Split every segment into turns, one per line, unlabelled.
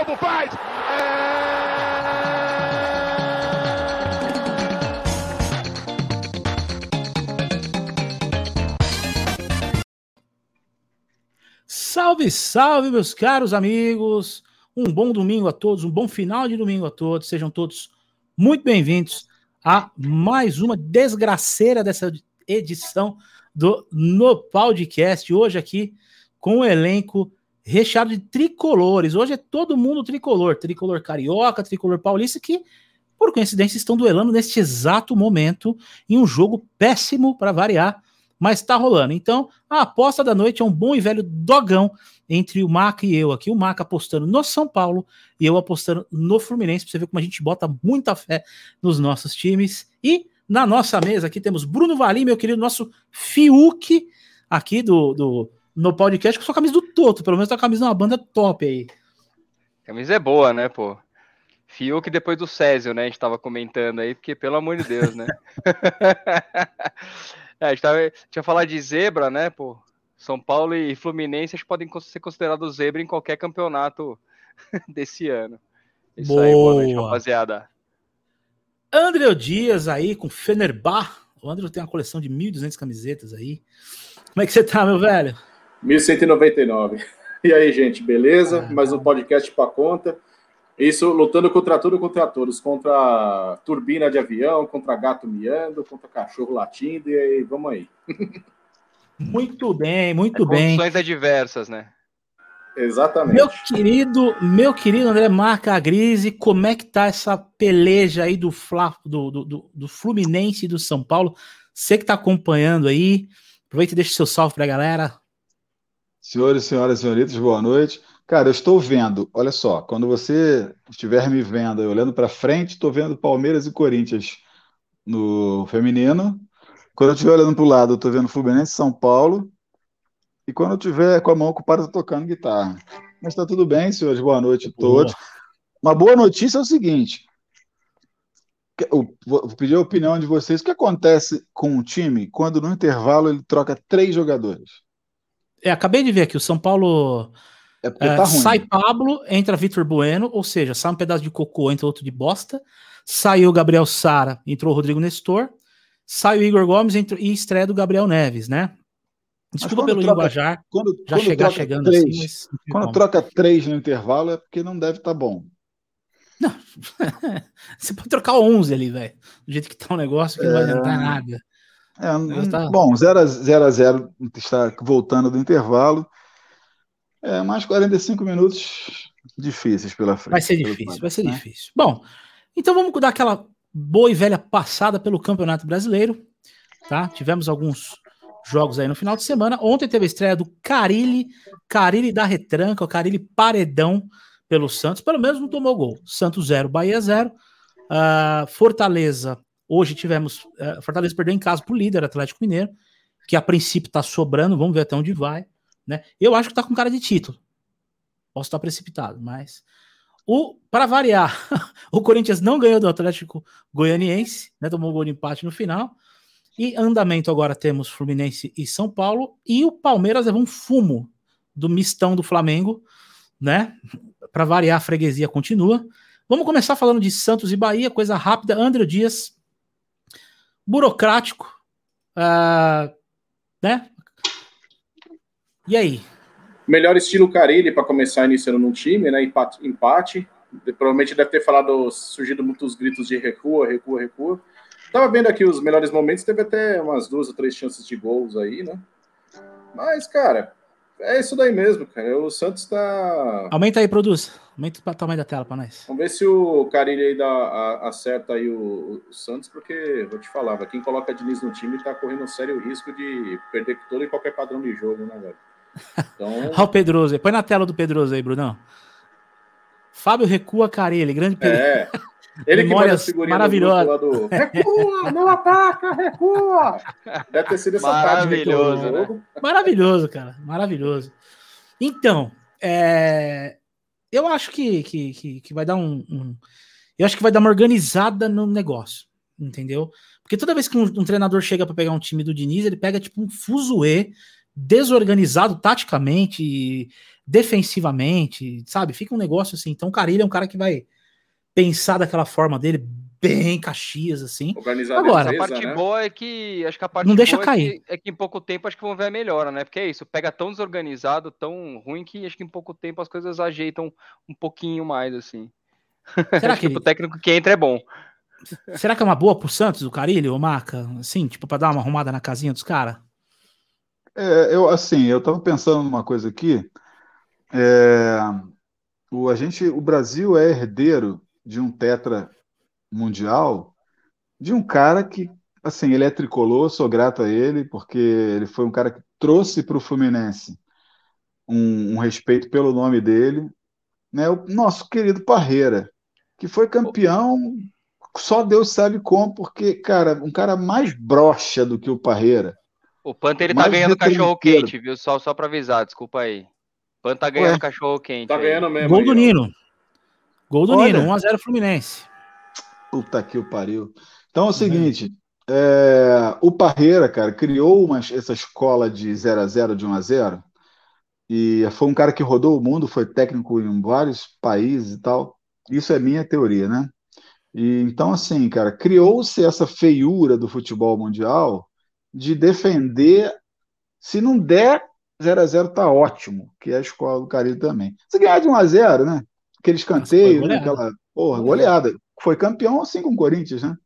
novo, faz!
Salve, salve, meus caros amigos! Um bom domingo a todos, um bom final de domingo a todos. Sejam todos muito bem-vindos a mais uma desgraceira dessa edição do No Podcast. Hoje aqui com o elenco recheado de tricolores. Hoje é todo mundo tricolor, tricolor carioca, tricolor paulista, que por coincidência estão duelando neste exato momento em um jogo péssimo para variar, mas está rolando. Então, a aposta da noite é um bom e velho dogão entre o Maca e eu aqui. O Maca apostando no São Paulo e eu apostando no Fluminense, para você ver como a gente bota muita fé nos nossos times. E na nossa mesa aqui temos Bruno Valim, meu querido, nosso Fiuk aqui do, do no podcast com sua camisa do Toto. Pelo menos tá a camisa de uma banda top aí.
A camisa é boa, né, pô? Fiuk depois do Césio, né? A gente tava comentando aí, porque pelo amor de Deus, né? é, a gente tava, tinha falado de zebra, né, pô? São Paulo e Fluminense podem ser considerados zebra em qualquer campeonato desse ano.
Isso boa. aí, boa noite, rapaziada. André Dias aí com Fenerbah. O André tem uma coleção de 1.200 camisetas aí. Como é que você tá, meu velho?
1199. E aí, gente, beleza? Ah, Mais um podcast para conta. Isso lutando contra tudo, contra todos, contra turbina de avião, contra gato miando, contra cachorro latindo, e aí, vamos aí.
Muito bem, muito é bem.
Condições adversas, né?
Exatamente.
Meu querido, meu querido André Marca Grise, como é que tá essa peleja aí do, Fla, do, do, do Fluminense e do São Paulo? Você que tá acompanhando aí, aproveita e deixa seu salve pra galera.
Senhores, senhoras e senhoritas, boa noite. Cara, eu estou vendo, olha só, quando você estiver me vendo, olhando para frente, estou vendo Palmeiras e Corinthians no feminino. Quando eu estiver olhando para o lado, estou vendo Fluminense e São Paulo. E quando eu estiver com a mão ocupada, estou tocando guitarra. Mas está tudo bem, senhores, boa noite a todos. Boa. Uma boa notícia é o seguinte: eu vou pedir a opinião de vocês. O que acontece com um time quando no intervalo ele troca três jogadores?
É, acabei de ver aqui, o São Paulo é é, tá sai Pablo, entra Vitor Bueno, ou seja, sai um pedaço de cocô, entra outro de bosta. Saiu Gabriel Sara, entrou o Rodrigo Nestor. Sai o Igor Gomes entrou, e estreia do Gabriel Neves, né? Desculpa pelo troca, linguajar,
quando, já quando chegar chegando três, assim. Mas, quando troca três no intervalo é porque não deve estar tá bom.
Não, você pode trocar 11 ali, velho. Do jeito que tá o negócio, que é... não vai adiantar nada.
É, tá... Bom, 0 a 0 a 0 está voltando do intervalo. É, mais 45 minutos difíceis pela frente.
Vai ser difícil, vai ser né? difícil. Bom, então vamos dar aquela boa e velha passada pelo Campeonato Brasileiro, tá? Tivemos alguns jogos aí no final de semana. Ontem teve a estreia do Carilli, Carilli da retranca, o Carilli paredão pelo Santos, pelo menos não tomou gol. Santos 0, Bahia 0. Uh, ah, Fortaleza Hoje tivemos. Uh, Fortaleza perdeu em casa para o líder Atlético Mineiro, que a princípio está sobrando, vamos ver até onde vai. Né? Eu acho que está com cara de título. Posso estar precipitado, mas. O, para variar, o Corinthians não ganhou do Atlético Goianiense, né? Tomou um gol de empate no final. E andamento agora temos Fluminense e São Paulo. E o Palmeiras levou um fumo do mistão do Flamengo, né? Para variar, a freguesia continua. Vamos começar falando de Santos e Bahia, coisa rápida. André Dias burocrático, uh, né? E aí?
Melhor estilo Carilli para começar iniciando num time, né? Empate, empate. Provavelmente deve ter falado, surgido muitos gritos de recua, recua, recua. Tava vendo aqui os melhores momentos, teve até umas duas ou três chances de gols aí, né? Mas, cara, é isso daí mesmo, cara. O Santos tá.
Aumenta aí, produz. Aumenta o tamanho da tela para nós.
Vamos ver se o Carilho aí dá, a, acerta aí o, o, Santos, porque vou te falar, quem coloca Diniz no time tá correndo um sério risco de perder todo e qualquer padrão de jogo, né, velho?
Então... Olha o Pedroso. Põe na tela do Pedroso aí, Brunão. Fábio recua Carilli, grande
Pedro. É. Ele Memórias que
maravilhosa.
Do... Recua, não ataca, recua. Deve ter sido essa
Maravilhoso, né? Maravilhoso, cara. Maravilhoso. Então, é... eu acho que, que, que, que vai dar um, um, Eu acho que vai dar uma organizada no negócio, entendeu? Porque toda vez que um, um treinador chega para pegar um time do Diniz, ele pega tipo um fuzuê desorganizado taticamente, defensivamente, sabe? Fica um negócio assim. Então, o Carilho é um cara que vai pensar daquela forma dele, bem Caxias, assim.
Organizado Agora, a parte né? boa é que acho que a parte
não deixa
cair. É que, é que, em pouco tempo acho que vão ver a melhora, né? Porque é isso, pega tão desorganizado, tão ruim que acho que em pouco tempo as coisas ajeitam um pouquinho mais, assim. Será que o técnico que entra é bom.
Será que é uma boa pro Santos, o Carilho, ou Marca? Assim, tipo, pra dar uma arrumada na casinha dos caras?
É, eu, assim, eu tava pensando numa coisa aqui. É, o, a gente, o Brasil é herdeiro de um tetra mundial de um cara que, assim, ele é tricolor, sou grato a ele, porque ele foi um cara que trouxe para o Fluminense um, um, respeito pelo nome dele, né? O nosso querido Parreira, que foi campeão, só Deus sabe como, porque, cara, um cara mais broxa do que o Parreira.
O Panta ele tá ganhando cachorro quente, viu? Só, só para avisar, desculpa aí. Panta tá ganhando Ué, cachorro quente.
Tá
aí.
ganhando mesmo.
Gol aí, do Nino. Gol do Olha, Nino, 1x0 Fluminense.
Puta que o pariu. Então é o uhum. seguinte, é, o Parreira, cara, criou uma, essa escola de 0 a 0 de 1 a 0 e foi um cara que rodou o mundo, foi técnico em vários países e tal. Isso é minha teoria, né? E então assim, cara, criou-se essa feiura do futebol mundial de defender, se não der 0 a 0 tá ótimo, que é a escola do Carilho também. Se ganhar de 1 a 0, né? Aquele escanteio, né? aquela porra, goleada foi campeão assim com o Corinthians, né?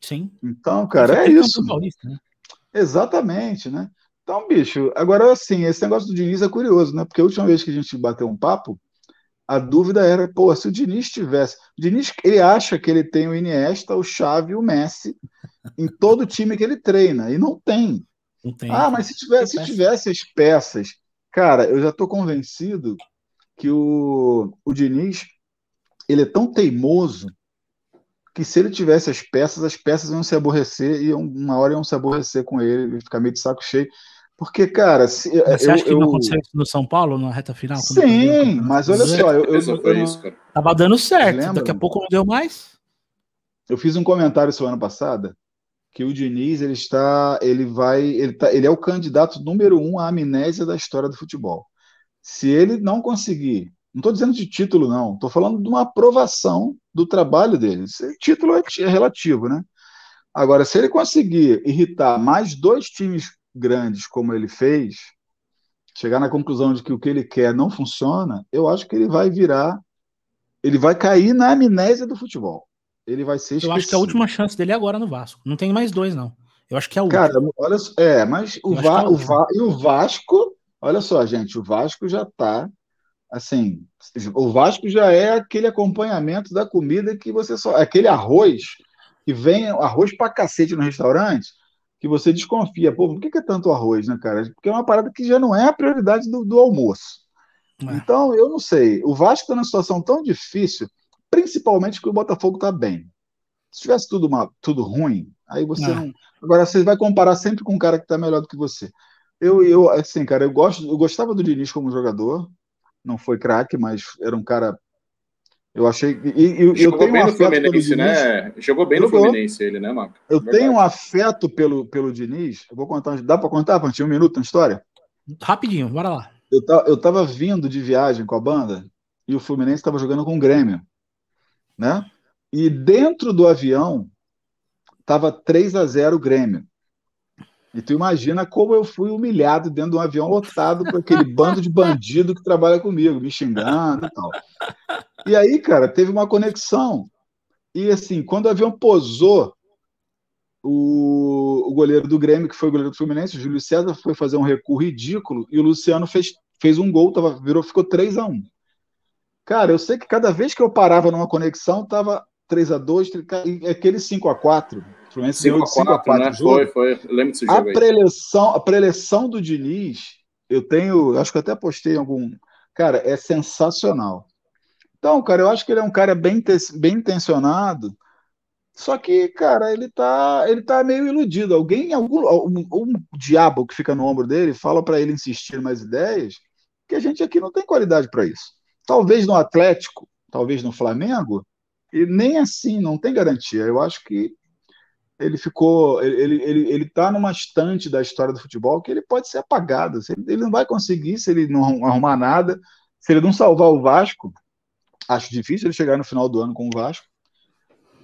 Sim.
Então, cara, é isso. Paulista, né? Exatamente, né? Então, bicho, agora assim, esse negócio do Diniz é curioso, né? Porque a última vez que a gente bateu um papo, a dúvida era, pô, se o Diniz tivesse. O Diniz, ele acha que ele tem o Iniesta, o Xavi o Messi em todo time que ele treina, e não tem. Não tem. Ah, mas se tivesse, se tivesse as peças, cara, eu já estou convencido que o, o Diniz ele é tão teimoso que se ele tivesse as peças, as peças iam se aborrecer e uma hora iam se aborrecer com ele, ficar meio de saco cheio. Porque, cara, se,
você eu, acha que eu... não aconteceu isso no São Paulo, na reta final?
Sim, mas olha só, eu, eu, eu,
isso, cara. tava dando certo, Lembra? daqui a pouco não deu mais.
Eu fiz um comentário semana passada que o Diniz ele está, ele vai, ele, tá, ele é o candidato número um à amnésia da história do futebol. Se ele não conseguir não estou dizendo de título, não. Estou falando de uma aprovação do trabalho dele. Esse título é, é relativo, né? Agora, se ele conseguir irritar mais dois times grandes, como ele fez, chegar na conclusão de que o que ele quer não funciona, eu acho que ele vai virar. Ele vai cair na amnésia do futebol. Ele vai ser.
Eu acho que a última chance dele é agora no Vasco. Não tem mais dois, não. Eu acho que é o
Cara, olha, é, mas o, Va é o, Va e o Vasco, olha só, gente, o Vasco já está assim, o Vasco já é aquele acompanhamento da comida que você só. Aquele arroz que vem arroz pra cacete no restaurante, que você desconfia. Pô, por que, é tanto arroz, né, cara? Porque é uma parada que já não é a prioridade do, do almoço. É. Então, eu não sei. O Vasco está numa situação tão difícil, principalmente que o Botafogo está bem. Se tivesse tudo, uma, tudo ruim, aí você é. não. Agora, você vai comparar sempre com um cara que está melhor do que você. Eu, eu, assim, cara, eu, gosto, eu gostava do Diniz como jogador, não foi craque, mas era um cara. Eu achei. E, e
eu tenho bem um no Fluminense, né? Jogou bem Jogou. no Fluminense ele, né, Marco?
Eu Verdade. tenho um afeto pelo, pelo Diniz. Eu vou contar. Dá para contar, Pantinho? Um minuto na história?
Rapidinho, bora lá.
Eu, eu tava vindo de viagem com a banda e o Fluminense estava jogando com o Grêmio. Né? E dentro do avião tava 3 a 0 o Grêmio. E tu imagina como eu fui humilhado dentro de um avião lotado por aquele bando de bandido que trabalha comigo, me xingando e tal. E aí, cara, teve uma conexão. E assim, quando o avião posou, o, o goleiro do Grêmio, que foi o goleiro do Fluminense, o Júlio César, foi fazer um recuo ridículo e o Luciano fez, fez um gol, tava, virou, ficou 3 a 1 Cara, eu sei que cada vez que eu parava numa conexão, tava 3 a 2 aquele 5 a 4
Fluminense 5 a 4, né? Foi, foi. Eu lembro desse
jogo a preleção, a preleção do Diniz, eu tenho, acho que até postei em algum. Cara, é sensacional. Então, cara, eu acho que ele é um cara bem, bem intencionado. Só que, cara, ele tá, ele tá meio iludido. Alguém, algum um, um diabo que fica no ombro dele, fala para ele insistir mais ideias, que a gente aqui não tem qualidade para isso. Talvez no Atlético, talvez no Flamengo, e nem assim, não tem garantia. Eu acho que ele ficou, ele, ele, ele tá numa estante da história do futebol que ele pode ser apagado. Ele não vai conseguir se ele não arrumar nada, se ele não salvar o Vasco. Acho difícil ele chegar no final do ano com o Vasco.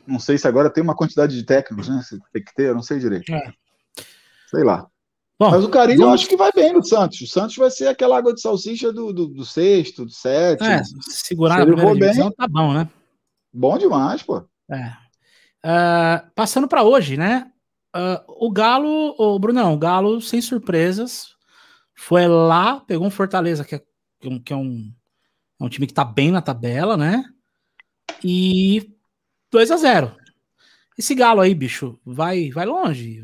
Não sei se agora tem uma quantidade de técnicos, né? Tem que ter, eu não sei direito. É. Sei lá. Bom, Mas o Carilho vamos... eu acho que vai bem no Santos. O Santos vai ser aquela água de salsicha do, do, do sexto, do sétimo. É,
segurar se a primeira divisão, bem, tá bom, né?
Bom demais, pô.
É. Uh, passando para hoje, né? Uh, o Galo, o Brunão, o Galo, sem surpresas, foi lá, pegou um Fortaleza, que é, que é, um, é um time que tá bem na tabela, né? E 2 a 0 Esse Galo aí, bicho, vai, vai longe.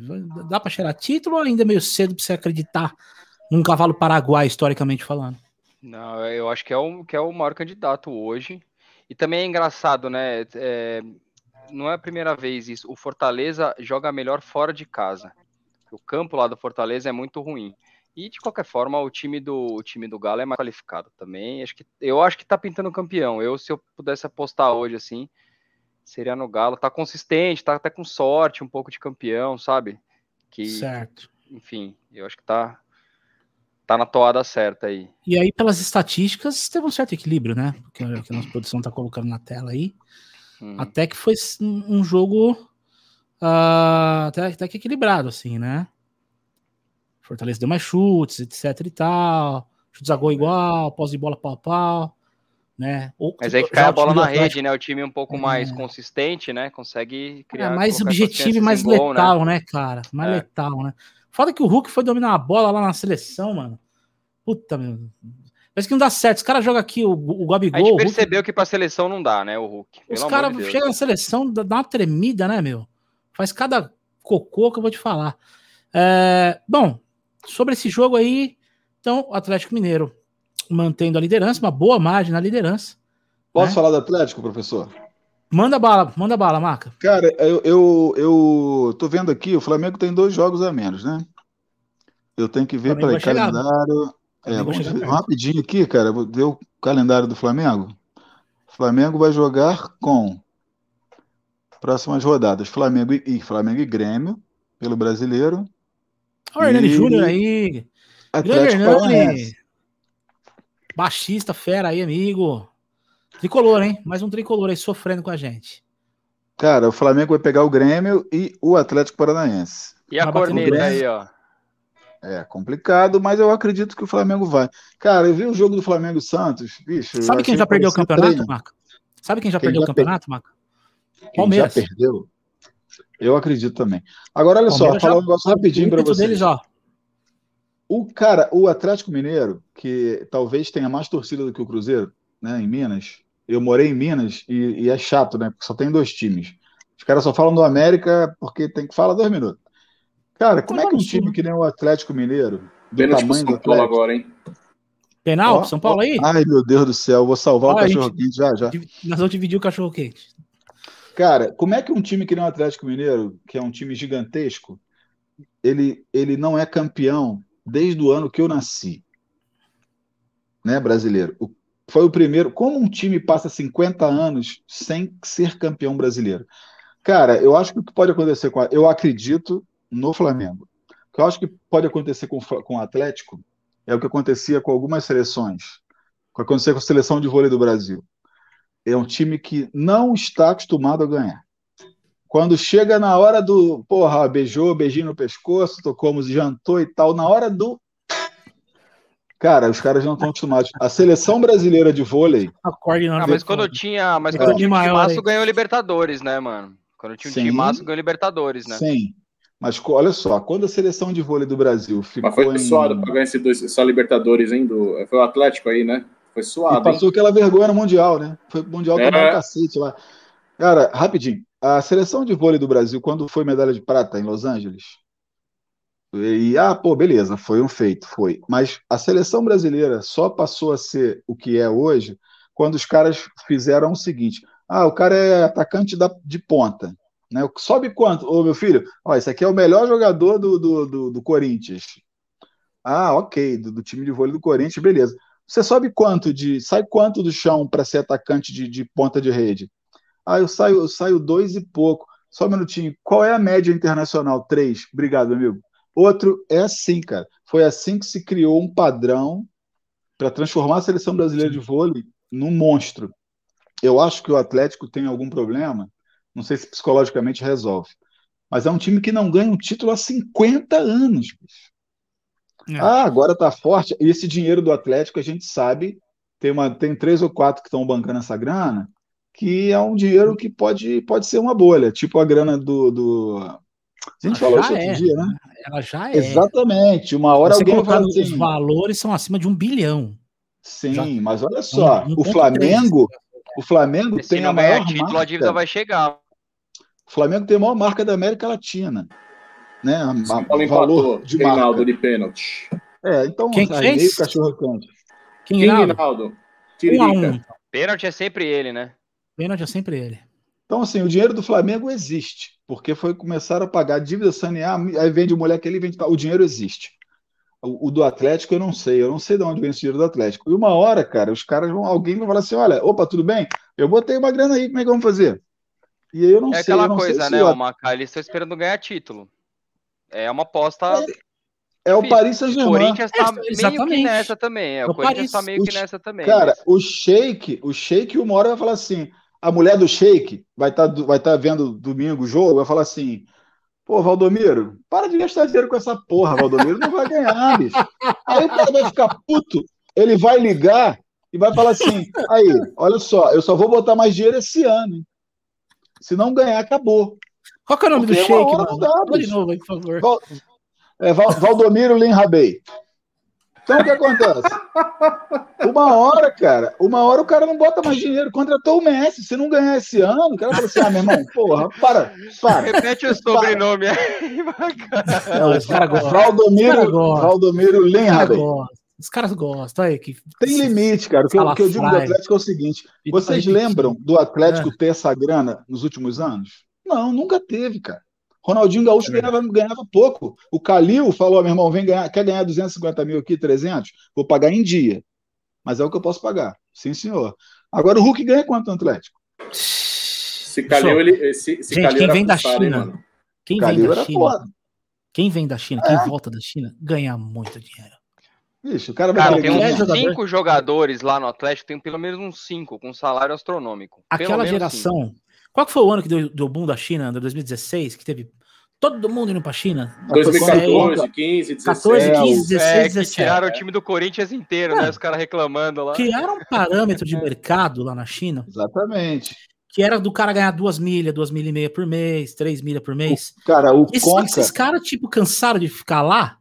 Dá para cheirar título ou ainda é meio cedo para você acreditar num cavalo paraguai, historicamente falando?
Não, eu acho que é o, que é o maior candidato hoje. E também é engraçado, né? É, não é a primeira vez isso. O Fortaleza joga melhor fora de casa. O campo lá do Fortaleza é muito ruim. E de qualquer forma, o time do o time do Galo é mais qualificado também. Acho que eu acho que tá pintando campeão. Eu se eu pudesse apostar hoje assim, seria no Galo. Tá consistente, tá até com sorte, um pouco de campeão, sabe?
Que certo.
Enfim, eu acho que tá tá na toada certa aí.
E aí pelas estatísticas teve um certo equilíbrio, né? Que a nossa produção tá colocando na tela aí. Uhum. Até que foi um jogo uh, até, até que equilibrado, assim, né? Fortaleza deu mais chutes, etc e tal. Chutes a gol igual, pós de bola pau pau, né?
Ou, Mas aí que cai a bola na rede, né? O time um pouco é. mais consistente, né? Consegue criar.
É, mais objetivo e mais letal, gol, né? né? cara? Mais é. letal, né? Foda que o Hulk foi dominar a bola lá na seleção, mano. Puta, meu. Parece que não dá certo. Os caras jogam aqui o, o Gabigol. A
gente percebeu Hulk... que pra seleção não dá, né, o Hulk?
Os caras de chegam na seleção, dá uma tremida, né, meu? Faz cada cocô que eu vou te falar. É, bom, sobre esse jogo aí, então, o Atlético Mineiro mantendo a liderança, uma boa margem na liderança.
Posso né? falar do Atlético, professor?
Manda bala, manda bala, Marca.
Cara, eu, eu, eu tô vendo aqui, o Flamengo tem dois jogos a menos, né? Eu tenho que ver para calendário. É, vamos ver rapidinho aqui, cara. Vou ver o calendário do Flamengo. O Flamengo vai jogar com próximas rodadas Flamengo e, Flamengo e Grêmio pelo Brasileiro.
Olha o Hernani Júnior aí. Atlético Hernani. Baixista fera aí, amigo. Tricolor, hein? Mais um tricolor aí sofrendo com a gente.
Cara, o Flamengo vai pegar o Grêmio e o Atlético Paranaense.
E a corneta aí, ó.
É complicado, mas eu acredito que o Flamengo vai. Cara, eu vi o jogo do Flamengo Santos, bicho.
Sabe quem já perdeu o campeonato, Marco? Sabe quem já quem perdeu já o campeonato, Marco?
Palmeiras. já perdeu? Eu acredito também. Agora, olha Palmeiras só, falar um negócio rapidinho para vocês. Deles, ó. O cara, o Atlético Mineiro, que talvez tenha mais torcida do que o Cruzeiro, né, em Minas. Eu morei em Minas e, e é chato, né? Porque só tem dois times. Os caras só falam do América porque tem que falar dois minutos. Cara, como é que um time que nem o Atlético Mineiro,
do Pênalti tamanho do Atlético... agora, hein?
Penal, oh, São Paulo aí?
Ai, meu Deus do céu, vou salvar o cachorro-quente já, já.
Nós vamos dividir o cachorro-quente.
Cara, como é que um time que nem o Atlético Mineiro, que é um time gigantesco, ele, ele não é campeão desde o ano que eu nasci? Né, brasileiro? O, foi o primeiro. Como um time passa 50 anos sem ser campeão brasileiro? Cara, eu acho que o que pode acontecer com a, Eu acredito no Flamengo. O que eu acho que pode acontecer com, com o Atlético é o que acontecia com algumas seleções, o que acontecia com a seleção de vôlei do Brasil. É um time que não está acostumado a ganhar. Quando chega na hora do, porra, beijou, beijinho no pescoço, tocou, jantou e tal, na hora do Cara, os caras não estão acostumados. A seleção brasileira de vôlei.
Acorde ah, mas quando eu tinha, mas quando é. eu tinha um timaço, ganhou Libertadores, né, mano? Quando eu tinha Sim. timaço, ganhou Libertadores, né?
Sim. Mas olha só, quando a seleção de vôlei do Brasil ficou. Mas
foi em... suado para ganhar esse dois, só Libertadores, hein? Do, foi o Atlético aí, né? Foi suado.
E passou hein? aquela vergonha no Mundial, né? Foi o Mundial é. tomar um cacete lá. Cara, rapidinho. A seleção de vôlei do Brasil, quando foi medalha de prata em Los Angeles, e ah, pô, beleza, foi um feito, foi. Mas a seleção brasileira só passou a ser o que é hoje quando os caras fizeram o seguinte: ah, o cara é atacante da, de ponta. Né? Sobe quanto? Ô, meu filho, ó, esse aqui é o melhor jogador do, do, do, do Corinthians. Ah, ok, do, do, time de vôlei do Corinthians, beleza. Você sobe quanto de. Sai quanto do chão para ser atacante de, de, ponta de rede? Ah, eu saio, eu saio dois e pouco. Só um minutinho. Qual é a média internacional? Três. Obrigado, amigo. Outro é assim, cara. Foi assim que se criou um padrão para transformar a seleção brasileira de vôlei num monstro. Eu acho que o Atlético tem algum problema, não sei se psicologicamente resolve, mas é um time que não ganha um título há 50 anos. É. Ah, agora tá forte. E esse dinheiro do Atlético, a gente sabe, tem, uma, tem três ou quatro que estão bancando essa grana, que é um dinheiro que pode, pode ser uma bolha, tipo a grana do. do... A gente falou isso outro
é.
dia, né?
Ela já é.
Exatamente. Uma hora
Você
alguém
colocar
fala assim,
os valores são acima de um bilhão.
Sim,
Já-
mas olha só,
Um- um
o Flamengo, o Flamengo
Se
tem a
não ganhar
maior
título, a
marca.
dívida vai chegar.
O Flamengo tem a maior marca da América Latina, né? A-
São Paulo
valor
empatou.
de
Reinaldo
marca.
de pênalti.
É, então
Quem que
aí
fez?
meio cachorro quente.
Quem?
Reinaldo?
Pênalti é sempre ele, né?
Pênalti é sempre ele.
Então, assim, o dinheiro do Flamengo existe, porque foi começar a pagar dívida sanear, aí vende o moleque ali, vende. O dinheiro existe. O, o do Atlético eu não sei, eu não sei de onde vem esse dinheiro do Atlético. E uma hora, cara, os caras vão, alguém vai falar assim: olha, opa, tudo bem? Eu botei uma grana aí, como é que vamos fazer? E aí eu não
É
sei.
aquela
eu não sei
coisa,
se
né?
o-
O Maca, eles estão esperando ganhar título. É uma aposta.
É o
difícil.
Paris
O
Saint-Germain.
Corinthians tá
É,
meio que nessa também. É,
É
o
o
Corinthians
Paris.
tá meio que
Os-
nessa também.
Cara,
mas-
o Sheik, o Sheik, uma hora vai falar assim: a mulher do Sheik vai estar vai tá vendo domingo o jogo, vai falar assim: pô, Valdomiro, para de gastar dinheiro com essa porra, Valdomiro não vai ganhar, bicho. Aí o cara vai ficar puto, ele vai ligar e vai falar assim: aí, olha só, eu só vou botar mais dinheiro esse ano. hein? Se não ganhar, acabou.
Qual que é o nome
Porque
do shake,
hora
mano?
dá,
de novo aí, por favor.
Val- é, Val- Valdomiro Linrabei. Então o que acontece? Uma hora, cara, uma hora o cara não bota mais dinheiro. Contratou o Messi. Se não ganhar esse ano, o cara fala assim: ah, meu irmão, porra, para, para.
Repete o sobrenome aí, Maca.
É.
Os
Valdomiro. Valdomiro
gostam. Os caras gostam. Aí, que...
Tem limite, cara. O que, eu- que eu digo do. Atlético é o seguinte: vocês lembram do Atlético ter essa grana nos últimos anos? Não, nunca teve, cara. Ronaldinho Gaúcho ganhava, ganhava pouco. O Calil falou: meu irmão, vem ganhar, quer ganhar 250 mil aqui, 300? Vou pagar em dia. Mas é o que eu posso pagar. Sim, senhor. Agora o Hulk ganha quanto no Atlético?
Se calhou, ele. Se, se
Gente, quem
era
vem da China?
mano?
Quem
O
vem
Calil
da China,
foda.
quem vem da China, quem volta da China, ganha muito dinheiro.
Bicho, o cara vai
Cara, tem
é
uns
jogador.
cinco jogadores lá no Atlético, tem pelo menos uns cinco, com salário astronômico.
Aquela geração. Qual que foi o ano que deu, deu boom da China, André? 2016, que teve todo mundo indo pra China?
2014, 15, 16.
14,
É,
15,
o-
16,
É, que
17.
tiraram o time do Corinthians inteiro, né? Os caras reclamando lá.
Criaram um parâmetro de mercado lá na China,
Exatamente.
que era do cara ganhar duas milhas, duas milhas e meia por mês, três milhas por mês.
Cara, o
E só que
Conca.
esses caras, tipo, cansaram de ficar lá,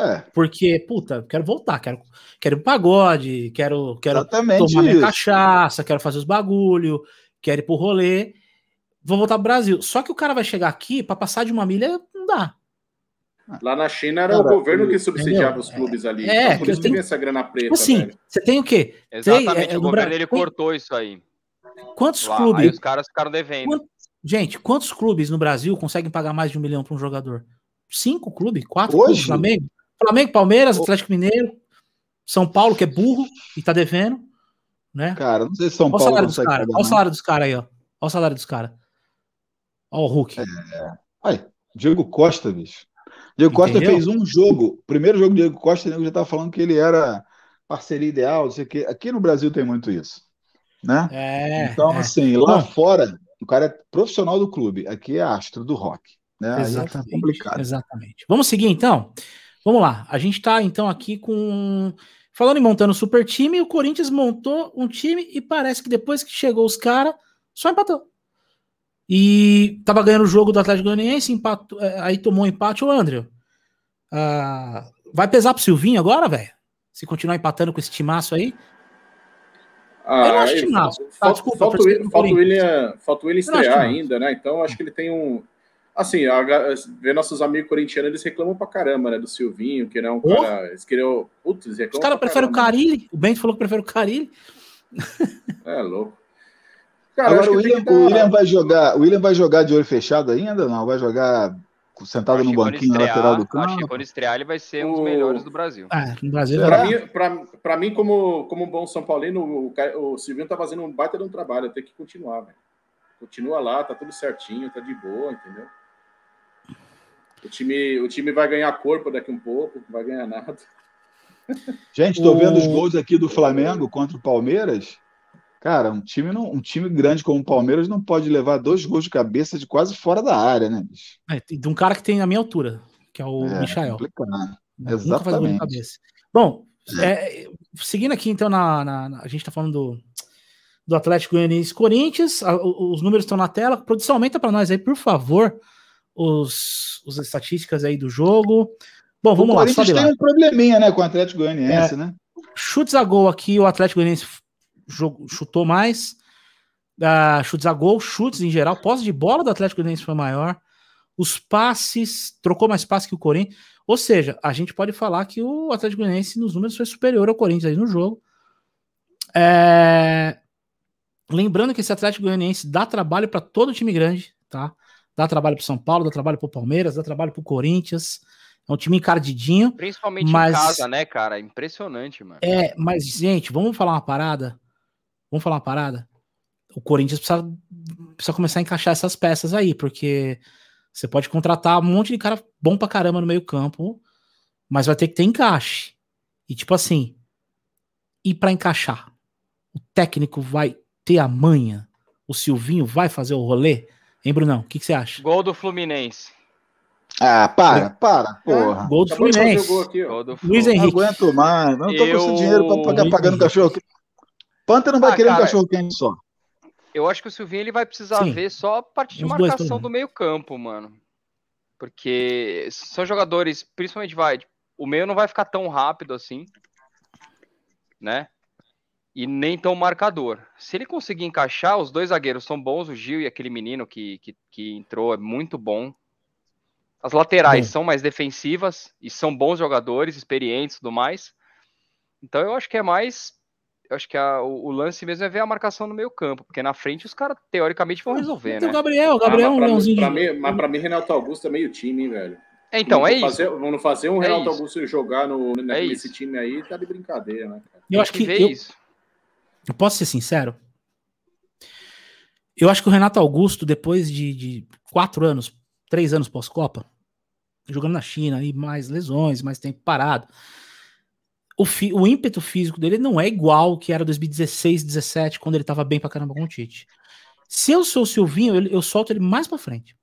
É,
porque, puta, quero voltar, quero, quero ir pro pagode, quero, quero
exatamente
tomar minha
isso.
cachaça, quero fazer os bagulho, quero ir pro rolê, vou voltar pro Brasil. Só que o cara vai chegar aqui, pra passar de uma milha, não dá.
Lá na China era
Cara,
o governo que subsidiava
entendeu?
os clubes ali.
É,
Então, por
que
isso vem essa grana preta,
Tipo assim,
velho.
você tem o quê?
Exatamente,
Tem, é,
o
no
governo
Bra-
ele cortou isso aí.
Quantos
Lá. Aí
clubes,
os caras ficaram devendo.
Gente, quantos clubes no Brasil conseguem pagar mais de um milhão para um jogador? Cinco clubes? Quatro
Hoje?
clubes? Flamengo? Flamengo, Palmeiras, Atlético Mineiro, São Paulo, que é burro e tá devendo, né?
Cara, não sei se São
Olha o
Paulo
salário dos
consegue
caras.
pagar,
Olha o salário dos caras aí, ó. Olha o salário dos caras. Olha o Hulk.
Ai, Diego Costa, bicho. Diego Costa
Entendeu?
fez um jogo. Primeiro jogo do Diego Costa, o nego já estava falando que ele era parceria ideal, não sei o quê. Aqui no Brasil tem muito isso. Né?
É.
então,
é.
assim, lá
Bom.
fora, o cara é profissional do clube. Aqui é astro do rock. Né? É
Exatamente.
complicado.
Exatamente. Vamos seguir então? Vamos lá. A gente tá então aqui com. Falando em montando super time, o Corinthians montou um time e parece que depois que chegou os caras, só empatou. E tava ganhando o jogo do Atlético Goianiense, empatou, é, aí tomou um empate o André. Ah, vai pesar pro Silvinho agora, velho? Se continuar empatando com esse timaço aí?
Ah,
Eu não acho
aí,
que não.
falta-
desculpa,
falta, o falta o. William, falta o estrear ainda, né? Então acho que ele tem um. Assim, a, ver nossos amigos corintianos, eles reclamam pra caramba, né? Do Silvinho, que não é um
Oh.
cara. Eles queriam. Putz, eles
Os
reclamam
caras
pra
preferem o. Carilli. O Bento falou que prefere o Carilli.
É louco. Cara,
Agora o William, o William vai jogar. O William vai jogar de olho fechado ainda? Não, vai jogar sentado
Acho
no banquinho na
estrear-
lateral do
Acho que
campo.
quando estrear ele vai ser um dos
O-
melhores do Brasil.
Ah, no Brasil.
Pra mim, pra, pra mim como, como um bom São Paulino, o, o Silvinho tá fazendo um baita de um trabalho, tem que continuar, velho. Continua lá, tá tudo certinho, tá de boa, entendeu? O time, o time vai ganhar corpo daqui um pouco, não vai ganhar nada.
Gente, estou vendo os gols aqui do Flamengo contra o Palmeiras. Cara, um time, não, um time grande como o Palmeiras não pode levar dois gols de cabeça de quase fora da área, né, bicho?
É, de um cara que tem a minha altura, que é o
É,
Michael.
Exatamente.
cabeça. Bom, é, seguindo aqui então na, na- na- a gente tá falando do, do Atlético Goianiense Corinthians, a- o- os números estão na tela. Produção, aumenta para nós aí, por favor, os, os estatísticas aí do jogo. Bom,
O
vamos lá,
Corinthians
sobe lá.
tem um probleminha, né, com o Atlético Goianiense, né?
Chutes a gol aqui, o Atlético Goianiense chutou mais. Ah, chutes a gol, chutes em geral. Posse de bola do Atlético Goianiense foi maior. Os passes, trocou mais passes que o Corinthians. Ou seja, a gente pode falar que o Atlético Goianiense nos números foi superior ao Corinthians aí no jogo. É, Lembrando que esse Atlético Goianiense dá trabalho para todo time grande, tá? Dá trabalho para São Paulo, dá trabalho para o Palmeiras, dá trabalho para o Corinthians. É um time encardidinho.
Principalmente
Mas-
em casa, né, cara? Impressionante, mano.
É, mas, gente, vamos falar uma parada? Vamos falar uma parada? O Corinthians precisa, precisa começar a encaixar essas peças aí, porque você pode contratar um monte de cara bom pra caramba no meio-campo, mas vai ter que ter encaixe. E tipo assim, e pra encaixar? O técnico vai ter a manha? O Silvinho vai fazer o rolê? Hein, Brunão? O que, que você acha?
Gol do Fluminense.
Ah, para, para, porra.
Gol do Fluminense.
gol aqui.
Gol do
Luiz
Fluminense.
Não
Henrique.
aguento mais. Não tô com esse
Eu-
dinheiro pra pagar pagando cachorro. Panta não vai
Ah,
querer um
cara,
cachorro quente só.
Eu acho que o Silvinho ele vai precisar
Sim.
ver só a parte de
Os
marcação do meio-campo, mano. Porque são jogadores, principalmente vai, o meio não vai ficar tão rápido assim, né? E nem tão marcador. Se ele conseguir encaixar, os dois zagueiros são bons, o Gil e aquele menino que, que, que entrou é muito bom. As laterais
Bom.
são mais defensivas e são bons jogadores, experientes e tudo mais. Então eu acho que é mais. Eu acho que a- o, o lance mesmo é ver a marcação no meio campo, porque na frente os caras teoricamente vão resolver,
Tem
né?
o Gabriel, o Gabriel é
Ah,
um
mas pra,
leãozinho
pra mim, mas pra mim, Renato Augusto é meio time, hein, velho.
É, Então, é
Vamos
isso.
fazer- vamos fazer um
É
Renato
isso.
Augusto jogar no, nesse
isso.
time aí, tá de brincadeira, né, cara?
Eu acho que,
ver
eu,
isso.
Eu posso ser sincero. Eu acho que o Renato Augusto, depois de, de quatro anos, três anos pós-Copa, jogando na China e mais lesões, mais tempo parado, o, fi- o ímpeto físico dele não é igual que era 2016, 17, quando ele tava bem pra caramba com o Tite. Se eu sou o Silvinho, eu, eu solto ele mais pra frente.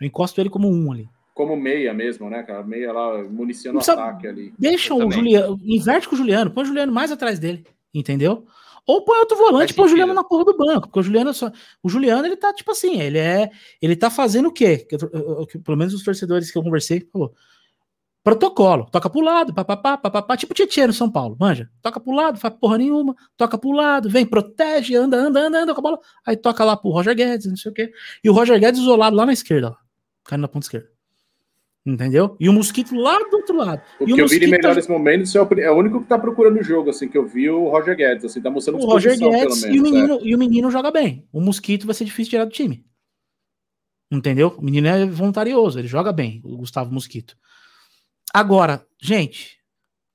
Eu encosto ele como um ali.
Como meia mesmo, né, cara? Meia lá, municiando o ataque ali.
Deixa
Eu
o
também.
Juliano, inverte com o Juliano, põe o Juliano mais atrás dele, entendeu? Ou põe outro volante e põe o Juliano na porra do banco, porque o Juliano só, o Juliano ele tá tipo assim, ele é, ele tá fazendo o quê? Que eu- eu- eu- que pelo menos os torcedores que eu conversei falou. Protocolo, toca pro lado, papapá, papapá, tipo Tietchan no São Paulo, manja. Toca pro lado, faz porra nenhuma, toca pro lado, vem, protege, anda, anda, anda, anda com a bola, aí toca lá pro Roger Guedes, não sei o quê. E o Roger Guedes isolado lá na esquerda, lá, caindo na ponta esquerda. Entendeu? E o Mosquito lá do outro lado.
O
E
que eu vi de
Mosquito tá-
melhores momentos é o, é o único que tá procurando o jogo, assim, que eu vi o Roger Guedes, assim, tá mostrando
O Roger Guedes
pelo
e o,
menos. é.
menino, e o menino joga bem. O Mosquito vai ser difícil tirar do time. Entendeu? O menino é voluntarioso, ele joga bem, o Gustavo Mosquito. Agora, gente,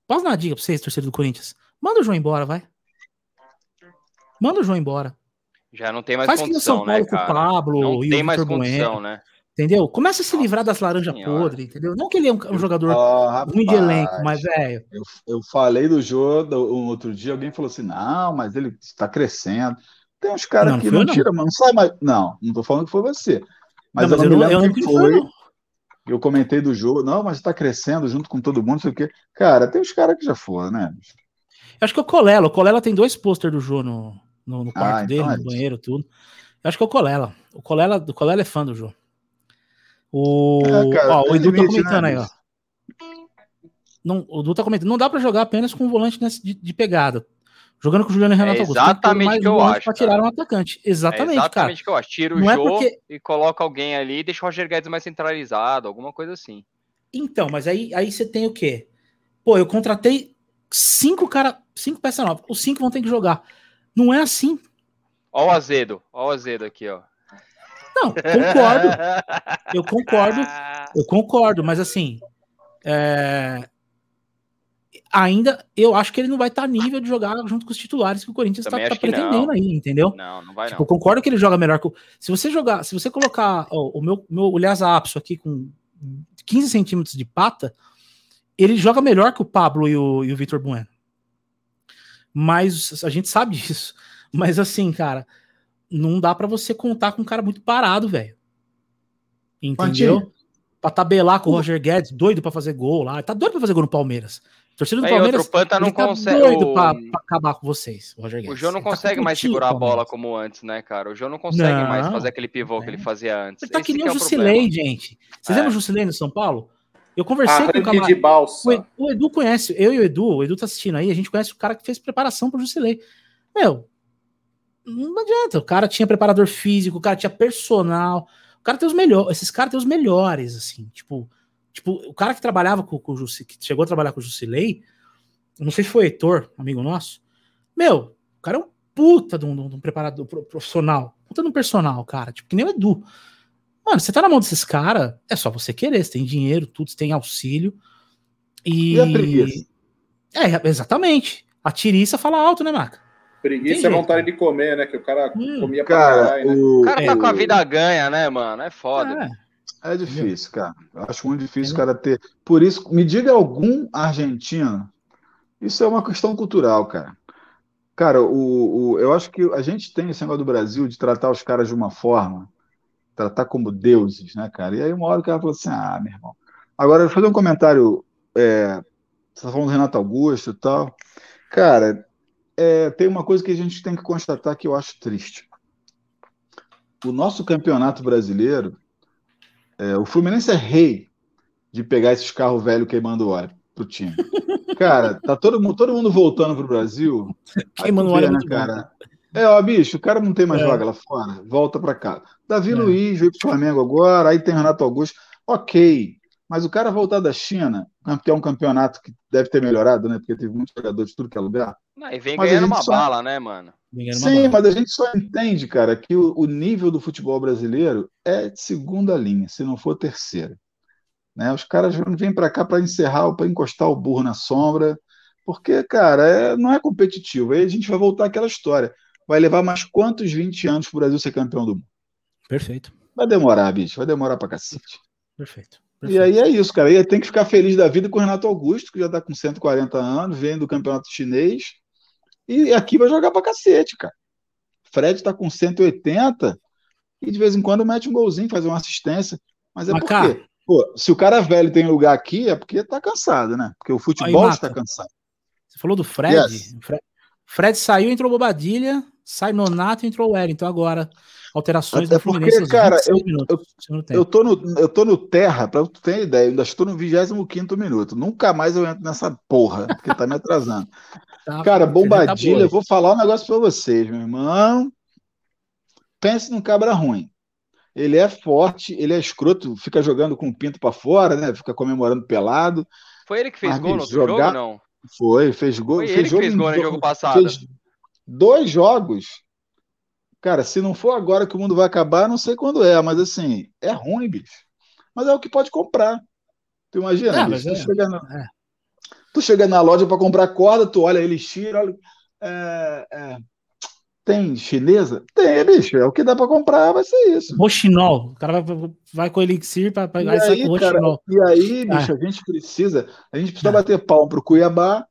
posso dar uma dica pra vocês, torcedor do Corinthians? Manda o João embora, vai. Manda o João embora.
Já não tem mais
Faz que nem o São
condição, né,
Paulo com o
cara?
Pablo
Não
e
tem
o
mais
Vitor
condição,
Bueno,
né?
Entendeu? Começa a se livrar das laranjas podres, entendeu? Não que ele é um, um jogador
Ó,
ruim de elenco, mas, velho,
Eu, eu falei do jogo um outro dia, alguém falou assim: não, mas ele está crescendo. Tem uns caras
Não,
que
não
não
eu, não.
tiram, mas não sai mais. Não, não tô falando que foi você. Mas,
não,
eu não
eu
lembro quem
que
foi.
não.
Eu comentei do jogo, não, mas está crescendo junto com todo mundo, não sei o quê. Cara, tem os caras que já foram, né?
Eu acho que é o Colela. O Colela tem dois pôster do Jô no, no, no quarto
Ah,
dele,
então é
no banheiro, tudo. Eu acho que é o Colela. O Colela, o Colela é fã do Jô. O,
É, cara,
ó, o Edu tá
limite,
comentando
né,
aí, ó. Não, o Edu tá comentando. Não dá pra jogar apenas com um volante nessa de, de pegada. Jogando com o Juliano e Renato
É
Augusto.
Exatamente o que eu acho,
Pra
cara.
tirar um atacante. Exatamente,
é
cara.
exatamente o que eu acho. Tira o
Não é
Jô
porque-
e coloca alguém ali e deixa o Roger Guedes mais centralizado, alguma coisa assim.
Então, mas aí, aí você tem o quê? Pô, eu contratei cinco cara, cinco peças novas. Os cinco vão ter que jogar. Não é assim.
Ó o azedo, ó o azedo aqui, ó.
Não, concordo. Eu concordo. Eu concordo, mas assim, é, ainda eu acho que ele não vai estar tá nível de jogar junto com os titulares que o Corinthians está tá pretendendo aí, entendeu?
Não, não vai
tipo, não. concordo que ele joga melhor que o... Se você jogar, se você colocar ó, o meu, meu o Lhasa Apso aqui com 15 centímetros de pata, ele joga melhor que o Pablo e o, e o Vitor Bueno. Mas a gente sabe disso. Mas assim, cara, não dá para você contar com um cara muito parado, velho. Entendeu? Pra tabelar com o Roger Guedes, doido para fazer gol lá. Tá doido pra fazer gol no Palmeiras.
Torcida do Palmeiras. Outro Panta não tá consegue.
doido pra, pra, acabar com vocês,
o Roger Guedes. O João não ele tá consegue tá mais segurar a bola como antes, né, cara? O João não consegue não, mais fazer aquele pivô é. que ele fazia antes.
Ele tá Esse que nem o é Jusilei, gente. Vocês é. lembram o Jusilei no São Paulo? Eu conversei
com o camarada. de balsa.
O Edu conhece, eu e o Edu, o Edu tá assistindo aí, a gente conhece o cara que fez preparação pro Jusilei. Meu, não adianta. O cara tinha preparador físico, o cara tinha personal. O cara tem os melhores. Esses caras têm os melhores, assim. Tipo, tipo o cara que trabalhava com, com o Jusilei, que chegou a trabalhar com o Jusilei, não sei se foi o Heitor, amigo nosso. Meu, o cara é um puta de um, de um preparador profissional. Puta de um personal, cara. Tipo, que nem o Edu. Mano, você tá na mão desses caras, é só você querer. Você tem dinheiro, tudo, você tem auxílio. E. e a preguiça? É, exatamente. A tiriça fala alto, né, Maca?
Preguiça é vontade de comer, né? Que o cara hum, comia
cara, pra caralho, né? O cara tá é, com a vida ganha, né, mano? É foda.
É, é difícil, cara. Eu acho muito difícil o cara ter. Por isso, me diga algum argentino. Isso é uma questão cultural, cara. Cara, o, o, eu acho que a gente tem esse negócio do Brasil de tratar os caras de uma forma tratar como deuses, né, cara? E aí uma hora o cara falou assim, ah, meu irmão. Agora, eu vou fazer um comentário, é, você tá falando do Renato Augusto e tal. Cara, é, tem uma coisa que a gente tem que constatar que eu acho triste. O nosso campeonato brasileiro, é, o Fluminense é rei de pegar esses carros velhos queimando óleo pro time. Cara, tá todo mundo, todo mundo voltando pro Brasil.
Queimando óleo, né, cara?
É, ó, bicho, o cara não tem mais é. vaga lá fora, volta para cá. Davi é. Luiz veio pro Flamengo agora, aí tem Renato Augusto. Ok, mas o cara voltar da China, que é um campeonato que deve ter melhorado, né? Porque teve muitos jogadores de tudo que é lugar.
Não, e vem mas ganhando uma só... bala, né, mano?
Sim, mas a gente só entende, cara, que o, o, nível do futebol brasileiro é de segunda linha, se não for terceira. Né? Os caras vêm para cá para encerrar, para encostar o burro na sombra, porque, cara, é, não é competitivo. Aí a gente vai voltar àquela história vai levar mais quantos 20 anos para o Brasil ser campeão do mundo?
Perfeito.
Vai demorar, bicho, vai demorar para cacete.
Perfeito.
Perfeito. E aí é isso, cara. E tem que ficar feliz da vida com o Renato Augusto, que já está com 140 anos, vem do campeonato chinês. E aqui vai jogar para cacete, cara. Fred está com 180 e de vez em quando mete um golzinho, faz uma assistência. Mas é Mas, porque, pô, se o cara velho tem lugar aqui, é porque tá cansado, né? Porque o futebol está cansado.
Você falou do Fred. Yes. Fred. Fred saiu, entrou Bobadilha, sai Nonato entrou o Wellington agora. Alterações
Até da Fluminense. Porque, cara, eu, minutos, eu, eu, tô no, eu tô no terra, pra tu ter ideia, eu ainda estou no 25 minuto. Nunca mais eu entro nessa porra, porque tá me atrasando. tá, cara, tá Bombadilha, tá eu vou falar um negócio pra vocês, meu irmão. Pense num cabra ruim. Ele é forte, ele é escroto, fica jogando com o pinto para fora, né? Fica comemorando pelado.
Foi ele que fez gol no outro jogar... jogo, não?
Foi, fez gol.
Foi
fez
ele jogo que fez gol no jogo passado. Fez
dois jogos. Cara, se não for agora que o mundo vai acabar, não sei quando é, mas assim, é ruim, bicho. Mas é o que pode comprar. Tu imagina, é, bicho, tu, é, chega na, é. tu chega na loja para comprar corda, tu olha elixir, olha. É, é, tem chinesa? Tem, bicho. É o que dá para comprar, vai ser isso.
Roxinol. O cara vai, vai com elixir para
pegar e aí, cara, E aí, bicho, ah. a gente precisa. A gente precisa ah. bater palmo pro Cuiabá,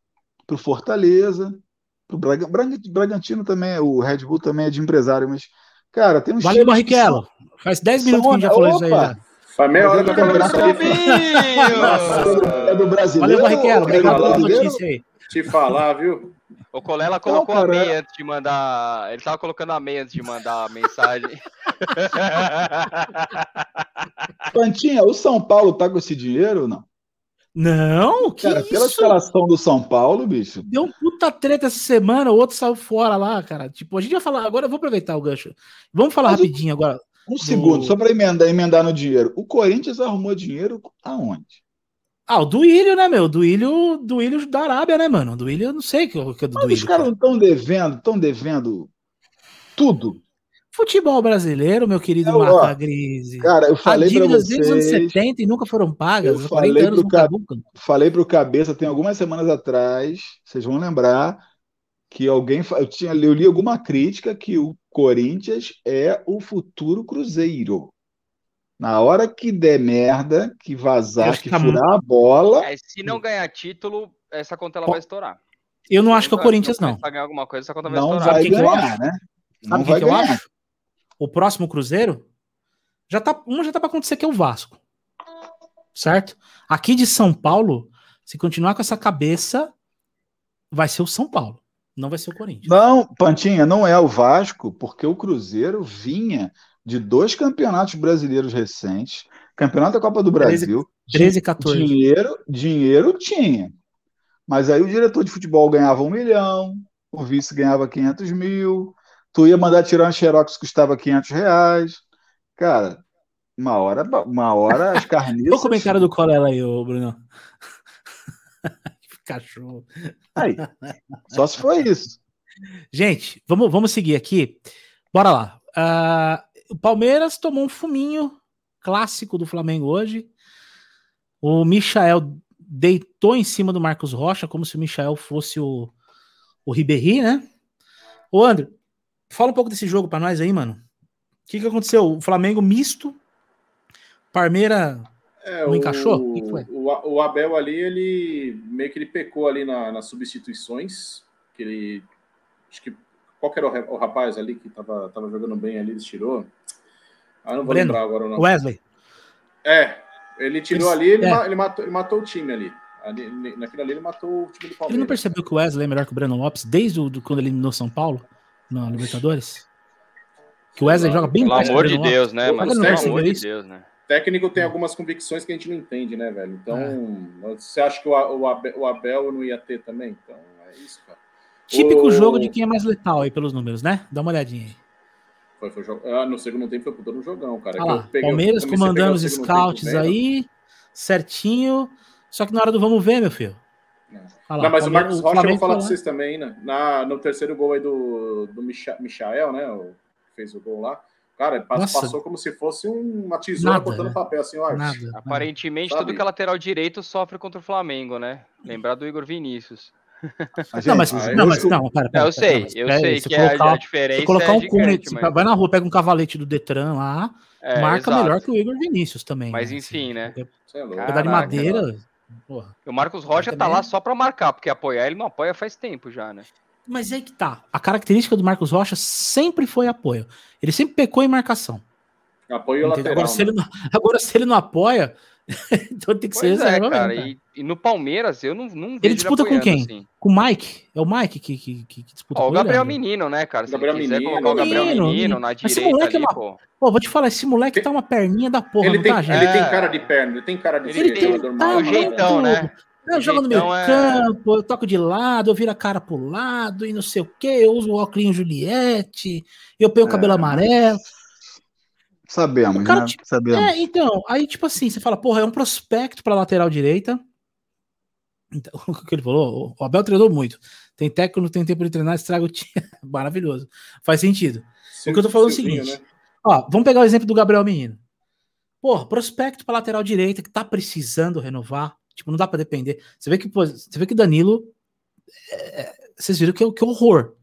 pro Fortaleza, pro Braga, Bragantino também. O Red Bull também é de empresário, mas, cara, tem um
Valeu, Barrichello. São... Faz 10 minutos que a gente já falou isso aí. Já.
Faz meia hora que eu falando
É do brasileiro.
Valeu, Barrichello. Obrigado pela notícia aí.
Te falar, viu?
O Colela colocou não, a meia antes de mandar. Ele tava colocando a meia antes de mandar a mensagem.
Pantinha, o São Paulo tá com esse dinheiro ou não?
Não, que
cara,
isso?
pela escalação do São Paulo, bicho.
Deu um puta treta essa semana, o outro saiu fora lá, cara. Tipo, a gente vai falar, agora eu vou aproveitar o gancho. Vamos falar Mas rapidinho um, agora.
Um do... segundo, só para emendar, emendar no dinheiro. O Corinthians arrumou dinheiro aonde?
Ah, o Duílio, né, meu? Duílio, Duílio da Arábia, né, mano? Duílio, eu não sei o que, que é do
Mas Duílio. Os caras não estão devendo, estão devendo tudo.
Futebol brasileiro, meu querido
Eu, ó,
Marca Grise.
Cara, eu falei pra
dívidas desde os anos
vocês,
70 e nunca foram pagas.
Eu
há 40
falei
anos
pro
não caducam.
falei pro Cabeça tem algumas semanas atrás, vocês vão lembrar que alguém, eu tinha, eu li alguma crítica que o Corinthians é o futuro Cruzeiro. Na hora que der merda, que vazar, que
que tá
furar a bola,
É, se não ganhar título, essa conta ela vai estourar.
Eu não acho que é o
Se
Corinthians, não.
a ganhar alguma coisa, essa conta vai
não
estourar.
vai ganhar, né? Não
Sabe o que,
vai
que eu
ganhar.
O próximo Cruzeiro já tá, uma já tá para acontecer que é o Vasco. Certo? Aqui de São Paulo, se continuar com essa cabeça, vai ser o São Paulo, não vai ser o Corinthians.
Não, Pantinha, não é o Vasco, porque o Cruzeiro vinha de dois campeonatos brasileiros recentes, campeonato da Copa do
13,
Brasil,
13 e 14.
Dinheiro, dinheiro tinha. Mas aí o diretor de futebol ganhava um milhão, o vice ganhava 500 mil, tu ia mandar tirar um xerox que custava 500 reais. Cara, uma hora, uma hora as
Olha o
carniças...
comentário do Colela aí, ô Bruno. Cachorro.
Aí, só se foi isso.
Gente, vamos, vamos seguir aqui. Bora lá. Ah, o Palmeiras tomou um fuminho clássico do Flamengo hoje. O Michael deitou em cima do Marcos Rocha, como se o Michael fosse o, o Ribéry, né? Ô, André, fala um pouco desse jogo pra nós aí, mano. O que, que aconteceu? O Flamengo misto. Parmeira.
É,
Não
o,
encaixou? O?
O, o Abel ali, ele meio que ele pecou ali na- nas substituições. Que ele. Acho que. Qual que era o, o rapaz ali que tava, tava jogando bem ali, ele tirou? Ah, não vou
Breno.
lembrar agora não.
Wesley.
É, ele tirou ali, ele,
é.
ma- ele matou, ele matou o time ali. ali. Naquilo ali ele matou o time do
Ele
Palmeiras.
não percebeu que o Wesley é melhor que o Breno Lopes desde o, do, quando ele eliminou São Paulo na Libertadores? Que o Wesley
lá,
joga bem
Pelo amor de. Deus, né,
mas
Pelo
não
amor de Deus, né?
técnico
É.
tem algumas convicções que a gente não entende, né, velho? Então, você acha que o, Abel, o Abel não ia ter também? Então, é isso, cara.
Típico
O-
jogo de quem é mais letal aí pelos números, né? Dá uma olhadinha aí.
Foi, foi jogo- ah, no segundo tempo foi puta no jogão, cara. Eu
lá,
peguei-
Palmeiras comandando os scouts aí, certinho. Só que na hora do vamos ver, meu filho. Olha lá,
Não, mas o Marcos Rocha, eu vou falar
lá.
vocês também, né? Na, no terceiro gol aí do, do Micha, Michael, né? O, que fez o gol lá. Cara, ele pass-
Nossa.
passou como se fosse um- uma tesoura
Nada,
cortando
né?
papel, assim, ó.
Nada.
Aparentemente,
Sabe?
tudo que é lateral direito sofre contra o Flamengo, né? Lembrar do Igor Vinícius.
Mas,
Não, mas,
gente,
Ah,
não,
eu-
mas não, pera,
É,
pera,
eu sei,
pera,
eu sei
se
que
colocar-
a diferença
Se colocar
é
um
gigante,
cone,
mas,
vai na rua, pega um cavalete do Detran lá,
é,
marca
exato.
melhor que o Igor Vinícius também.
Mas
né,
enfim, né?
é louco.
Cara,
Pedal de
Caraca,
madeira. Porra.
O Marcos Rocha tá
também-
lá só pra marcar, porque apoiar ele não apoia faz tempo já, né?
Mas é aí que tá. A característica do Marcos Rocha sempre foi apoio. Ele sempre pecou em marcação.
Apoio
entendeu?
lateral.
Agora, se
né?
ele não, agora, se ele não apoia, então tem que ser
Pois é,
reserva
cara.
mesmo, cara.
E, e no Palmeiras, eu não, não vejo
Ele disputa com
apoiando,
quem?
assim.
Com o Mike. É o Mike que, que, que, que disputa
Ó,
com
o Gabriel
ele, André?
Menino, né, cara? Se
Gabriel
ele quiser
Menino,
colocar o Gabriel
Menino,
Menino, na
Mas esse
direita
moleque é
ali,
uma-
pô.
Pô, vou te falar, esse moleque tá uma perninha da porra,
Ele
não
tem,
tá, gente?
ele tem
É.
cara de perna, ele tem cara de
Ele
ser
tem-
jogador
tá,
jeitão,
né?
né?
Eu jogo no meio
é-
campo, eu toco de lado, eu viro a cara pro lado e não sei o que, eu uso o óculos Juliette, eu tenho o cabelo
É.
amarelo.
Sabemos,
O cara,
né?
tipo,
Sabemos.
É, então, aí tipo assim, você fala, porra, é um prospecto pra lateral direita. Então, o que ele falou, o Abel treinou muito. Tem técnico, não tem tempo de treinar, estraga o time. Maravilhoso. Faz sentido. O que eu tô falando é o seguinte.
né?
Ó, vamos pegar o exemplo do Gabriel Menino. Porra, prospecto pra lateral direita que tá precisando renovar. Tipo, não dá pra depender. Você vê que, pô, você vê que o Danilo. é, vocês viram que, é- que horror.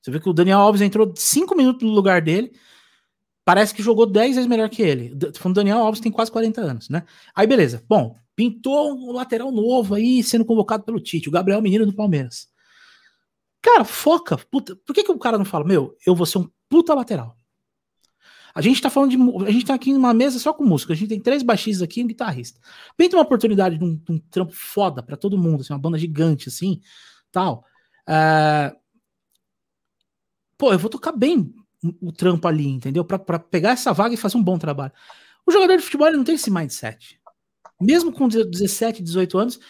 Você vê que o Daniel Alves entrou cinco minutos no lugar dele. Parece que jogou 10 vezes melhor que ele. Tô falando, Daniel Alves tem quase 40 anos, né? Aí, beleza. Bom, pintou um lateral novo aí, sendo convocado pelo Tite, o Gabriel Menino do Palmeiras. Cara, foca. Puta, por que, que o cara não fala, meu, eu vou ser um puta lateral? A gente tá falando de. A gente tá aqui numa mesa só com música. A gente tem três baixistas aqui e um guitarrista. Pinta uma oportunidade de um, de um trampo foda pra todo mundo, assim, uma banda gigante, assim, tal. É, Pô, eu vou tocar bem o trampo ali, entendeu? Pra, pra pegar essa vaga e fazer um bom trabalho. O jogador de futebol ele não tem esse mindset. Mesmo com 17, 18 anos.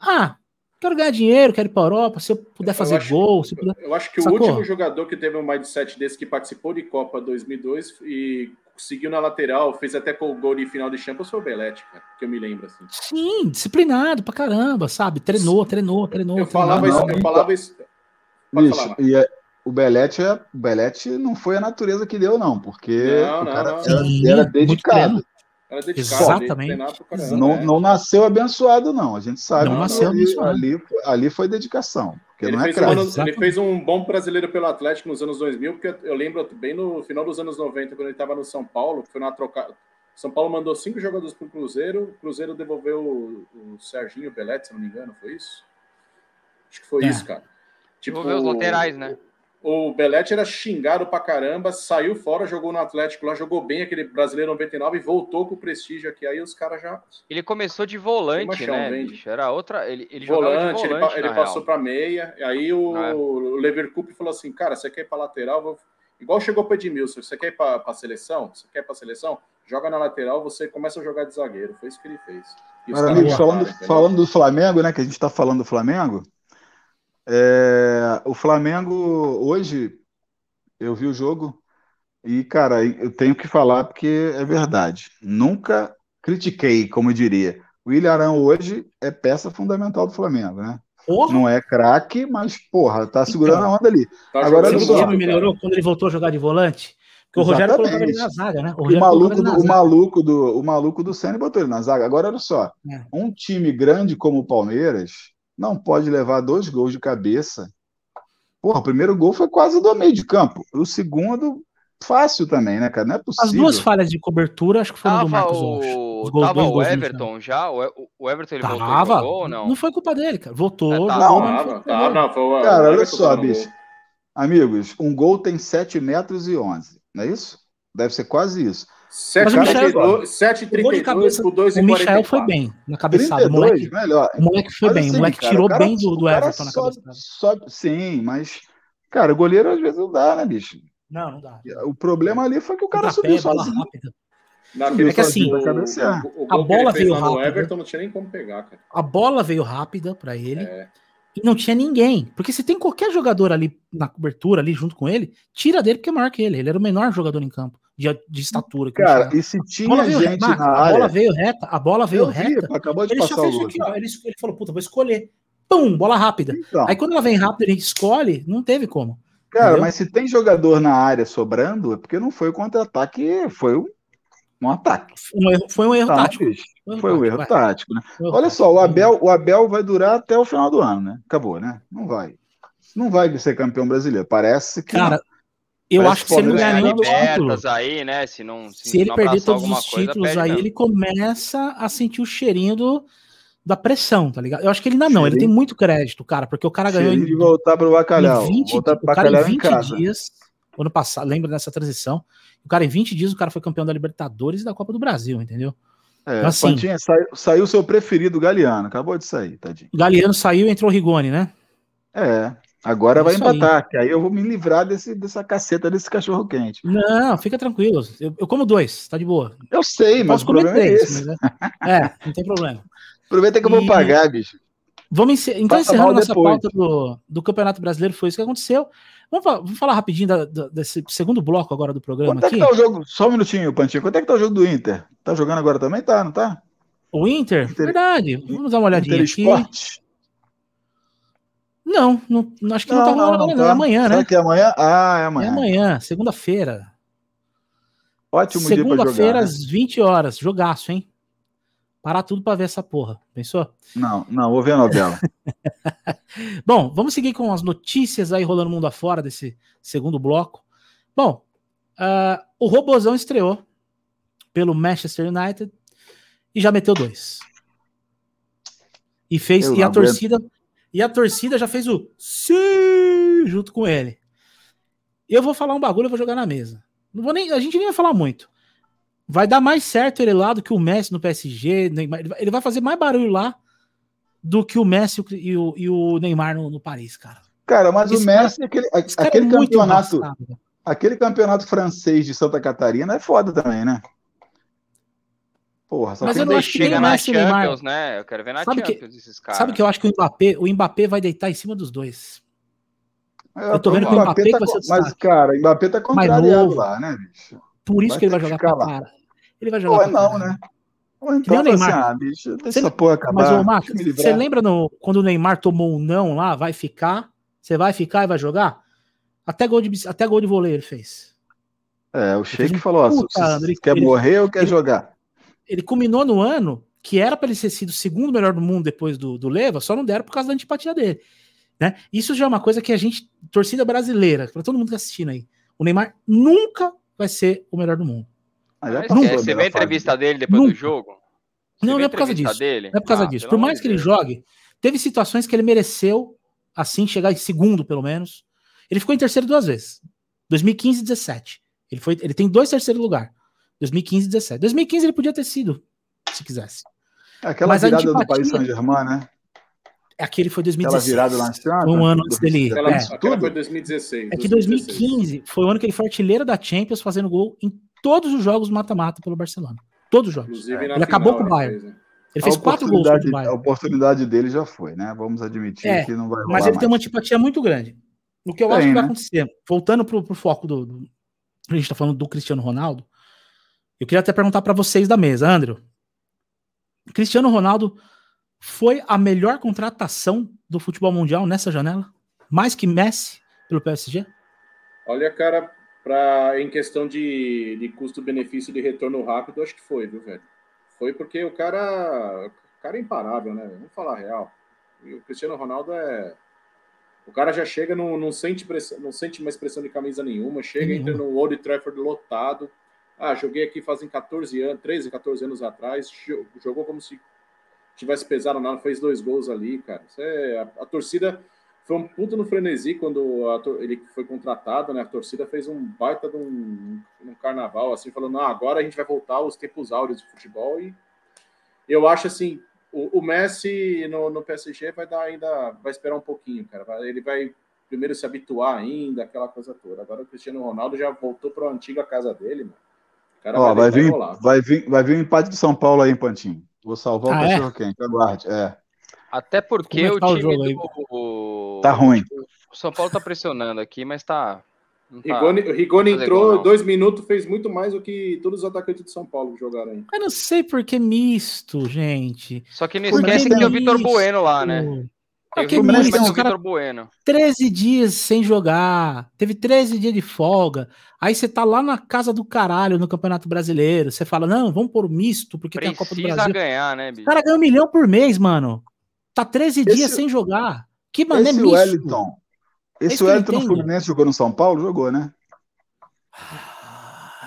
Ah, quero ganhar dinheiro, quero ir pra Europa. Se eu puder
Eu
fazer
acho-
gol, se eu puder.
Eu acho que
Sacou?
o último jogador que teve um mindset desse que participou de Copa 2002 e seguiu na lateral, fez até com o gol de final de Champions foi o Belete, cara, que eu me lembro assim.
Sim, disciplinado pra caramba, sabe? Treinou, treinou, treinou.
Eu
treinou.
falava
não,
isso, eu falava isso. Pode
Bicho,
falar,
e, é- o Belete, é, o Belete não foi a natureza que deu, não, porque
Não,
o
não,
cara
não.
era,
Sim,
era dedicado.
Era dedicado,
Exatamente.
caramba,
Não,
né?
não nasceu abençoado, não. A gente sabe
Não
que
nasceu
ali,
abençoado.
ali, ali foi dedicação. Porque
Ele
não é
fez, um
craque.
ano- ele fez um bom brasileiro pelo Atlético nos anos 2000, porque eu lembro bem no final dos anos 90, quando ele estava no São Paulo, que foi na troca. São Paulo mandou cinco jogadores para o Cruzeiro, o Cruzeiro devolveu o, o Serginho Belete, se não me engano, foi isso? Acho que foi
É.
isso, cara. Tipo,
Devolveu os laterais, né?
O Belete era xingado pra caramba, saiu fora, jogou no Atlético lá, jogou bem aquele brasileiro 99 e voltou com o prestígio aqui. Aí os caras já.
Ele começou de volante, né, bicho? Era outra. Ele, ele jogava
volante,
de
ele,
volante,
ele
na
passou
real.
pra meia. E aí o,
É.
o Leverkusen falou assim: cara, você quer ir pra lateral? Vou- Igual chegou pro Edmilson, você quer ir pra, pra seleção? Você quer ir pra seleção? Joga na lateral, você começa a jogar de zagueiro. Foi isso que ele fez. E
Mas,
aguardaram,
falando, falando do Flamengo, né? Que a gente está falando do Flamengo. É, o Flamengo hoje eu vi o jogo e, cara, eu tenho que falar porque é verdade. Nunca critiquei, como eu diria. O William Arão hoje é peça fundamental do Flamengo, né?
Porra,
Não é craque, mas, porra, tá segurando a onda ali.
Tá
Agora,
ele
cara.
melhorou quando ele voltou a jogar de volante? Porque o Rogério
Exatamente.
colocava ele na zaga, né?
O
Rogério
maluco, do, o maluco do o maluco do Senna botou ele na zaga. Agora, olha só.
É.
Um time grande como o Palmeiras não pode levar dois gols de cabeça. Porra, o primeiro gol foi quase do meio de campo. O segundo, fácil também, né, cara? Não é
As
possível.
duas falhas de cobertura, acho que foram do
Tava
Marcos Rocha.
o,
Os gols-
tava
dois
o
gols
Everton já? O, Everton ele voltou
Tava.
jogou ou não?
Não foi culpa dele, cara. Voltou,
É,
jogou,
Não,
mas não
Tava, tava, não, foi o-
Cara,
o
olha só,
tava
bicho.
gol.
Amigos, um gol tem 7 metros e 11. Não é isso? Deve ser quase isso.
Mas o Michael-
7,32
O gol de cabeça,
por 2,44.
o Michel foi bem na cabeçada. O
32,
moleque,
melhor.
o moleque foi
Mas
bem.
assim,
o moleque
cara,
tirou
o cara-
bem do,
o
do Everton na
sobe-
cabeçada.
sobe- sim, mas, cara, o goleiro às vezes não dá, né, bicho?
Não, não dá.
O problema ali foi que o cara subiu
bola
sozinho.
rápida.
Naquele
É que assim,
o- o- o
a bola veio rápido.
Everton não tinha nem como pegar, cara.
A bola veio rápida pra ele
É.
e não tinha ninguém. Porque se tem qualquer jogador ali na cobertura, ali junto com ele, tira dele porque é maior que ele. Ele era o menor jogador em campo, de, de estatura.
Cara, e se
a bola
tinha gente
reta,
na
a bola
área.
veio reta, a bola veio
vi,
reta.
acabou de
Ele só
passar o
fez
gol.
aqui, ó. Ele, ele falou, puta, vou escolher. Pum, bola rápida.
Então,
Aí quando ela vem rápido, ele escolhe, não teve como.
cara,
entendeu?
mas se tem jogador na área sobrando, é porque não foi o contra-ataque, foi um, um ataque.
Um erro- foi um erro
Tá,
tático.
bicho?
Foi um
Foi um
tático,
erro
vai.
tático, né?
Erro
Olha
tático.
só, o Abel, o Abel vai durar até o final do ano, né? Acabou, né? Não vai. Não vai ser campeão brasileiro. Parece que.
Cara, eu
Parece
acho que se ele não ganhar nenhum título,
aí, né? Se não, se,
se ele
não
perder todos os
coisa,
títulos
perde
aí,
mesmo.
ele começa a sentir o cheirinho do, da pressão, tá ligado? Eu acho que ele ainda não, ele tem muito crédito, cara, porque o cara ganhou
Cheirinho de voltar pro bacalhau.
em 20,
voltar pro
o cara em
bacalhau em
20
casa.
dias, ano passado, lembra dessa transição? O cara em 20 dias, o cara foi campeão da Libertadores e da Copa do Brasil, entendeu?
É,
Então, assim-
Pantinha, saiu, saiu seu preferido, Galeano. Acabou de sair, tadinho.
O Galeano saiu e entrou o Rigoni, né?
É. Agora
É
vai
isso aí.
empatar, que aí eu vou me livrar desse, dessa caceta desse cachorro quente.
Não, fica tranquilo. Eu, eu como dois, tá de boa.
Eu sei, mas
Posso
o problema é
três,
esse.
mas é, é, não tem problema.
Aproveita que eu vou
E-
pagar, bicho.
Vamos encer... Então,
Passa
encerrando nossa
depois.
pauta do, do Campeonato Brasileiro, foi isso que aconteceu. Vamos, fa- vamos falar rapidinho da- da- desse segundo bloco agora do programa
Quanto é
aqui.
que tá o jogo? Só um minutinho, Pantinho. Quanto é que tá o jogo do Inter? Tá jogando agora também? Tá, não tá?
O Inter?
Inter-
Verdade. Vamos dar uma olhadinha
Inter
aqui.
Esporte?
Não, não, não, acho que não, tá rolando agora, não. É
tá.
amanhã,
Será
né?
que é amanhã? Ah, é
É
amanhã.
amanhã, segunda-feira.
Ótimo dia pra
Segunda-feira,
jogar. né?
às 20 horas. Jogaço, hein? Parar tudo pra ver essa porra. Pensou?
Não, não, vou ver a novela.
Bom, vamos seguir com as notícias aí rolando mundo afora desse segundo bloco. Bom, ah, o Robozão estreou pelo Manchester United e já meteu dois. E fez
Eu
e a
não aguento.
torcida e a torcida já fez o sim junto com ele. Eu vou falar um bagulho, eu vou jogar na mesa. Não vou nem, a gente nem vai falar muito. Vai dar mais certo ele lá do que o Messi no PSG. Neymar, ele vai- fazer mais barulho lá do que o Messi e o, e o Neymar no, no Paris, cara.
Cara, mas
Esse
o Messi, aquele,
Esse cara
aquele
é muito
campeonato,
embaçado.
aquele campeonato francês de Santa Catarina é foda também, né? Porra, só
Mas eu não acho que
Chega na Champions, né? Eu quero ver na
Sabe que-
Champions esses caras.
Sabe que eu acho que o Mbappé, o Mbappé vai deitar em cima dos dois.
É,
Eu tô vendo que o Mbappé que vai ser o
Mas, cara, o Mbappé tá contrariado lá, né, bicho?
Por isso
Vai
que ele vai
que
jogar pra
lá.
cara. Ele vai jogar
Ou é não,
cara.
né? Ou então
o
assim,
Neymar.
ah, bicho, deixa essa porra acabar.
Mas, ô, Marcos,
eu
você lembra no, quando o Neymar tomou um não lá, vai ficar? Você vai ficar e vai jogar? Até gol de, até gol de vôlei ele fez.
É, o Sheik falou: ó, se- quer morrer ou quer jogar?
Ele culminou no ano que era para ele ter sido o segundo melhor do mundo depois do, do Leva, só não deram por causa da antipatia dele. Né? Isso já é uma coisa que a gente, torcida brasileira, para todo mundo que tá assistindo aí, o Neymar nunca vai ser o melhor do mundo.
Ah, já passou
é,
da
você vê a entrevista dele depois do
Nunca.
jogo? Você
Não, não é por causa disso.
Dele?
Não é por causa
Ah,
disso. Por mais que ele jogue, teve situações que ele mereceu, assim, chegar em segundo, pelo menos. Ele ficou em terceiro duas vezes. 2015 e 17. Ele, foi, ele tem dois terceiros lugar. 2015 e 17. 2015 ele podia ter sido, se quisesse.
É Aquela
Mas
virada do
antipatia-
Paris Saint-Germain, né?
Aquele foi
Aquela
2016.
virada lá em.
Foi um ano antes dele-
Aquela,
É.
aquela
Tudo?
foi 2016.
É que 2015 foi o ano que ele foi artilheiro da Champions, fazendo gol em todos os jogos mata-mata pelo Barcelona. Todos os jogos.
Inclusive na
Ele acabou
final,
com o Bayern.
ele fez, né?
Ele fez quatro gols contra o
oportunidade- A
Bayern.
oportunidade dele já foi, né? Vamos admitir
É,
que não vai rolar
Mas ele tem uma
mais.
antipatia muito grande. O que eu
Tem,
acho que vai
né?
acontecer, voltando pro, pro foco do, do. A gente tá falando do Cristiano Ronaldo. Eu queria até perguntar para vocês da mesa, Andrew. Cristiano Ronaldo foi a melhor contratação do futebol mundial nessa janela? Mais que Messi pelo PSG?
Olha, cara, pra, em questão de, de custo-benefício de retorno rápido, acho que foi, viu, velho? Foi porque o cara, o cara é imparável, né? Vamos falar a real. E o Cristiano Ronaldo é. O cara já chega, não, não, sente pressão, não sente mais pressão de camisa nenhuma, chega,
Nenhuma.
entra no Old Trafford lotado. Ah, joguei aqui fazem 14 anos, 13, 14 anos atrás, jo- jogou como se tivesse pesado nada, fez dois gols ali, cara. É, a, a torcida foi um puta no frenesi quando a ele foi contratado, né? A torcida fez um baita de um, um carnaval, assim, falando, não, agora a gente vai voltar aos tempos áureos do futebol e eu acho assim, o, o Messi no, no PSG vai dar ainda, vai esperar um pouquinho, cara. Ele vai primeiro se habituar ainda, aquela coisa toda. Agora o Cristiano Ronaldo já voltou para a antiga casa dele, mano. O cara
Ó, vai
e
vir,
rolar.
vai, vir, vai vir um empate de São Paulo aí, Pantinho. Vou salvar o
Ah, é?
cachorro quente, aguarde. É,
Até porque
é
o
tá o
time do.
tá ruim.
O São Paulo tá pressionando aqui, mas tá. tá-
Rigoni, o Rigoni entrou
não.
dois minutos, fez muito mais do que todos os atacantes de São Paulo jogaram aí.
Eu não sei por que misto, gente.
Só que não esquece
que
que é o Vitor? Bueno lá, né?
Ah,
Tem o o
cara-
Bueno.
13 dias sem jogar, teve 13 dias de folga. Aí você tá lá na casa do caralho no Campeonato Brasileiro. Você fala, não, vamos pôr o misto, porque tem a Copa do
Precisa
Brasil.
ganhar, né,
O
bicho?
cara ganha um milhão por mês, mano. Tá 13
Esse-
dias sem jogar. Que mané
Esse
misto.
Wellington.
É
Esse
eu
Wellington no. Fluminense jogou no São Paulo? Jogou, né?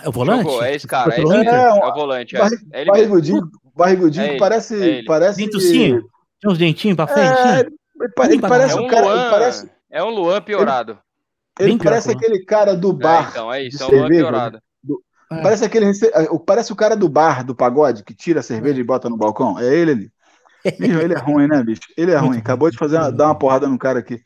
É o volante?
Jogou, é esse cara, é esse?
É,
É o volante, é.
Barri-
É.
Barrigudinho, barrigudinho
É
que
ele,
parece.
é ele.
parece
Tem uns dentinhos pra frente?
É,
né?
Ele ele parece
É um
cara. Ele
Luan,
parece,
é um Luan piorado.
ele
pior
parece
que
aquele cara do
É,
bar.
então, é isso, é um Luan piorado.
É.
Parece aquele. rece- Parece o cara do bar do pagode que tira a cerveja e bota no balcão. É ele ali. Bicho, ele é ruim, né, bicho? Ele é ruim. Acabou de fazer uma- dar uma porrada no cara aqui.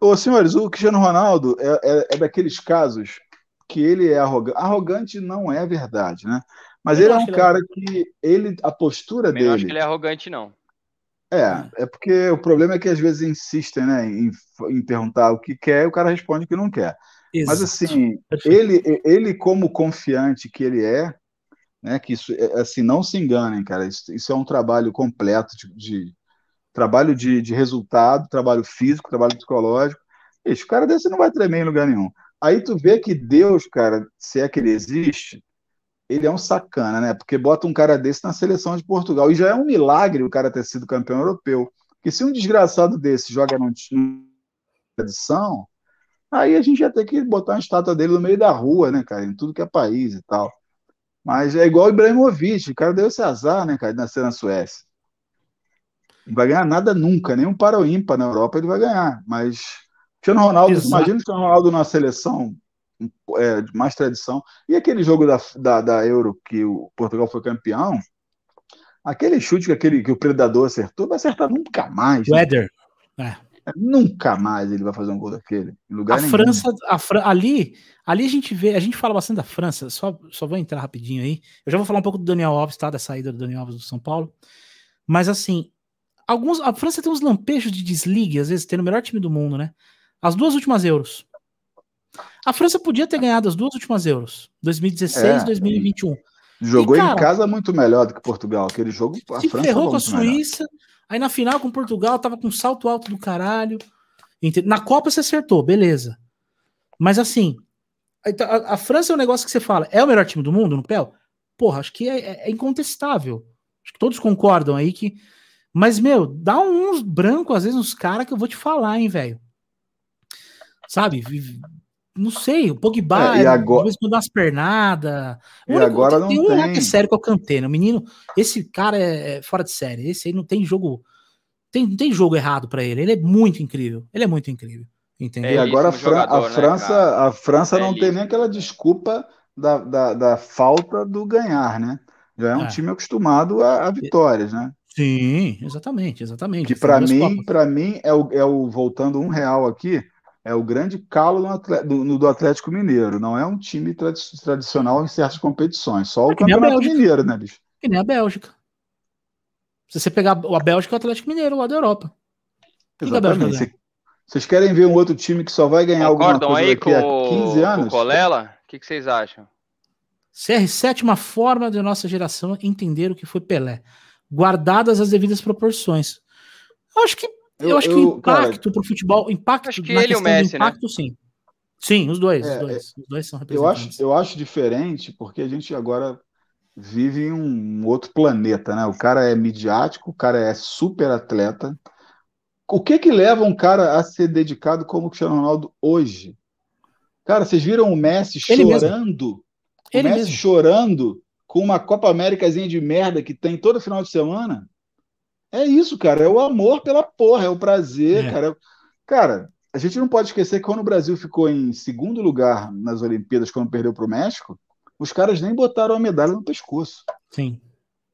Ô, senhores, o Cristiano Ronaldo é, é- é daqueles casos que ele é arrogante. Arrogante não é verdade, né? Mas
Eu
ele é um
acho ele
cara que ele, a postura
Também não acho que
dele.
ele é arrogante, não.
É, é porque o problema é que às vezes insistem, né, em, em perguntar o que quer e o cara responde o que não quer. Mas
Exato.
assim,
Perfeito.
ele, ele como confiante que ele é, né, que isso, é, assim, não se enganem, cara, isso, isso é um trabalho completo de, de- trabalho de, de resultado, trabalho físico, trabalho psicológico. Esse cara desse não vai tremer em lugar nenhum. Aí tu vê que Deus, cara, se é que ele existe, ele é um sacana, né? Porque bota um cara desse na seleção de Portugal. E já é um milagre o cara ter sido campeão europeu. Porque se um desgraçado desse joga num time de tradição, aí a gente ia ter que botar uma estátua dele no meio da rua, né, cara? Em tudo que é país e tal. Mas é igual o Ibrahimovic, o cara deu esse azar, né, cara, de nascer na Suécia. Não vai ganhar nada nunca, nem um para o ímpar na Europa ele vai ganhar. Mas Cristiano Ronaldo,
Exato.
imagina o Cristiano Ronaldo numa seleção é, de mais tradição. E aquele jogo da, da, da Euro que o Portugal foi campeão, aquele chute que, aquele, que o Predador acertou, vai acertar nunca mais. né?
Weather.
Nunca mais ele vai fazer um gol daquele. Lugar
A
nenhum.
França, a Fran- ali, ali a gente vê, a gente fala bastante da França, só, só vou entrar rapidinho aí. Eu já vou falar um pouco do Daniel Alves, tá? Da saída do Daniel Alves do São Paulo. Mas assim, alguns, a França tem uns lampejos de desligue, às vezes tem no melhor time do mundo, né? As duas últimas euros. A França podia ter ganhado as duas últimas euros, 2016
É,
e 2021.
Jogou
E,
em
cara,
casa muito melhor do que Portugal. Aquele jogo, a
se
França
ferrou com a
muito melhor.
Suíça, aí na final com Portugal tava com um salto alto do caralho. Na Copa você acertou, beleza. Mas assim, a, a, França é um negócio que você fala, é o melhor time do mundo no PEL? Porra, acho que é, é, é incontestável. Acho que todos concordam aí que. Mas, meu, dá uns brancos, às vezes, uns caras que eu vou te falar, hein, velho. Sabe? Não sei, o Pogba,
é, e agora...
às vezes pernadas.
E agora não
tem.
Tem um
que é sério que eu cantei, o menino, esse cara é, é fora de série. Esse aí não tem jogo. Tem, não tem jogo errado para ele. Ele é muito incrível. Ele é muito incrível. Entendeu?
e agora a, Fran jogador, a né, França, né, a França não tem nem aquela desculpa da, da, da, falta do ganhar, né? Já é um é. time acostumado a, a, vitórias, né?
Sim, exatamente, exatamente.
Que para mim, para mim é o, é o voltando um real aqui, é o grande calo do, do, do Atlético Mineiro. Não é um time trad tradicional em certas competições, só o é Campeonato Mineiro, né, bicho?
Que nem a Bélgica. Se você pegar a Bélgica, é o Atlético Mineiro lá da Europa.
Exatamente. Vocês querem ver um outro time que só vai ganhar Concordam alguma coisa daqui a 15 anos?
Com o Colela? O que, que vocês acham?
CR7, uma forma de nossa geração entender o que foi Pelé, guardadas as devidas proporções. Eu acho que eu, eu acho eu, que o impacto para o futebol, impacto
acho que ele e o Messi,
né? impacto,
né?
sim. Sim, os dois, é, os dois,
é,
os dois são
representantes. Eu acho, eu acho diferente porque a gente agora vive em um outro planeta, né? O cara é midiático, o cara é super atleta, o que que leva um cara a ser dedicado como o Cristiano Ronaldo hoje? Cara, vocês viram o Messi Ele chorando? Mesmo. O Ele Messi mesmo. chorando com uma Copa Américazinha de merda que tem todo final de semana? É isso, cara. É o amor pela porra, é o prazer, é. cara. Cara, a gente não pode esquecer que quando o Brasil ficou em segundo lugar nas Olimpíadas, quando perdeu para o México, os caras nem botaram a medalha no pescoço.
Sim.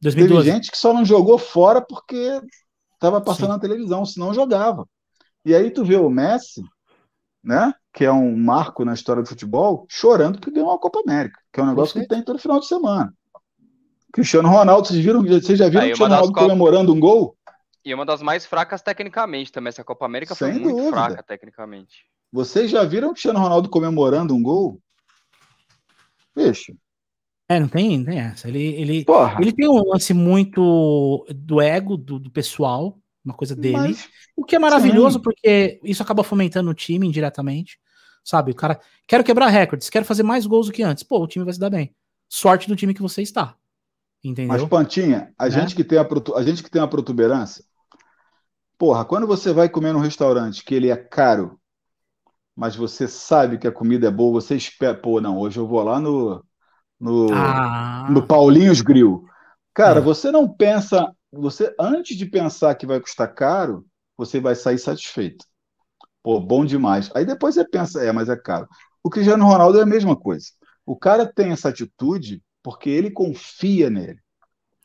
2012. Teve gente que só não jogou fora porque Estava passando Sim. na televisão, senão jogava. E aí tu vê o Messi, né? Que é um marco na história do futebol, chorando porque ganhou uma Copa América, que é um negócio que tem todo final de semana. Cristiano Ronaldo, vocês viram? Vocês já viram o Cristiano Ronaldo Copa... comemorando um gol?
E uma das mais fracas tecnicamente também. Essa Copa América Sem foi muito dúvida. fraca tecnicamente.
Vocês já viram o Cristiano Ronaldo comemorando um gol? Bicho,
é, não tem, não tem essa. Ele, ele, ele tem um lance muito do ego, do, do pessoal, uma coisa dele. Mas, o que é maravilhoso, sim. porque isso acaba fomentando o time indiretamente. Sabe, o cara, quero quebrar recordes, quero fazer mais gols do que antes. Pô, o time vai se dar bem. Sorte do time que você está. Entendeu?
Mas, Pantinha, a, né? gente, que tem a, a gente que tem a protuberância, porra, quando você vai comer num restaurante que ele é caro, mas você sabe que a comida é boa, você espera, pô, não, hoje eu vou lá no no, ah. no Paulinhos Grill. Cara, é. você não pensa, você antes de pensar que vai custar caro, você vai sair satisfeito. Pô, bom demais. Aí depois você pensa, é, mas é caro. O Cristiano Ronaldo é a mesma coisa. O cara tem essa atitude porque ele confia nele.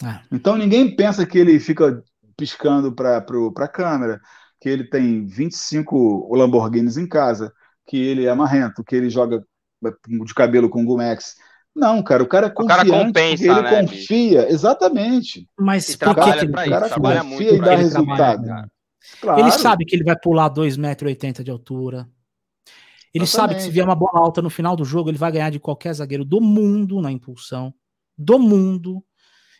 É. Então ninguém pensa que ele fica piscando para a câmera, que ele tem 25 Lamborghinis em casa, que ele é marrento, que ele joga de cabelo com Gumex. Não, cara, o cara é confiante, o cara compensa, ele né, confia, bicho? exatamente.
Mas
e por que, que ele, o cara trabalha confia muito, em dar resultado?
Claro. Ele sabe que ele vai pular 2,80m de altura. Ele exatamente. sabe que se vier uma bola alta no final do jogo, ele vai ganhar de qualquer zagueiro do mundo na impulsão. Do mundo.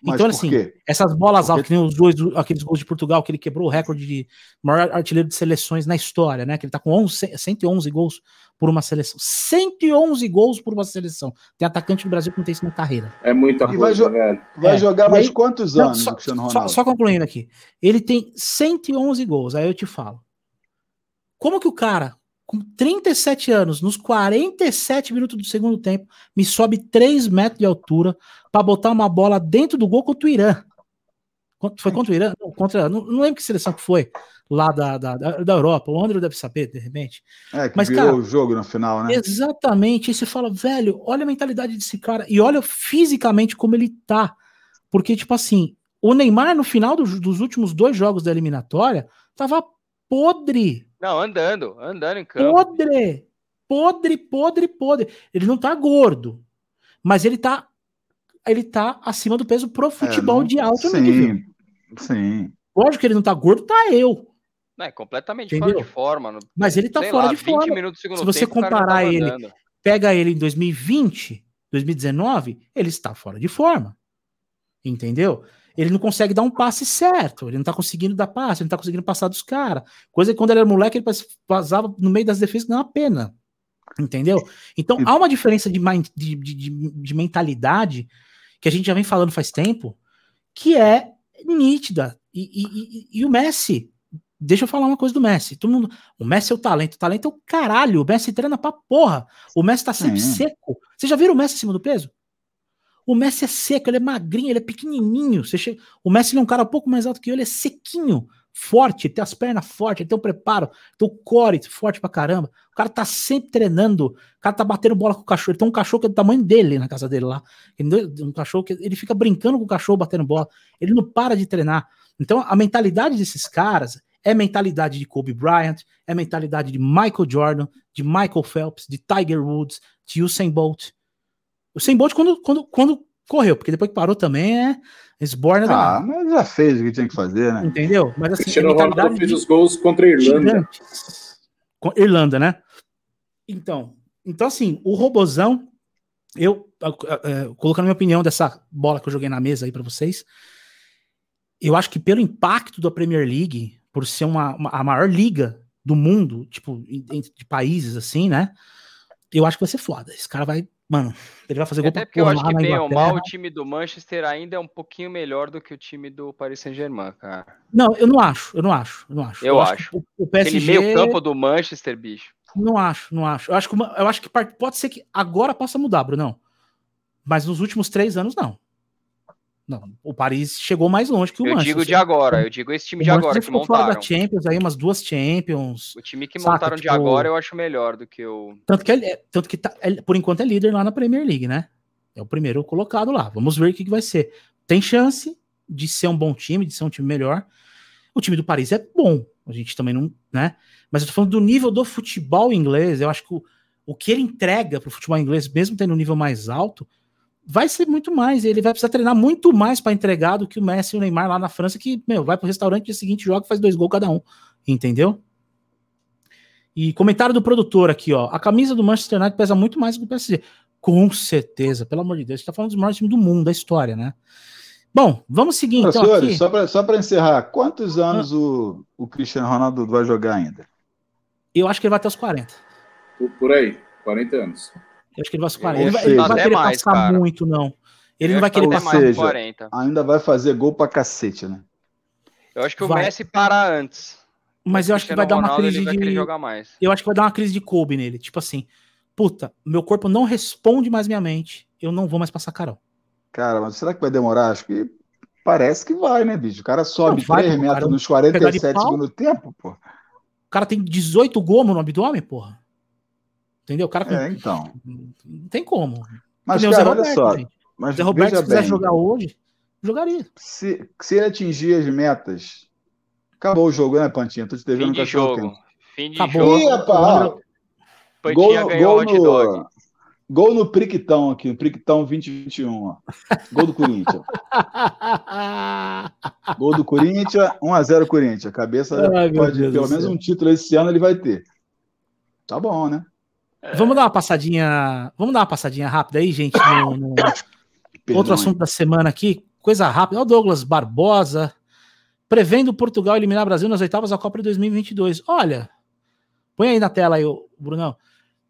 Mas então, assim, quê? essas bolas altas, que nem os dois, aqueles gols de Portugal, que ele quebrou o recorde de maior artilheiro de seleções na história, né? Que ele tá com 11, 111 gols por uma seleção. 111 gols por uma seleção. Tem atacante no Brasil que não tem isso na carreira.
É muita coisa,
vai, jo
velho.
vai é. jogar mais aí, quantos anos,
só, só, só, concluindo aqui. Ele tem 111 gols, aí eu te falo. Como que o cara, com 37 anos, nos 47 minutos do segundo tempo, me sobe 3 metros de altura para botar uma bola dentro do gol contra o Irã? Foi contra o Irã? Não, contra, não, não lembro que seleção que foi lá da, da, da Europa. O André deve saber, de repente.
É, que Mas, virou cara, o jogo no final, né?
Exatamente. E você fala, velho, olha a mentalidade desse cara e olha fisicamente como ele tá. Porque, tipo assim, o Neymar, no final do, dos últimos dois jogos da eliminatória, tava podre.
Não, andando, andando em campo.
Podre! Podre, podre, podre. Ele não tá gordo, mas ele tá ele tá acima do peso pro futebol é, não, de alto
sim, nível. Sim.
Lógico que ele não tá gordo, tá eu.
É completamente Entendeu? fora de forma. No,
Mas ele tá fora lá, de forma. Se você tempo, comparar ele, andando. pega ele em 2020, 2019, ele está fora de forma. Entendeu? Ele não consegue dar um passe certo, ele não tá conseguindo dar passe, ele não tá conseguindo passar dos caras. Coisa que quando ele era moleque, ele passava no meio das defesas, não uma pena. Entendeu? Então há uma diferença de, de, de, de, mentalidade que a gente já vem falando faz tempo, que é nítida. E, e, e, e, o Messi, deixa eu falar uma coisa do Messi. Todo mundo, o Messi é o talento, o talento é o caralho. O Messi treina pra porra. O Messi tá sempre seco. Vocês já viram o Messi acima do peso? O Messi é seco, ele é magrinho, ele é pequenininho. Chega... O Messi é um cara um pouco mais alto que eu, ele é sequinho, forte, tem as pernas fortes, tem o preparo, tem o core forte pra caramba. O cara tá sempre treinando, o cara tá batendo bola com o cachorro. Ele tem um cachorro que é do tamanho dele na casa dele lá. Um cachorro que ele fica brincando com o cachorro batendo bola. Ele não para de treinar. Então a mentalidade desses caras é mentalidade de Kobe Bryant, é mentalidade de Michael Jordan, de Michael Phelps, de Tiger Woods, de Usain Bolt. O Usain Bolt quando, quando, quando correu, porque depois que parou também é esborna
Ah, mas já fez o que tinha que fazer, né?
Entendeu? Mas assim,
Cristiano Ronaldo fez os gols contra a Irlanda.
Com Irlanda, né? Então, então assim, o Robozão, eu, uh, colocando a minha opinião dessa bola que eu joguei na mesa aí para vocês, eu acho que pelo impacto da Premier League, por ser uma, uma a maior liga do mundo, tipo, de países assim, né? Eu acho que vai ser foda. Esse cara vai Mano, ele vai fazer gol
Até porque eu acho que bem ou mal o time do Manchester ainda é um pouquinho melhor do que o time do Paris Saint-Germain, cara.
Não, eu não acho, eu não acho, eu não acho.
Eu, eu acho. acho. O, PSG... Aquele meio campo do Manchester, bicho.
Não acho, não acho. Eu acho que, eu acho que pode ser que agora possa mudar, Bruno. Mas nos últimos três anos, não. Não, o Paris chegou mais longe que o
eu
Manchester.
Eu digo de agora, eu digo esse time de agora que montaram.
Fora da Champions, aí umas duas Champions.
O time que saca, montaram tipo, de agora eu acho melhor do que o.
Tanto que, ele, tanto que tá, ele, por enquanto é líder lá na Premier League, né? É o primeiro colocado lá. Vamos ver o que, que vai ser. Tem chance de ser um bom time, de ser um time melhor. O time do Paris é bom. A gente também não, né? Mas eu tô falando do nível do futebol inglês. Eu acho que o, o que ele entrega pro futebol inglês, mesmo tendo um nível mais alto, vai ser muito mais. Ele vai precisar treinar muito mais para entregar do que o Messi e o Neymar lá na França, que, meu, vai pro restaurante dia seguinte, joga e faz dois gols cada um. Entendeu? E comentário do produtor aqui, ó. A camisa do Manchester United pesa muito mais do que o PSG. Com certeza, pelo amor de Deus. Gente tá falando dos maiores times do mundo, da história, né? Bom, vamos seguir então.
Senhores, aqui. só para encerrar, quantos anos ah. o, o Cristiano Ronaldo vai jogar ainda?
Eu acho que ele vai até os 40.
Por, por aí, 40 anos.
Eu acho que ele vai, 40. Ele, ele não vai querer mais, passar cara. muito, não. Ele eu não vai querer passar
seja, 40. Ainda vai fazer gol pra cacete, né?
Eu acho que o vai. Messi para antes.
Mas eu acho que vai dar uma Ronaldo, crise de. Jogar mais. Eu acho que vai dar uma crise de Kobe nele. Tipo assim, puta, meu corpo não responde mais minha mente. Eu não vou mais passar carão.
Cara, mas será que vai demorar? Acho que parece que vai, né, bicho? O cara sobe não, vai, 3 metros nos 47 segundos tempo, pô. O
cara tem 18 gomos no abdômen, porra. Entendeu? O cara
é, então.
Não tem como.
Mas, cara, Roberto, olha só.
Gente. Mas Zé Roberto, se quiser jogar hoje, jogaria.
Se, se ele atingir as metas, acabou o jogo, né, Pantinha? Tô te devendo
Fim de jogo. Fim de
acabou.
jogo. Ih,
rapaz. Pantinha ganhou gol no, Gol no Priquitão aqui, no Priquitão 2021. Ó. Gol do Corinthians. gol do Corinthians, 1x0 Corinthians. Cabeça Ai, pode, pelo menos um título esse ano ele vai ter. Tá bom, né?
Vamos dar uma passadinha. Vamos dar uma passadinha rápida aí, gente. No, no outro assunto da semana aqui. Coisa rápida. o Douglas Barbosa. Prevendo Portugal eliminar o Brasil nas oitavas da Copa de 2022. Olha, põe aí na tela aí, Brunão.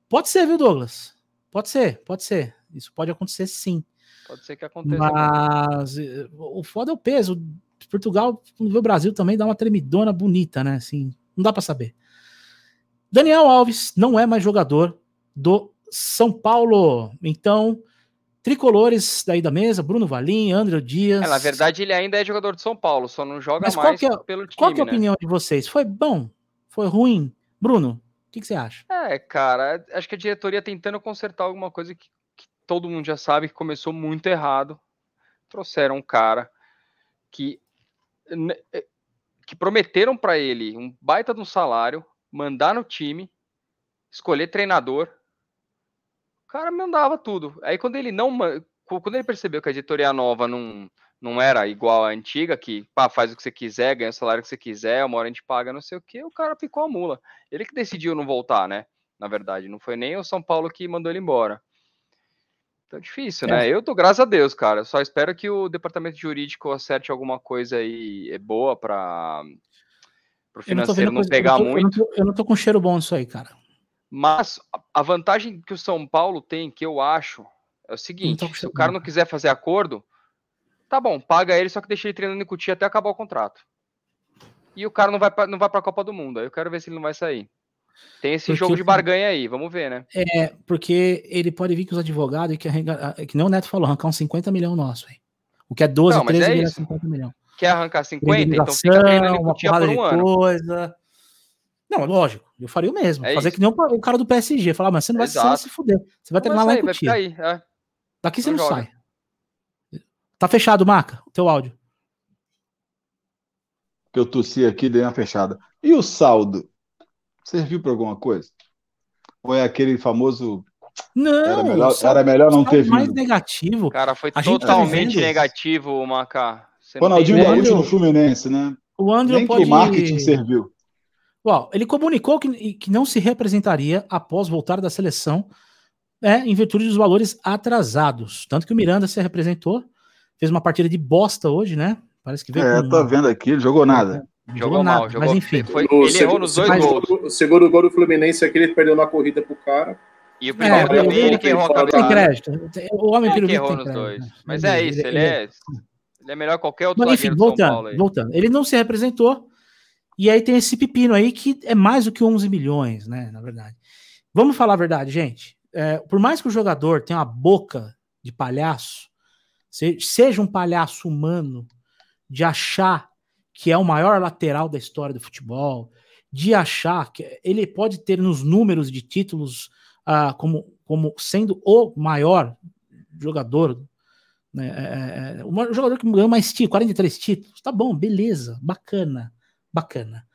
Pode ser, viu, Douglas? Pode ser, pode ser. Isso pode acontecer sim.
Pode ser que aconteça.
Mas eh, o foda é o peso. Portugal, quando vê o Brasil também dá uma tremidona bonita, né? Assim, não dá para saber. Daniel Alves não é mais jogador do São Paulo. Então, tricolores daí da mesa, Bruno Valim, André Dias. É,
na verdade, ele ainda é jogador de São Paulo, só não joga Mas mais
é,
pelo time.
Qual é a
né?
opinião de vocês? Foi bom? Foi ruim? Bruno, o que, que, você acha?
É, cara, acho que a diretoria tentando consertar alguma coisa que, que todo mundo já sabe que começou muito errado. Trouxeram um cara que, eh, que prometeram para ele um baita de um salário, mandar no time, escolher treinador, cara mandava tudo. Aí quando ele não. Quando ele percebeu que a editoria nova não, não era igual à antiga, que pá, faz o que você quiser, ganha o salário que você quiser, uma hora a gente paga não sei o que, o cara ficou a mula. Ele que decidiu não voltar, né? Na verdade, não foi nem o São Paulo que mandou ele embora. Então, difícil, né? é. Eu tô, graças a Deus, cara. só espero que o departamento jurídico acerte alguma coisa aí é boa para o financeiro não, não pegar
eu tô,
muito.
Eu não, tô, eu não tô com cheiro bom nisso aí, cara.
Mas a vantagem que o São Paulo tem, que eu acho, é o seguinte: se o cara não quiser fazer acordo, tá bom, paga ele, só que deixa ele treinando em Cutia até acabar o contrato. E o cara não vai pra, não vai para a Copa do Mundo. Aí eu quero ver se ele não vai sair. Tem esse porque jogo de barganha aí, vamos ver, né?
É, porque ele pode vir com os advogados e que, que nem o Neto falou, arrancar uns 50 milhões nosso, aí. O que é 12, não, 13 é
50 milhões. Quer arrancar 50? Então fica treinando em Cutia por um ano.
Coisa. Não, lógico, eu faria o mesmo. É fazer isso. que nem o cara do PSG. Falar, mas você não vai, Exato. se fuder. Você vai treinar lá em ficar aí, é. Daqui você não, não sai. Tá fechado, Maca, o teu áudio.
Que eu tossi aqui, dei uma fechada. E o saldo? Serviu para alguma coisa? Ou é aquele famoso.
Não,
era melhor, era melhor não ter vindo.
mais negativo.
Cara, foi a totalmente tá negativo, Maca.
Ronaldinho Gaúcho no Fluminense, né?
O André
pode... que o marketing serviu.
Uau, ele comunicou que, que não se representaria após voltar da seleção é, em virtude dos valores atrasados. Tanto que o Miranda se representou, fez uma partida de bosta hoje, né? Parece que veio.
É, com... tô vendo aqui, ele jogou nada.
Jogou, jogou nada, mal, jogou,
mas enfim.
Foi, ele segundo, errou nos dois gols.
O segundo gol do Fluminense aqui, ele perdeu na corrida pro cara.
E o primeiro é,
ele, ele que errou a Tem crédito. O homem
ele que errou nos dois. Né? Mas é isso, ele, ele é, ele é melhor que qualquer outro
Mas enfim, voltando, voltando. Ele não se representou, e aí tem esse pepino aí que é mais do que 11 milhões, né? Na verdade. Vamos falar a verdade, gente. É, por mais que o jogador tenha uma boca de palhaço, seja um palhaço humano, de achar que é o maior lateral da história do futebol, de achar que ele pode ter nos números de títulos uh, como, como sendo o maior jogador, né, é, é, é jogador que ganhou mais títulos, 43 títulos, tá bom, beleza, bacana bacana.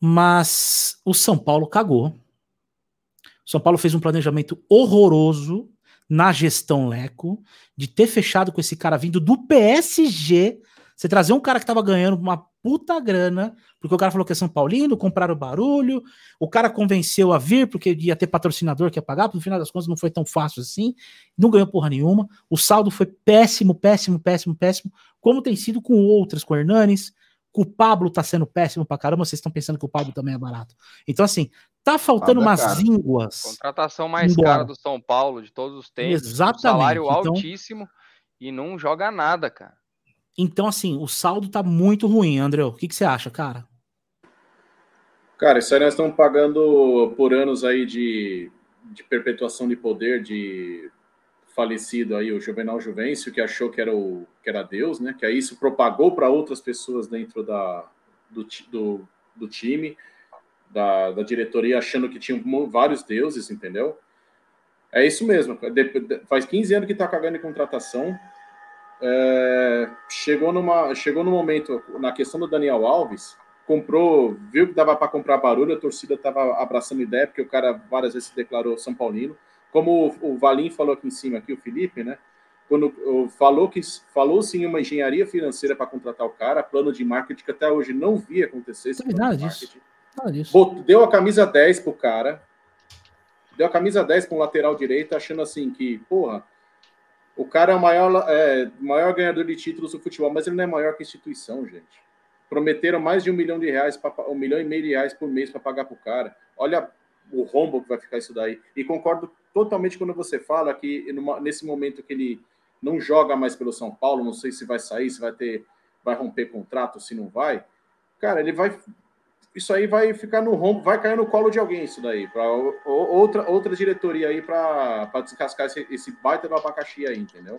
Mas o São Paulo cagou. O São Paulo fez um planejamento horroroso na gestão Leco, de ter fechado com esse cara vindo do PSG. Você trazer um cara que tava ganhando uma puta grana, porque o cara falou que é São Paulino, compraram barulho, o cara convenceu a vir, porque ia ter patrocinador que ia pagar, no final das contas não foi tão fácil assim, não ganhou porra nenhuma. O saldo foi péssimo, péssimo, péssimo, péssimo, como tem sido com outras, com o Hernanes, o Pablo tá sendo péssimo pra caramba, vocês estão pensando que o Pablo também é barato. Então, assim, tá faltando umas cara. línguas.
Contratação mais embora. cara do São Paulo de todos os tempos.
Exatamente.
salário então, altíssimo e não joga nada, cara.
Então, assim, o saldo tá muito ruim, André. O que, que você acha, cara?
Cara, isso aí nós estamos pagando por anos aí de, de perpetuação de poder, de falecido aí, o Juvenal Juvencio, que achou que era, o, que era Deus, né? Que aí isso propagou para outras pessoas dentro da, do, do, do time, da, da, diretoria, achando que tinham vários deuses, entendeu? É isso mesmo. Faz 15 anos que está cagando em contratação. É, chegou, numa, chegou no momento, na questão do Daniel Alves, comprou, viu que dava para comprar barulho, a torcida estava abraçando ideia, porque o cara várias vezes se declarou São Paulino como o, Valim falou aqui em cima, aqui o Felipe, né? Quando falou que falou sim uma engenharia financeira para contratar o cara, plano de marketing que até hoje não vi acontecer. Esse
nada disso. Nada disso.
Deu a camisa 10 pro cara. Deu a camisa 10 para um lateral direito, achando assim que, porra, o cara é o maior, é, maior ganhador de títulos do futebol, mas ele não é maior que instituição, gente. Prometeram mais de um milhão de reais, pra, um milhão e meio de reais por mês para pagar pro cara. Olha o rombo que vai ficar isso daí. E concordo totalmente quando você fala que numa, nesse momento que ele não joga mais pelo São Paulo, não sei se vai sair, se vai ter, vai romper contrato, se não vai. Cara, ele vai. Isso aí vai ficar no rombo, vai cair no colo de alguém, isso daí, para outra, outra diretoria aí para descascar esse, esse baita do abacaxi aí, entendeu?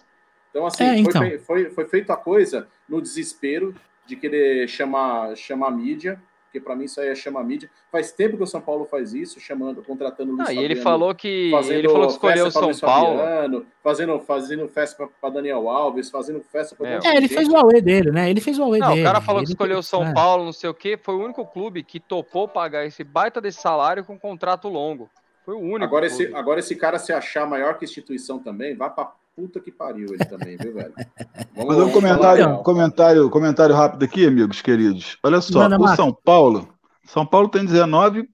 Então, assim, é, então. Foi, foi, foi feita a coisa no desespero de querer chamar, chamar a mídia porque para mim isso aí é chama mídia. Faz tempo que o São Paulo faz isso, chamando, contratando o
Luiz ah, Fabiano, ele falou que ele falou que escolheu o São Paulo,
Fabiano, fazendo fazendo festa para Daniel Alves, fazendo festa para
É, é ele fez o Aue dele, né? Ele fez o Aue dele.
o cara falou que escolheu o São é. Paulo, não sei o quê, foi o único clube que topou pagar esse baita desse salário com contrato longo. Foi o único.
Agora esse, agora esse cara se achar maior que instituição também, vá para puta que pariu ele também, viu, velho?
Vamos, Fazer um comentário, comentário, comentário rápido aqui, amigos queridos. Olha só, Manda, o São Paulo são Paulo tem 19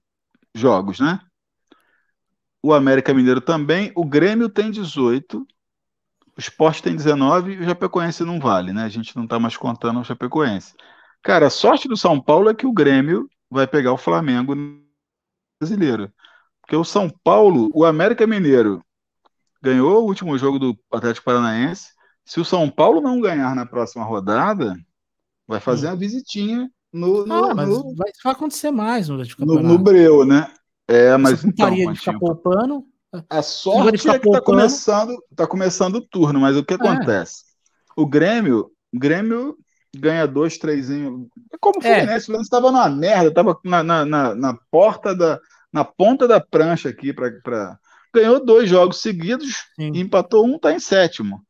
jogos, né? O América Mineiro também. O Grêmio tem 18. O Sport tem 19 e o Chapecoense não vale, né? A gente não tá mais contando o Chapecoense. Cara, a sorte do São Paulo é que o Grêmio vai pegar o Flamengo brasileiro. Porque o São Paulo, o América Mineiro, ganhou o último jogo do Atlético Paranaense. Se o São Paulo não ganhar na próxima rodada, vai fazer uma visitinha no. no,
Ah, mas
no,
vai, vai acontecer mais no
no,
campeonato.
no Breu, né? É, mas
Essa
então,
de ficar poupando.
a sorte é que tá
poupando.
começando, tá começando o turno, mas o que acontece? O Grêmio, o Grêmio ganha dois, três. em- É como o
É.
Fluminense, o Fluminense estava numa merda, estava na, na, na, na porta da, na ponta da prancha aqui para pra... ganhou dois jogos seguidos
Sim.
e empatou um, tá em sétimo.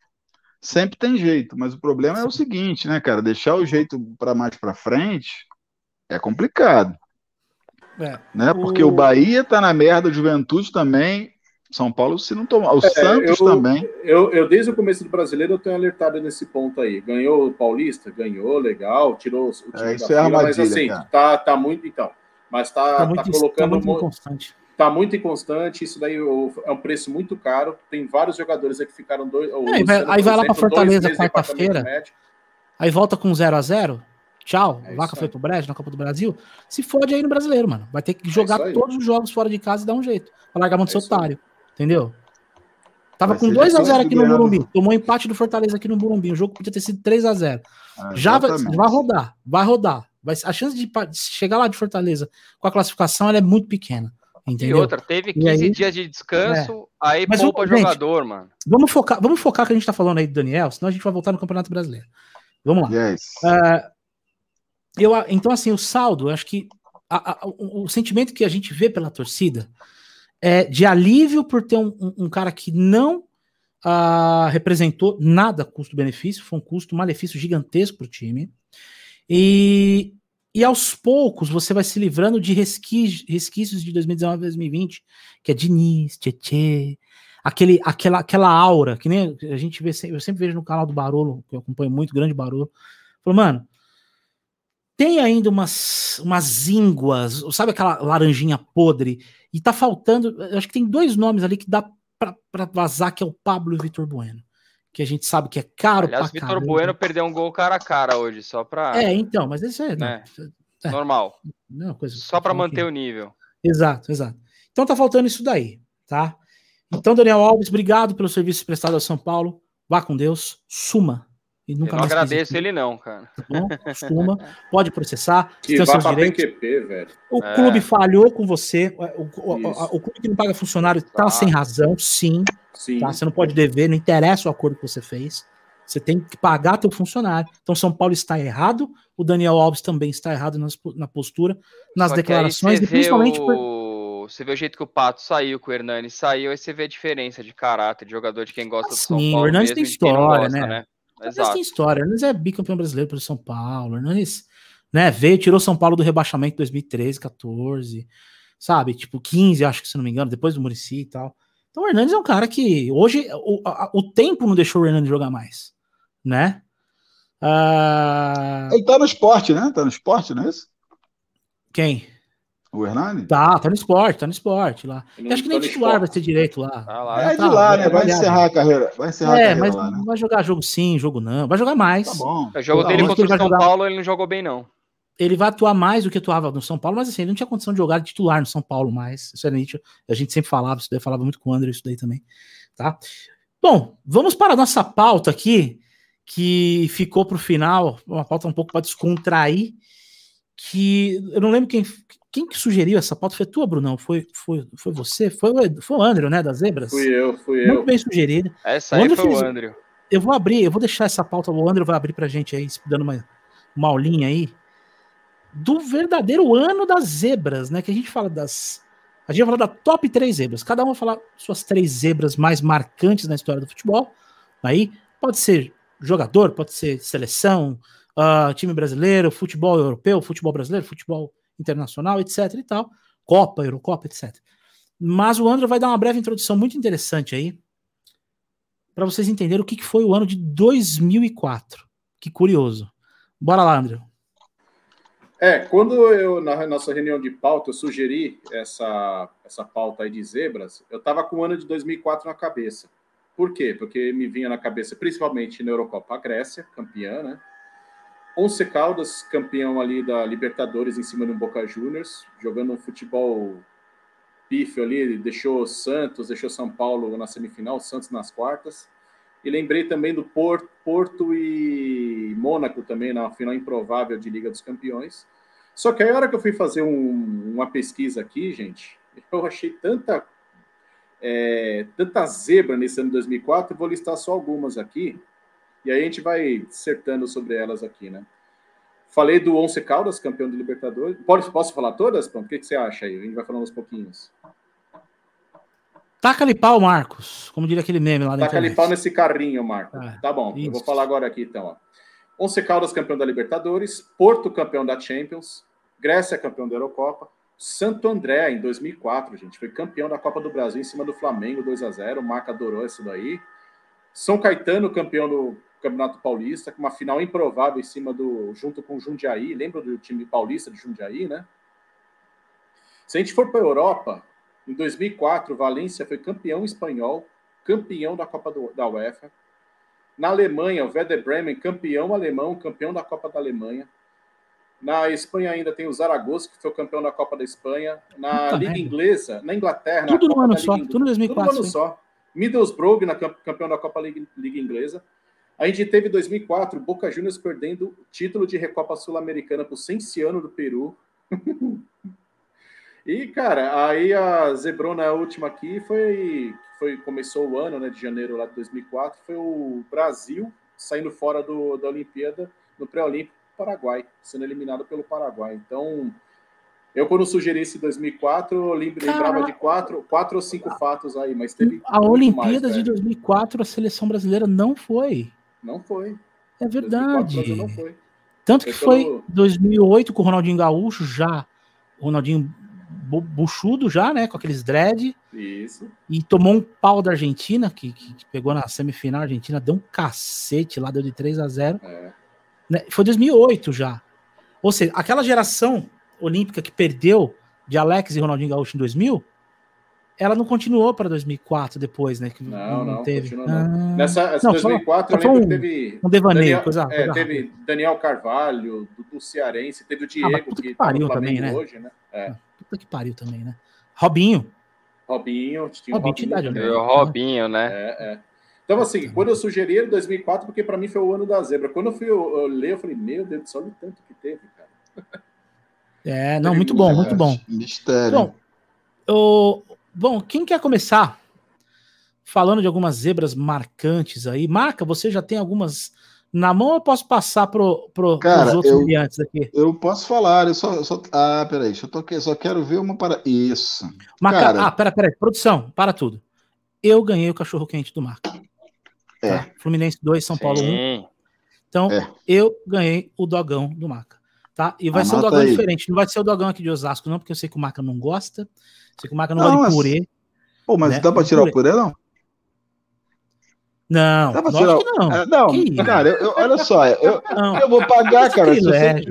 Sempre tem jeito, mas o problema é o seguinte, né, cara? Deixar o jeito para mais para frente é complicado,
É.
né? Porque
O-
o Bahia tá na merda, o Juventude também, São Paulo se não tomar, o Santos
eu-
também.
Eu, eu, desde o começo do brasileiro, eu tenho alertado nesse ponto aí. Ganhou o Paulista? Ganhou, legal. Tirou o time
É, isso
da
é
fila, mas assim,
cara.
tá, tá muito. Então, mas tá,
Tá
tá,
muito, tá
colocando.
muito inconstante.
Tá muito inconstante. Isso daí é um preço muito caro. Tem vários jogadores aí que ficaram dois. o
aí vai- aí vai lá pra Fortaleza quarta-feira. Aí volta com 0 a 0 Tchau.
É
Vaca foi pro Brejo na Copa do Brasil. Se fode aí no brasileiro, mano. Vai ter que jogar
isso aí.
todos os jogos fora de casa e dar um jeito. Pra largar a mão do
É
seu otário. Entendeu? Tava
Vai
com
ser
2 a 0
difícil
aqui no Burumbi. Tomou empate do Fortaleza aqui no Burumbi. O jogo podia ter sido 3 a 0
É,
Já vai, vai rodar. Vai rodar. Vai, a chance de, de chegar lá de Fortaleza com a classificação ela é muito pequena.
E
Entendeu?
outra, teve
E
15
aí-
dias de descanso, aí
Mas,
poupa
ô, gente,
jogador, mano.
Vamos focar, vamos focar que a gente tá falando aí do Daniel, senão a gente vai voltar no Campeonato Brasileiro. Vamos lá.
Yes.
É, eu, então, assim, o saldo, eu acho que a- a- o, o sentimento que a gente vê pela torcida é de alívio por ter um, um- um cara que não ah, representou nada custo-benefício, foi um custo-malefício gigantesco para o time. E, e aos poucos você vai se livrando de resquícios, resquícios de 2019 e 2020, que é Diniz, Tietê, aquele, aquela, aquela aura, que nem a gente vê, eu sempre vejo no canal do Barolo, que eu acompanho muito, grande Barolo, falou, mano, tem ainda umas, umas ínguas, sabe aquela laranjinha podre, e tá faltando, acho que tem dois nomes ali que dá pra, pra vazar, que é o Pablo e o Vitor Bueno, que a gente sabe que é caro
Aliás,
pra
Vitor. Bueno perdeu um gol cara a cara hoje, só pra.
É, então, mas isso é, não,
Né?
é.
Normal.
não é coisa
Só
que-
manter o nível.
Exato, exato. Então tá faltando isso daí, tá? Então, Daniel Alves, obrigado pelo serviço prestado ao São Paulo. Vá com Deus, suma. E
Eu
nunca
não
mais
agradeço
aqui,
ele, não, cara.
tá bom? Suma, pode processar,
Que
tem seus
pra
direitos.
PQP, velho.
O
É.
clube falhou com você. O, o- o- o clube que não paga funcionário tá
Tá.
sem razão, sim.
Sim.
Tá? Você não pode dever, não interessa o acordo que você fez. Você tem que pagar teu funcionário. Então, São Paulo está errado. O Daniel Alves também está errado nas- na postura, nas
Só
declarações,
você
e principalmente
vê
por-
o... Você vê o jeito que o Pato saiu, que o Hernani saiu, aí você vê a diferença de caráter de jogador de quem gosta do São
Sim, o
Paulo. Mesmo
tem
e não
história,
gosta,
né? Hernandes
Exato.
tem história. Hernandes é bicampeão brasileiro pelo São Paulo. Hernandes né, veio, tirou São Paulo do rebaixamento em 2013, 14, sabe? Tipo, 15, acho que se não me engano, depois do Murici e tal. Então o Hernandes é um cara que hoje o, a- o tempo não deixou o Hernandes jogar mais, né? Ah,
Ele tá no esporte, né? Tá no esporte, não é isso?
quem?
O Hernani?
Tá, tá no esporte, tá no esporte lá. Eu acho que nem
tá
titular vai
esporte.
ter direito lá.
Tá lá.
É de
tá,
lá,
vai
né? Vai encerrar a carreira. Vai encerrar a
É,
carreira
mas
lá, né?
não vai jogar jogo sim, jogo não. Vai jogar mais.
Tá bom.
O jogo
Não,
dele contra o
vai
São
jogar-
Paulo, ele não jogou bem, não.
ele vai atuar mais do que atuava no São Paulo, mas assim, ele não tinha condição de jogar de titular no São Paulo mais. Isso é nítido. A gente sempre falava isso daí, falava muito com o André isso daí também, tá? Bom, vamos para a nossa pauta aqui, que ficou para o final, uma pauta um pouco para descontrair, que eu não lembro quem, quem que sugeriu essa pauta, foi tu, Brunão? Foi, foi, foi você? Foi, o- foi o André, né, das Zebras?
Fui eu, fui
Muito
eu.
bem sugerida.
Essa aí
Quando
foi
fiz-
o Andrew.
Eu vou abrir, eu vou deixar essa pauta, o André vai abrir pra gente aí, dando uma, uma aulinha aí, do verdadeiro ano das zebras, né? Que a gente fala das. A gente vai falar da top 3 zebras. Cada um vai falar suas três zebras mais marcantes na história do futebol. Aí pode ser jogador, pode ser seleção, ah, time brasileiro, futebol europeu, futebol brasileiro, futebol internacional, etc. e tal. Copa, Eurocopa, etc. Mas o André vai dar uma breve introdução muito interessante aí, para vocês entenderem o que foi o ano de 2004. Que curioso. Bora lá, André.
É, quando eu, na nossa reunião de pauta, eu sugeri essa, essa pauta aí de zebras, eu tava com o ano de 2004 na cabeça. Por quê? Porque me vinha na cabeça, principalmente na Eurocopa, a Grécia, campeã, né? Once Caldas, campeão ali da Libertadores em cima do Boca Juniors, jogando um futebol pífio ali, deixou Santos, deixou São Paulo na semifinal, Santos nas quartas. E lembrei também do Porto, e Mônaco também na final improvável de Liga dos Campeões. Só que a hora que eu fui fazer um, uma pesquisa aqui, gente, eu achei tanta, é, tanta zebra nesse ano de 2004, eu vou listar só algumas aqui, e aí a gente vai dissertando sobre elas aqui, né? Falei do Once Caldas, campeão de Libertadores. Pode, posso falar todas? Pronto, o que, que você acha aí? A gente vai falando aos pouquinhos.
Taca-lhe pau, Marcos. Como diria aquele meme lá
dentro. Taca-lhe pau nesse carrinho, Marcos. Ah, tá bom, isso. eu vou falar agora aqui então. Ó. Once Caldas, campeão da Libertadores. Porto, campeão da Champions. Grécia, campeão da Eurocopa. Santo André, em 2004, gente, foi campeão da Copa do Brasil em cima do Flamengo, 2 a 0 O Marca adorou isso daí. São Caetano, campeão do Campeonato Paulista, com uma final improvável em cima do. junto com o Jundiaí. Lembra do time paulista de Jundiaí, né? Se a gente for para a Europa, em 2004, Valência foi campeão espanhol, campeão da Copa do, da UEFA. Na Alemanha, o Werder Bremen, campeão alemão, campeão da Copa da Alemanha. Na Espanha ainda tem o Zaragoza, que foi o campeão da Copa da Espanha. Na Puta Liga Inglesa, na Inglaterra.
Tudo no ano só, tudo em 2004. Tudo no ano
só. Middlesbrough, na campeão da Copa Liga, Liga Inglesa. A gente teve em 2004 Boca Juniors perdendo o título de Recopa Sul-Americana para o Cenciano do Peru. e, cara, aí a Zebrona, a última aqui, foi, foi começou o ano né, de janeiro lá de 2004, foi o Brasil saindo fora do, da Olimpíada no pré-olímpico Paraguai, sendo eliminado pelo Paraguai. Então, eu, quando sugeri esse 2004, eu lembrava de quatro, quatro ou cinco fatos aí, mas teve.
A Olimpíada mais, de 2004, a seleção brasileira não foi.
Não foi.
É verdade. não foi. Tanto que foi, foi 2008 com o Ronaldinho Gaúcho, já. O Ronaldinho buchudo já, né? Com aqueles dread.
Isso.
E tomou um pau da Argentina, que, que pegou na semifinal. A Argentina deu um cacete lá, deu de 3 a 0 é. Né, foi 2008 já. Ou seja, aquela geração olímpica que perdeu de Alex e Ronaldinho Gaúcho em 2000, ela não continuou para 2004 depois, né? Que
não, não, não teve. Não. Ah, Nessa essa não, 2004 só, lembro um, teve.
Um devaneio, Daniel,
coisa, é, coisa Teve rápida. Daniel Carvalho, do, Cearense, teve o ah, Diego, ah,
que, que pariu também, né?
hoje, né? É.
Ah, puta que pariu também, né? Robinho.
Robinho,
tinha Robinho, Robinho, Robinho, Robinho, né?
É, é. Então, assim, quando eu sugeri ele em 2004, porque para mim foi o ano da zebra. Quando eu fui eu, eu ler, eu falei, meu Deus do céu, olha o tanto que teve, cara.
É, não, muito bom, muito bom.
Mistério.
Bom, o, bom, quem quer começar falando de algumas zebras marcantes aí? Marca, você já tem algumas na mão ou eu posso passar pro, pro,
Cara,
pros outros clientes aqui?
Eu posso falar, eu só, eu só ah, peraí, deixa eu toquei, só quero ver uma para isso.
Marca, Cara, ah, pera, pera, produção, para tudo. Eu ganhei o cachorro quente do Marca.
É.
Tá? Fluminense 2, São Paulo 1. Então, é. eu ganhei o dogão do Maca. Tá? E vai Anota ser um dogão aí. diferente. Não vai ser o dogão aqui de Osasco, não, porque eu sei que o Maca não gosta. Sei que o Maca não, não gosta de purê.
Pô, mas né? dá pra tirar o purê, não?
Não,
dá pra tirar... não. É, não, cara, eu, eu, olha só, eu, eu vou pagar, cara. Se você,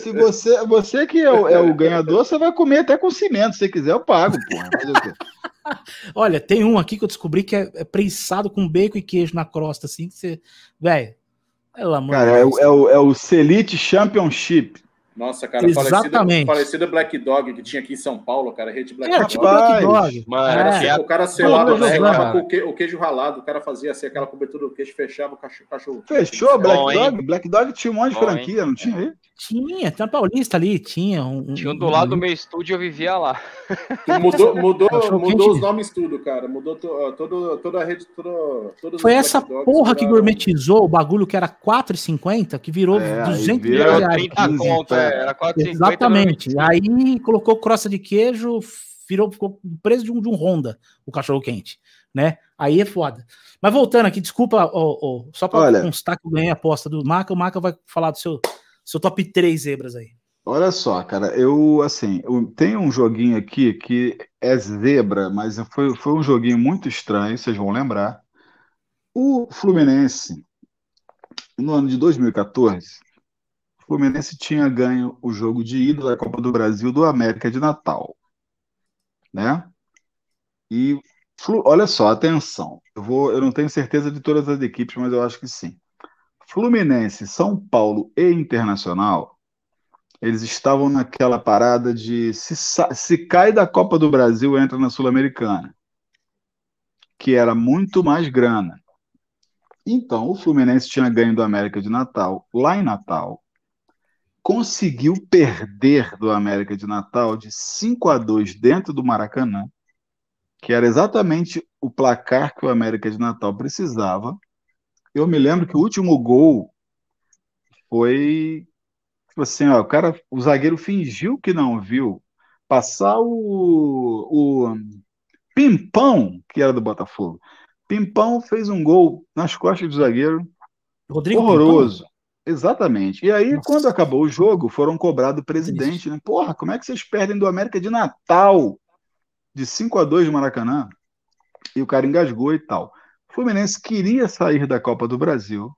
se você, você que é o, é o, ganhador, você vai comer até com cimento. Se quiser, eu pago, porra.
Olha, tem um aqui que eu descobri que é, é prensado com bacon e queijo na crosta, assim, que você. Velho,
pelo amor Cara, é, é, o, é o Selite Championship.
Nossa, cara, Exatamente. Parecido, Black Dog que tinha aqui em São Paulo, cara. Rede Black
Dog. Tipo Black Dog.
Mano, é. O cara selava, né, com o, que, o queijo ralado. O cara fazia assim, aquela cobertura do queijo, fechava o cachorro.
Fechou, Black Bom, Dog? Hein? Black Dog tinha um monte de Bom, franquia, hein? não tinha aí?
Tinha, tem uma paulista ali, tinha. Um,
tinha um do lado um... do meu estúdio, eu vivia lá.
mudou mudou, mudou os nomes tudo, cara. Mudou to, todo, toda a rede. Todo,
Foi essa porra que gourmetizou o bagulho que era 4,50, que virou
é,
200
reais.
30 conto, é, era 4,50.
Exatamente. Aí colocou crosta de queijo, virou, ficou preso de um, de um Honda, o cachorro quente. Né? Aí é foda. Mas voltando aqui, desculpa, oh, oh, só para constar que eu ganhei a aposta do Maca, o Maca vai falar do seu seu top 3 zebras aí.
Olha só, cara, eu assim, eu tenho um joguinho aqui que é zebra, mas foi, foi um joguinho muito estranho, vocês vão lembrar. O Fluminense, no ano de 2014, o Fluminense tinha ganho o jogo de ida da Copa do Brasil do América de Natal, né? E olha só, atenção, eu vou, eu não tenho certeza de todas as equipes, mas eu acho que sim. Fluminense, São Paulo e Internacional eles estavam naquela parada de se, se cai da Copa do Brasil, entra na Sul-Americana, que era muito mais grana. Então, o Fluminense tinha ganho do América de Natal, lá em Natal, conseguiu perder do América de Natal de 5 a 2 dentro do Maracanã, que era exatamente o placar que o América de Natal precisava. Eu me lembro que o último gol foi tipo assim, ó, o cara, o zagueiro fingiu que não viu passar o, o Pimpão, que era do Botafogo. Pimpão fez um gol nas costas do zagueiro.
Rodrigo
horroroso.
Pimpão?
Exatamente. E aí, Nossa. quando acabou o jogo, foram cobrar do presidente, né? Porra, como é que vocês perdem do América de Natal de 5 a 2 no Maracanã? E o cara engasgou e tal. O Fluminense queria sair da Copa do Brasil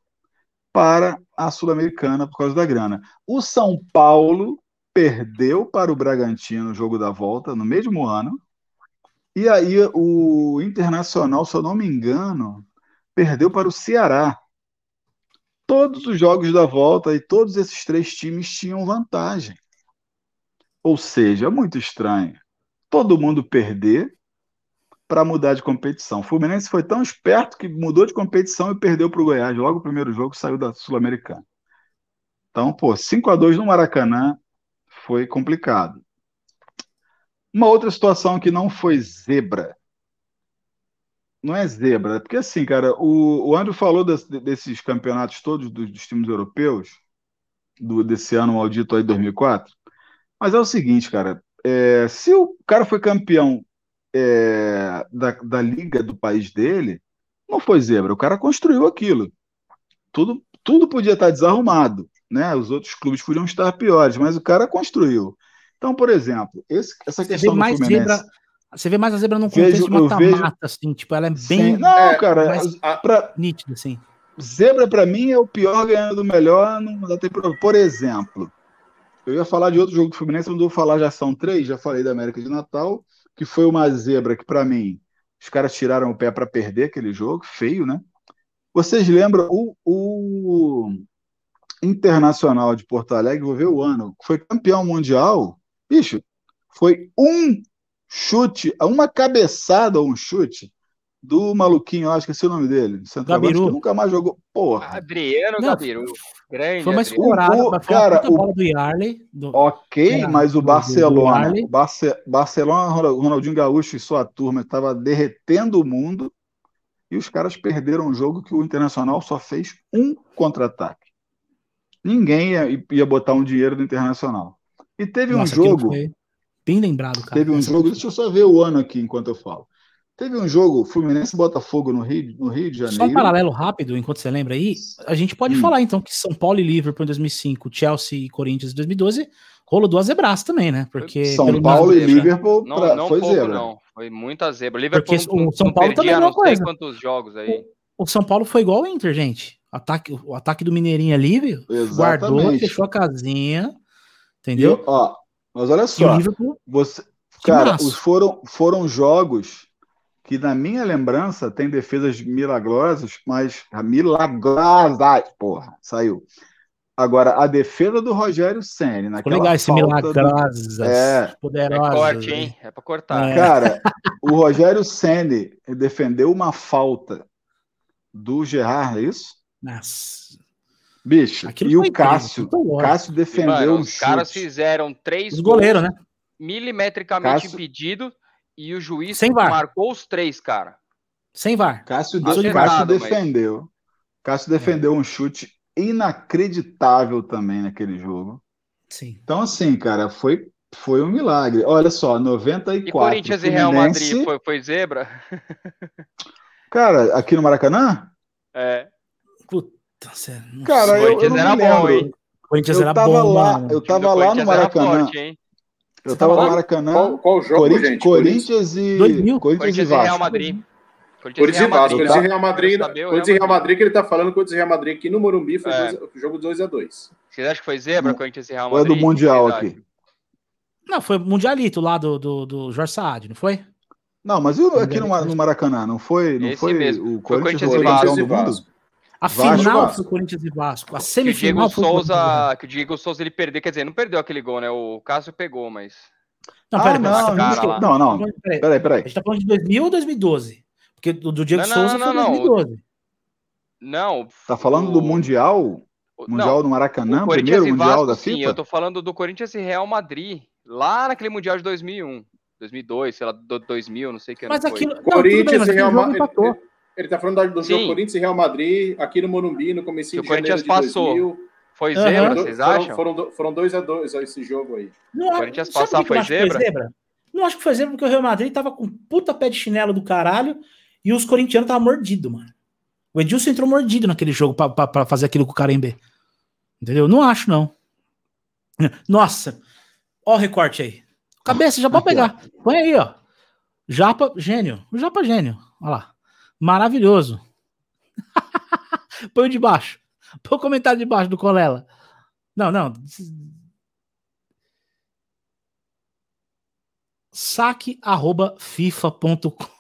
para a Sul-Americana por causa da grana. O São Paulo perdeu para o Bragantino no jogo da volta no mesmo ano. E aí o Internacional, se eu não me engano, perdeu para o Ceará. Todos os jogos da volta e todos esses três times tinham vantagem. Ou seja, muito estranho. Todo mundo perder para mudar de competição. O Fluminense foi tão esperto que mudou de competição e perdeu para o Goiás. Logo o primeiro jogo saiu da Sul-Americana. Então, pô, 5 a 2 no Maracanã foi complicado. Uma outra situação que não foi zebra. Não é zebra, porque assim, cara, o, o Andrew falou desses campeonatos todos dos, dos times europeus, do, desse ano maldito aí, 2004. Mas é o seguinte, cara, é, se o cara foi campeão é, da, da liga do país dele, não foi zebra. O cara construiu aquilo. Tudo, tudo podia estar desarrumado, né? Os outros clubes podiam estar piores, mas o cara construiu. Então, por exemplo, esse, essa
você
questão
vê mais zebra, Você vê mais a zebra num contexto vejo, de mata-mata, assim, tipo, ela é bem Sim.
Não, é, cara, mais
a, pra, nítida, assim.
Zebra, para mim, é o pior ganhando do melhor, não dá tempo. Por exemplo, eu ia falar de outro jogo do Fluminense, não vou falar, já são três, já falei da América de Natal, que foi uma zebra que, para mim, os caras tiraram o pé para perder aquele jogo, feio, né? Vocês lembram o, o Internacional de Porto Alegre, vou ver o ano, foi campeão mundial, bicho, foi um chute, uma cabeçada ou um chute do maluquinho, acho que é o nome dele,
centroavante, que
nunca mais jogou. Porra.
Adriano Não, Gabiru.
Grande. Foi uma escorada,
o, cara, o
bola do Yarley.
Do, ok, mas o Barcelona, o Barce, Barcelona, Ronaldinho Gaúcho e sua turma estava derretendo o mundo e os caras perderam um jogo que o Internacional só fez um contra-ataque. Ninguém ia, ia botar um dinheiro do Internacional. E teve Nossa, um jogo.
Bem lembrado, cara.
Teve um jogo, deixa eu só ver o ano aqui enquanto eu falo. Teve um jogo, Fluminense Botafogo no Rio, no Rio de Janeiro. Só
um paralelo rápido, enquanto você lembra aí, a gente pode hum. falar então que São Paulo e Liverpool em 2005, Chelsea e Corinthians em 2012, rolou duas zebras também, né? Porque
São Paulo e Liverpool
não, pra, não foi pouco, zebra. Não, foi muita zebra. Liverpool
Porque o São Paulo também é uma coisa.
quantos jogos aí.
O, o, São Paulo foi igual ao Inter, gente. Ataque, o ataque do Mineirinho ali, viu? guardou, fechou a casinha, entendeu?
E, ó, mas olha só, você, cara, os foram, foram jogos que na minha lembrança tem defesas milagrosas, mas milagrosas, porra, saiu. Agora, a defesa do Rogério Senna, naquela
legal esse milagrosas,
do... é,
poderosas. É corte, hein? É para cortar.
É. Cara, o Rogério Senna defendeu uma falta do Gerard, é isso?
Nossa.
Bicho, Aquilo e o Cássio, o Cássio defendeu Mano, um
Os caras fizeram três
os goleiros, né?
Milimetricamente Cássio... impedido e o juiz
Sem VAR.
marcou os três, cara.
Sem VAR.
Cássio, de... Cássio defendeu. Mas... Cássio defendeu é. um chute inacreditável também naquele jogo.
Sim.
Então, assim, cara, foi, foi um milagre. Olha só, 94. E
Corinthians Fluminense... e Real Madrid foi, foi zebra?
cara, aqui no Maracanã?
É.
Puta, sério.
Cara, eu, eu não me lembro. Bom, hein?
Corinthians eu era tava bom,
lá, Eu tava lá no Maracanã. Forte, eu tava no Maracanã.
Qual, qual jogo,
Corinthians,
gente?
Corinthians e.
Corinthians,
Corinthians e Real Madrid.
Corinthians e Vasco. Corinthians e Real Madrid. Corinthians e Real Madrid, que ele tá falando Corinthians e Real Madrid aqui no Morumbi foi é. dois, jogo 2x2.
Vocês acham que foi zebra, Corinthians e Real Madrid?
Ou é do Mundial aqui?
Não, foi Mundialito lá do, do, do Jorge Saad, não foi?
Não, mas eu, aqui no, no Maracanã, não foi, não foi
mesmo.
o Corinthians, foi Corinthians
e Vasco.
A
Vasco,
final foi Corinthians e Vasco. A
Que o Diego
semifinal foi.
Souza, que o Diego Souza ele perdeu, quer dizer, não perdeu aquele gol, né? O Cássio pegou, mas
Não,
Ah,
pera,
não,
pera, tá
não,
não, não.
pera, pera,
Peraí,
A
peraí.
gente tá falando de 2000 ou 2012? Porque do, do Diego
Não, não,
Souza
não,
foi
não,
2012.
não.
Tá falando
o-
do Mundial? Mundial
não,
do Maracanã? Primeiro Mundial
Vasco,
da
sim,
FIFA?
eu tô falando do Corinthians e Real Madrid, lá naquele Mundial de 2001, 2002, sei lá, do 2000, não sei que ano
Mas
foi.
aquilo. Bem,
Corinthians e Real
jogo
Madrid. Ele, tá falando do jogo
Sim.
Corinthians e Real Madrid, aqui no Morumbi, no
Que
de
o Corinthians
de
passou.
2000.
Foi zebra,
Foram-
vocês acham?
Foram, do- foram dois a dois ó, esse jogo aí.
Não,
O Corinthians passar foi
acho que
zebra?
Não acho que foi zebra porque o Real Madrid tava com puta pé de chinelo do caralho e os corintianos estavam mordidos, mano. O Edilson entrou mordido naquele jogo pra, pra, pra fazer aquilo com o Carembê. Entendeu? Não acho, não. Nossa, ó o recorte aí. Cabeça, já pode pegar. Põe aí, ó. Japa, gênio. O Japa gênio. Olha lá. Maravilhoso. Põe o de baixo. Põe o comentário de baixo do Colela. Não, não. Saque arroba fifa.com.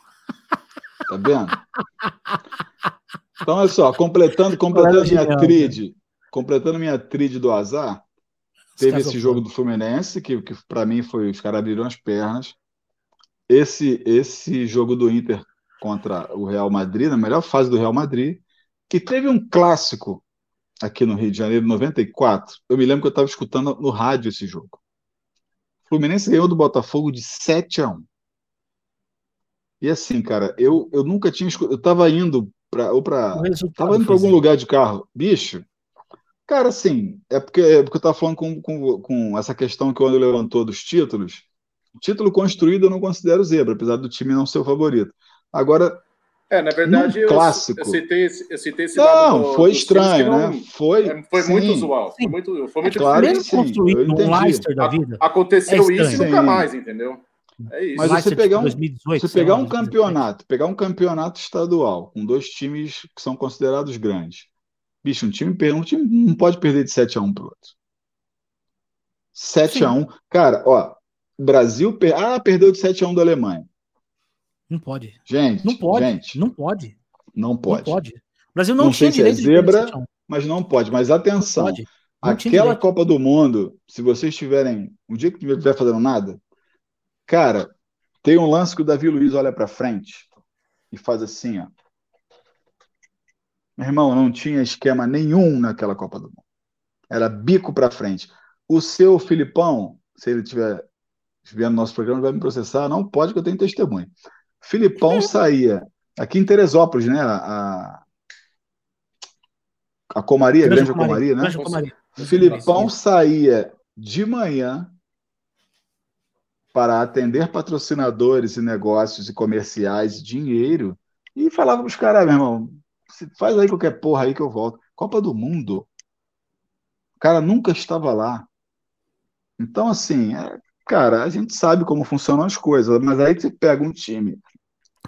Tá vendo? Então, olha só, completando, completando minha trid, completando minha trid do azar, teve esse jogo do Fluminense, que, que para mim foi os caras abriram as pernas. Esse, esse jogo do Inter contra o Real Madrid, na melhor fase do Real Madrid, que teve um clássico aqui no Rio de Janeiro, 94. Eu me lembro que eu estava escutando no rádio esse jogo. O Fluminense ganhou do Botafogo de 7 a 1. E assim, cara, eu, eu nunca tinha escutado. Eu estava indo para ou
resultado
Tava indo para algum lugar de carro. Bicho, cara, assim, é porque, é porque eu tava falando com, com, com essa questão que o André levantou dos títulos. Título construído eu não considero zebra, apesar do time não ser o favorito. Agora,
É, na verdade, eu,
clássico.
eu citei, esse- eu citei esse
não,
do-
foi estranho,
não-
né? Foi,
é, Foi
sim,
muito usual. Foi muito, foi muito
claro que
Mesmo construindo um. Leicester da vida.
Aconteceu
É
isso e nunca mais, entendeu? É isso.
Mas
Leicester,
você pegar um-
2018,
Você pegar um
2017.
campeonato, pegar um campeonato estadual com dois times que são considerados grandes. Bicho, um time, um time não pode perder de 7 a 1 pro outro. 7
Sim.
a 1. Cara, ó, Brasil, per- ah, perdeu de 7 a 1 da Alemanha.
Não pode.
Gente,
Não pode.
gente,
Não pode.
não pode.
Não pode. O Brasil não,
Não
tinha
sei se é
direito de
zebra,
7 a 1.
Mas não pode. Mas
Não
atenção,
pode. Não
aquela
direito.
Copa do Mundo, se vocês tiverem, um dia que não estiver fazendo nada, cara, tem um lance que o Davi Luiz olha pra frente e faz assim, ó. Meu irmão, não tinha esquema nenhum naquela Copa do Mundo. Era bico pra frente. O seu Filipão, se ele tiver no nosso programa, vai me processar. Não pode, que eu tenho testemunho. Filipão saía aqui em Teresópolis, né? A, a Comaria, Grande Comaria, né?
Granja Comaria.
Filipão saía de manhã para atender patrocinadores e negócios e comerciais, dinheiro, e falava para os caras, meu irmão, se- faz aí qualquer porra aí que eu volto. Copa do Mundo. O cara nunca estava lá. Então, assim, é, cara, a gente sabe como funcionam as coisas, mas aí você pega um time.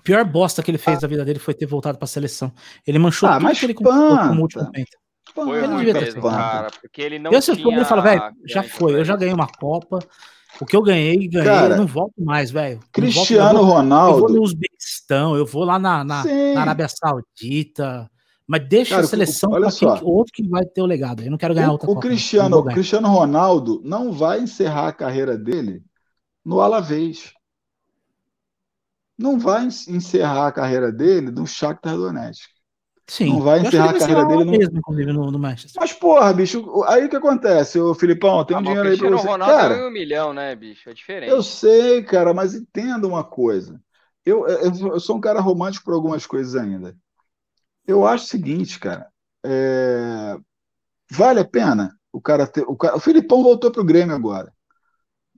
Pior bosta que ele fez da vida dele foi ter voltado pra seleção. Ele manchou
Ah,
tudo
mas
que ele conquistou
espanta.
como último penta.
Foi
Ele
ruim
devia ter
mesmo,
feito.
cara, porque ele não
Eu, se
tinha...
ele, falo, velho, já foi, eu já ganhei uma Copa. O que eu ganhei, ganhei,
Cara,
eu não volto mais, velho. Não volto.
Cristiano
eu vou, eu vou
Ronaldo.
no Uzbequistão, eu vou lá na, na, na Arábia Saudita. Mas deixa
Cara,
a
o-
seleção
olha
pra quem, outro que vai ter o legado. Eu não quero ganhar
O,
outra
o
Copa.
Cristiano,
Não
o. Cristiano Ronaldo não vai encerrar a carreira dele no Alavés. Não vai en- encerrar a carreira dele no Shakhtar Donetsk.
Sim.
não vai encerrar a carreira dele no-
mesmo, inclusive, no, no Manchester.
Mas, porra, bicho, aí o que acontece? Ô, Filipão, tem um
Ah, o
dinheiro aí pra
Cristiano
você.
Ronaldo
Cara,
é um milhão, né, bicho? É diferente.
eu sei, cara, mas entenda uma coisa. Eu, eu, eu sou um cara romântico por algumas coisas ainda. Eu acho o seguinte, cara. é, Vale a pena o cara ter. O, cara... o Filipão voltou pro Grêmio agora.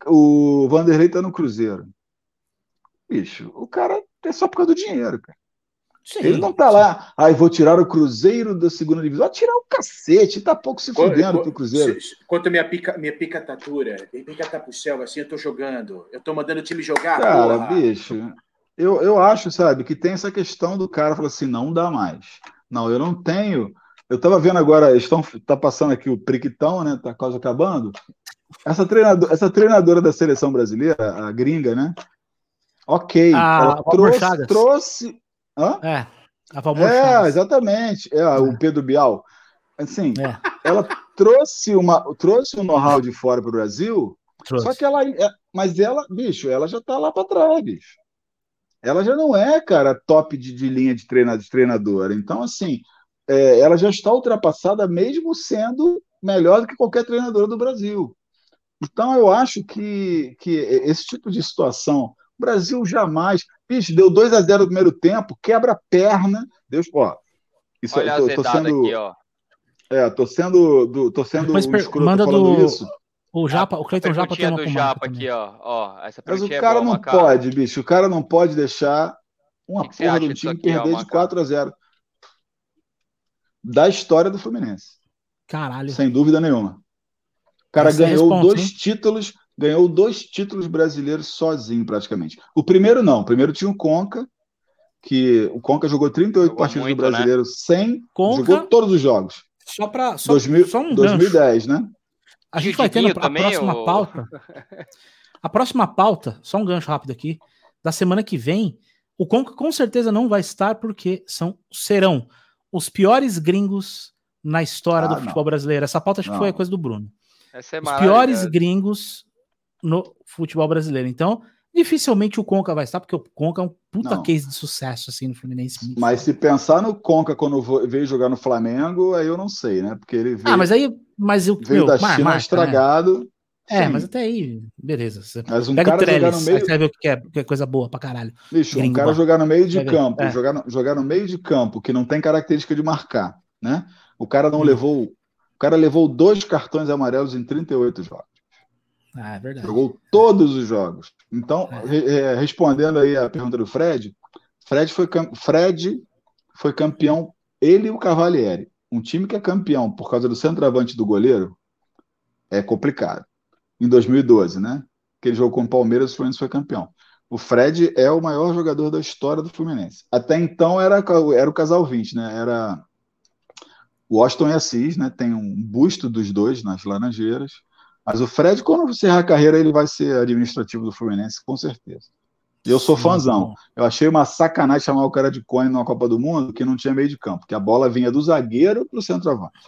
O Vanderlei tá no Cruzeiro. Bicho, o cara é só por causa do dinheiro, cara.
Sim.
Ele não tá lá, ai, vou tirar o Cruzeiro da segunda divisão. Vai tirar o cacete, tá pouco se fudendo pro Cruzeiro.
Quanto a minha pica, minha pica tá dura, minha pica tá pro céu, assim eu tô jogando. Eu tô mandando o time jogar,
Cara,
porra.
bicho, eu, eu acho, sabe, que tem essa questão do cara falar assim, não dá mais. Não, eu não tenho. Eu tava vendo agora, estão, tá passando aqui o Priquitão, né? Tá quase acabando. Essa treinadora, essa treinadora da seleção brasileira, a gringa, né? Ok,
A-
ela trouxe,
Chagas.
trouxe. Hã?
É.
A Valmor é, Chaves. exatamente. É, é, o Pedro Bial. Assim, é. ela trouxe uma trouxe um know-how de fora para o Brasil, trouxe. só que ela. É, mas ela, bicho, ela já está lá para trás, bicho. Ela já não é, cara, top de, de linha de, treina, de treinadora. Então, assim, é, ela já está ultrapassada, mesmo sendo melhor do que qualquer treinadora do Brasil. Então, eu acho que, que esse tipo de situação, o Brasil jamais. Bicho, deu 2 a 0 no primeiro tempo, quebra a perna. Deus, ó.
Isso, Olha eu tô, tô sendo, aqui, ó.
É, tô sendo, do, tô sendo
Depois escroto manda do, isso. O Japa, o Cleiton Japa tem uma
do Japa aqui, ó. ó essa
Mas o é cara é boa, não cara. pode, bicho. O cara não pode deixar uma que porra do time aqui, perder ó, de 4 a 0 da história do Fluminense.
Caralho.
Sem dúvida nenhuma. O cara Esse ganhou responde, dois hein? títulos, ganhou dois títulos brasileiros sozinho, praticamente. O primeiro não, o primeiro tinha o Conca, que o Conca jogou 38 jogou partidas muito, do né? brasileiro né? sem. Conca, jogou todos os jogos.
Só para. Só, 2000, só um
2010, gancho. né?
A gente vai ter a próxima ou... pauta. A próxima pauta, só um gancho rápido aqui, da semana que vem, o Conca com certeza não vai estar porque são serão os piores gringos na história ah, do futebol não. brasileiro. Essa pauta acho não. que foi a coisa do Bruno.
Essa é
os piores gringos no futebol brasileiro. Então, dificilmente o Conca vai estar, porque o Conca é um puta não. case de sucesso assim no Fluminense.
Mas se pensar no Conca quando veio jogar no Flamengo, aí eu não sei, né? Porque ele veio,
Ah, mas aí, mas eu
veio meu, da China marca, estragado. Né?
É, mas até aí, beleza. Você
mas um pega cara o Trellis, jogar no meio...
você vai ver o que é, que é coisa boa pra caralho.
Bicho, um cara jogar no meio de campo, é. jogar, no, jogar no meio de campo, que não tem característica de marcar, né? O cara não hum. levou. O cara levou dois cartões amarelos em 38 jogos.
Ah, é verdade.
Jogou todos os jogos. Então, é. respondendo aí a pergunta do Fred, Fred foi, Fred foi campeão, ele e o Cavalieri. Um time que é campeão por causa do centroavante do goleiro é complicado. Em 2012, né? Que ele jogou com o Palmeiras, o Fluminense foi campeão. O Fred é o maior jogador da história do Fluminense. Até então era, era o casal 20, né? Era Washington e Assis, né? Tem um busto dos dois nas Laranjeiras. Mas o Fred, quando encerrar a carreira, ele vai ser administrativo do Fluminense, com certeza. E eu sou fãzão. Eu achei uma sacanagem chamar o cara de cone numa Copa do Mundo que não tinha meio de campo, que a bola vinha do zagueiro para o centroavante.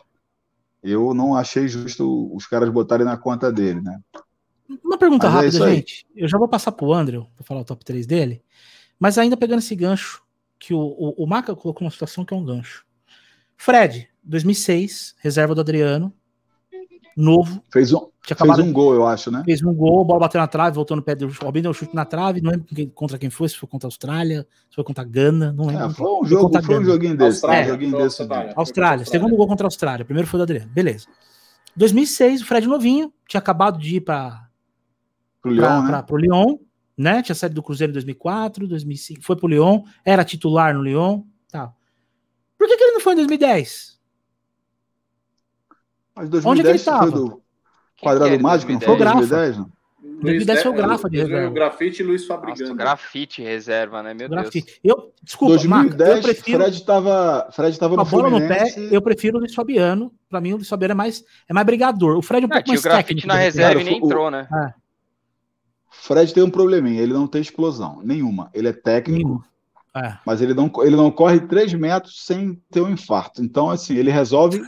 Eu não achei justo os caras botarem na conta dele, né?
Uma pergunta mas é rápida, é gente. Eu já vou passar para o André para falar o top 3 dele, mas ainda pegando esse gancho, que o, o, o Maca colocou uma situação que é um gancho. Fred, 2006, reserva do Adriano, novo.
Fez um, fez um gol, eu acho, né?
Fez um gol, a bola bateu na trave, voltou no pé do Robin, deu um chute na trave, não lembro contra quem foi, se foi contra a Austrália, se foi contra a Gana, não lembro. É,
foi um, jogo, foi um joguinho desse.
Austrália,
um joguinho
desse Austrália, Austrália, segundo gol contra a Austrália, primeiro foi do Adriano, beleza. 2006, o Fred novinho, tinha acabado de ir para o Lyon, né? pro Lyon, né? Tinha saído do Cruzeiro em 2004, 2005, foi pro Lyon, era titular no Lyon, tal. Por que, que ele não foi em 2010?
Mas 2010 Onde é que ele tava? do quadrado é mágico, não foi 2010?
Não? 2010 foi o Grafa de reserva.
Grafite e Luiz Fabricando. Nossa,
grafite reserva, né? Meu grafite.
Deus. Eu, desculpa,
2010, Marca, eu prefiro... Fred estava Fred tava no a bola no pé,
eu prefiro o Luiz Fabiano. Para mim, o Luiz Fabiano é mais, é mais brigador. O Fred é um pouco mais
o grafite na reserva e nem entrou, né? É.
Fred tem um probleminha, ele não tem explosão nenhuma. Ele é técnico, é. mas ele não, ele não corre 3 metros sem ter um infarto. Então, assim, ele resolve.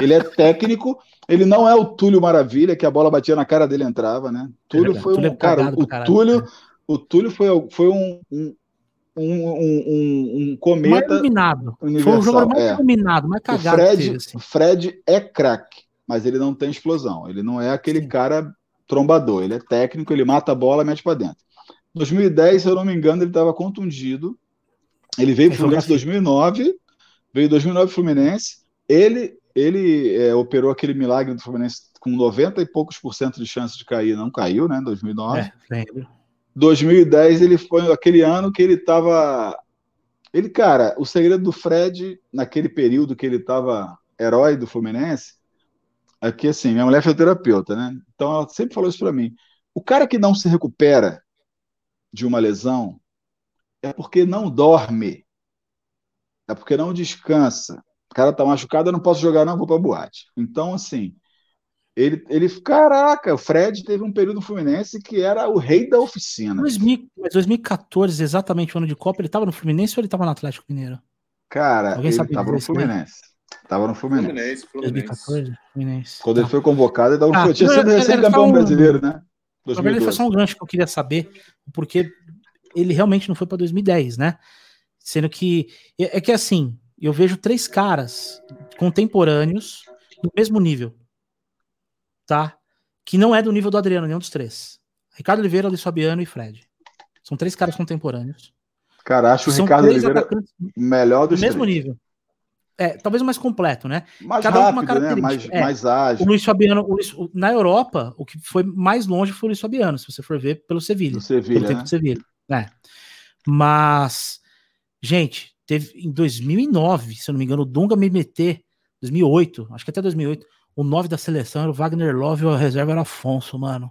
ele é técnico, ele não é o Túlio Maravilha, que a bola batia na cara dele e entrava, né? Túlio é foi um. Túlio é cara, o Túlio, o Túlio foi, foi um, um um, um, um, cometa. Mais
iluminado. Universal. Foi um jogador mais é. iluminado, mais cagado.
O Fred, assim. Fred é craque, mas ele não tem explosão. Ele não é aquele Sim. cara trombador. Ele é técnico, ele mata a bola, mete para dentro. 2010, se eu não me engano, ele estava contundido. Ele veio para o Fluminense em 2009, veio em 2009 Fluminense. Ele, ele é, operou aquele milagre do Fluminense com 90 e poucos por cento de chance de cair. Não caiu, né? Em 2009. É, lembro. 2010 ele foi aquele ano que ele estava. Ele, cara, o segredo do Fred, naquele período que ele estava herói do Fluminense, Aqui, assim, minha mulher foi terapeuta, né? Então ela sempre falou isso para mim. O cara que não se recupera de uma lesão é porque não dorme. É porque não descansa. O cara tá machucado, eu não posso jogar, não, vou pra boate. Então, assim, ele, ele. Caraca, o Fred teve um período no Fluminense que era o rei da oficina.
mas 2014, exatamente o ano de Copa, ele tava no Fluminense ou ele tava no Atlético Mineiro?
Cara,
Alguém
ele tava no
aí?
Fluminense. Tava no Fluminense.
Fluminense, Fluminense.
2014, Fluminense.
Quando
Tá.
ele foi convocado, ele tava no
Ah,
Fluminense. Tinha sido recém-campeão
um-
brasileiro, né?
Na verdade, foi
2012.
só um gancho que eu queria saber, porque ele realmente não foi para 2010, né? Sendo que é é que assim, eu vejo três caras contemporâneos do mesmo nível, tá? Que não é do nível do Adriano, nenhum dos três. Ricardo Oliveira, Luiz Fabiano e Fred. São três caras contemporâneos.
Cara, acho o Ricardo Oliveira melhor
do
dos
mesmo
três.
nível. É, talvez o mais completo, né?
Mais
Cada um com uma
rápido, né? Mais,
característica. É.
mais
O
ágil.
Luiz Fabiano, o Luiz- o- na Europa, o que foi mais longe foi o Luiz Fabiano, se você for ver pelo Sevilha.
Do
pelo
Sevilha,
tempo
né?
de Sevilha. É. Mas, gente, teve em 2009, se eu não me engano, o Dunga MMT, 2008, acho que até 2008, o 9 da seleção era o Wagner Love e a reserva era Afonso, mano.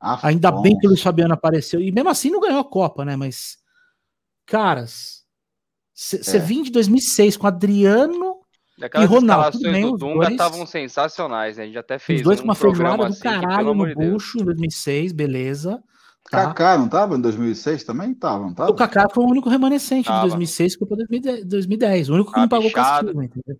Ainda bem que o Luiz Fabiano apareceu. E mesmo assim não ganhou a Copa, né? Mas, caras, você
É.
vinha de 2006 com Adriano,
Aquelas
E Ronaldo, bem,
do Dunga
dois-
estavam sensacionais, né? A gente até fez
os dois com
um
uma feijoada
programa
do
assim, que,
caralho
amor
no bucho em 2006, beleza. Tá.
Kaká não tava em 2006 também? Tava, não tava?
O Kaká foi o único remanescente
Tava.
de 2006 que foi pra 2010, 2010. O único que
Ah,
não pagou
bichado.
castigo, entendeu?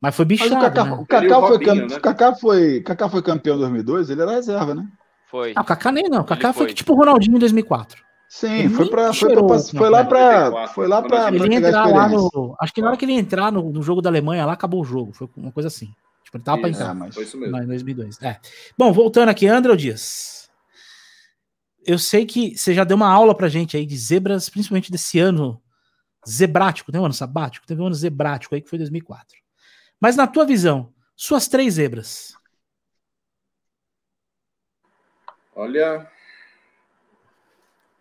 Mas foi
Mas
bichado,
o Kaká,
né?
o Kaká foi,
Robinho,
cam-
né?
o Kaká foi, Kaká foi campeão em 2002, ele era reserva, né?
Foi.
Ah, o Kaká nem não. O Kaká foi,
foi.
tipo o Ronaldinho em 2004.
Sim,
Ele
foi pra, foi,
cheirou,
pra, foi lá pra,
94,
foi lá pra
Ele entrar lá no. Acho que na hora que ele ia entrar no, no jogo da Alemanha, lá acabou o jogo. Foi uma coisa assim. Tipo, ele tava pra
Isso.
entrar.
É, mas
Foi isso mesmo.
Em 2002. É. Bom, voltando aqui, André Dias. Eu sei que você já deu uma aula pra gente aí de zebras, principalmente desse ano zebrático, tem um ano sabático? Teve um ano zebrático aí que foi 2004. Mas na tua visão, suas três zebras.
Olha,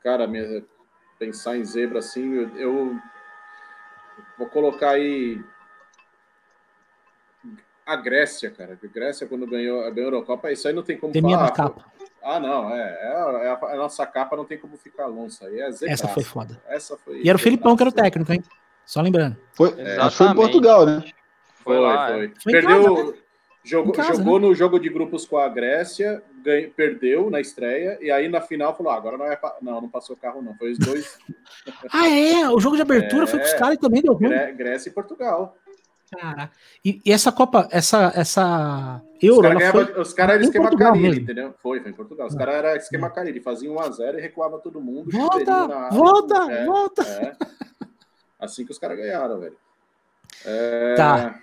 cara, minha- pensar em zebra assim, eu, eu vou colocar aí a Grécia, cara. A Grécia, quando ganhou, ganhou a Eurocopa, isso aí não tem como
Teminha
falar.
na capa.
Ah, não, é, é a, é a- a nossa capa não tem como ficar longe. Aí é.
Essa foi foda.
Essa foi
E era o Felipão que era o técnico, hein? Só lembrando.
foi, mas foi em Portugal, né?
Foi,
Foi,
lá.
foi.
é.
Foi
Perdeu,
casa,
jogou,
Em casa,
jogou no jogo de grupos com a Grécia, ganhou, perdeu na estreia, e aí na final falou: ah, agora não é. pa- Não, não passou carro, não. Foi os dois,
Ah, é? O jogo de abertura
É.
foi com os caras e também deu ruim.
Gré- Grécia e Portugal.
Cara. E, e essa Copa, essa, essa
Os
Euro,
os caras eram
em
esquema Carilli, entendeu? Foi, foi em Portugal. Os caras eram esquema Carilli, faziam 1x0 e recuava todo mundo.
Volta, volta,
É,
volta.
é. Assim que os caras ganharam, velho. É,
Tá.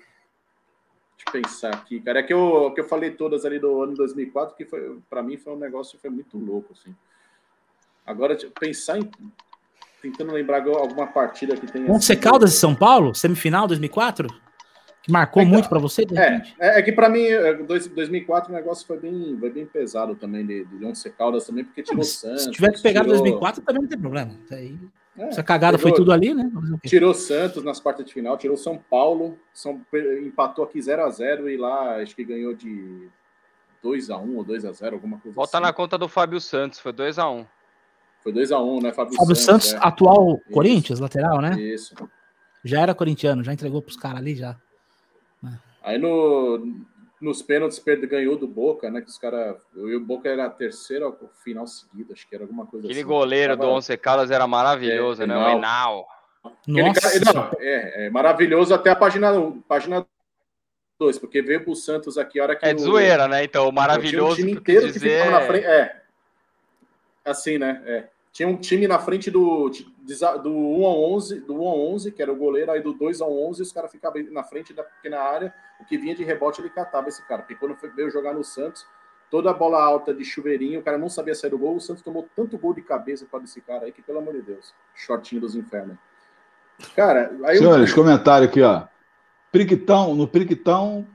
Deixa eu pensar aqui, cara. É que eu, que eu falei todas ali do ano 2004, que foi, pra mim foi um negócio foi muito louco, assim. Agora, pensar em. Tentando lembrar alguma partida que tenha.
Once
sido-
Caldas e São Paulo, semifinal 2004? Que marcou
Então,
muito pra você?
É, é, é que pra mim, é, dois- 2004 o negócio foi bem, foi bem pesado também, de, de Once Caldas também, porque tirou
Mas
Santos.
Se tiver que pegar
tirou,
2004, também não tem problema. Aí,
é,
essa cagada foi
tirou-
tudo ali, né?
Tirou Santos nas quartas de final, tirou São Paulo, São, empatou aqui 0x0 e lá acho que ganhou de 2x1 ou 2x0, alguma coisa
Volta
assim.
na conta do Fábio Santos, foi 2x1.
Foi 2x1, né, Fábio,
Fábio Santos,
é.
atual
Isso.
Corinthians, lateral, né?
Isso.
Já era corintiano, já entregou pros caras ali já.
Aí no, nos pênaltis perde, ganhou do Boca, né? Que os caras. E o Boca era a terceira ou final seguida, acho que era alguma coisa
Aquele
assim.
goleiro do
Tava-
Once Caldas era maravilhoso,
É,
né? O
Enal.
Nossa,
cara- não, é, é maravilhoso até a página 1, página 2, porque veio pro Santos aqui a hora que.
É de zoeira, né? Então, o
Tinha um
maravilhoso
time
que eu
inteiro que
dizer
ficava na
é-
frente. É. Assim, né? É. Tinha um time na frente do, do 1 a 11, do 1 a 11, que era o goleiro, aí do 2 a 11, os caras ficavam na frente da pequena área, o que vinha de rebote ele catava esse cara. Porque quando foi- veio jogar no Santos, toda a bola alta de chuveirinho, o cara não sabia sair do gol, o Santos tomou tanto gol de cabeça para esse cara aí, que pelo amor de Deus, shortinho dos infernos. Cara, aí
Senhores, comentário aqui, ó. Priquitão, no Priquitão,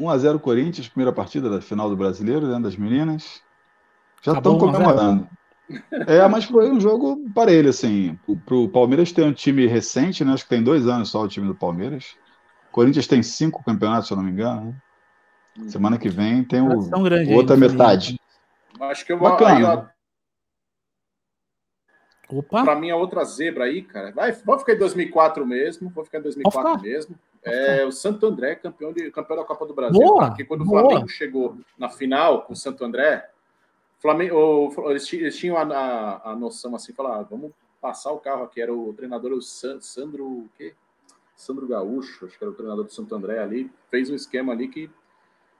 1x0 Corinthians, primeira partida da final do Brasileiro, né, das meninas. Já estão
1 a 0.
comemorando. É, mas foi um jogo parelho, assim. Pro, pro Palmeiras tem um time recente, né? Acho que tem dois anos só o time do Palmeiras. Corinthians tem cinco campeonatos, se eu não me engano. Né? Semana que vem tem o,
grande
outra metade.
acho que eu vou.
Bacana.
Aí,
Opa,
Pra mim, a outra zebra aí, cara, vai, vou ficar em 2004 mesmo, vou ficar em 2004
Pode ficar.
mesmo. É o Santo André, campeão, de, campeão da Copa do Brasil.
Boa,
Porque quando
boa.
o Flamengo chegou na final com o Santo André, Flamengo, o- eles, ti- eles tinham a, a, a noção assim, falar, ah, vamos passar o carro aqui. Era o treinador o San- Sandro, o quê? Sandro Gaúcho, acho que era o treinador do Santo André ali, fez um esquema ali que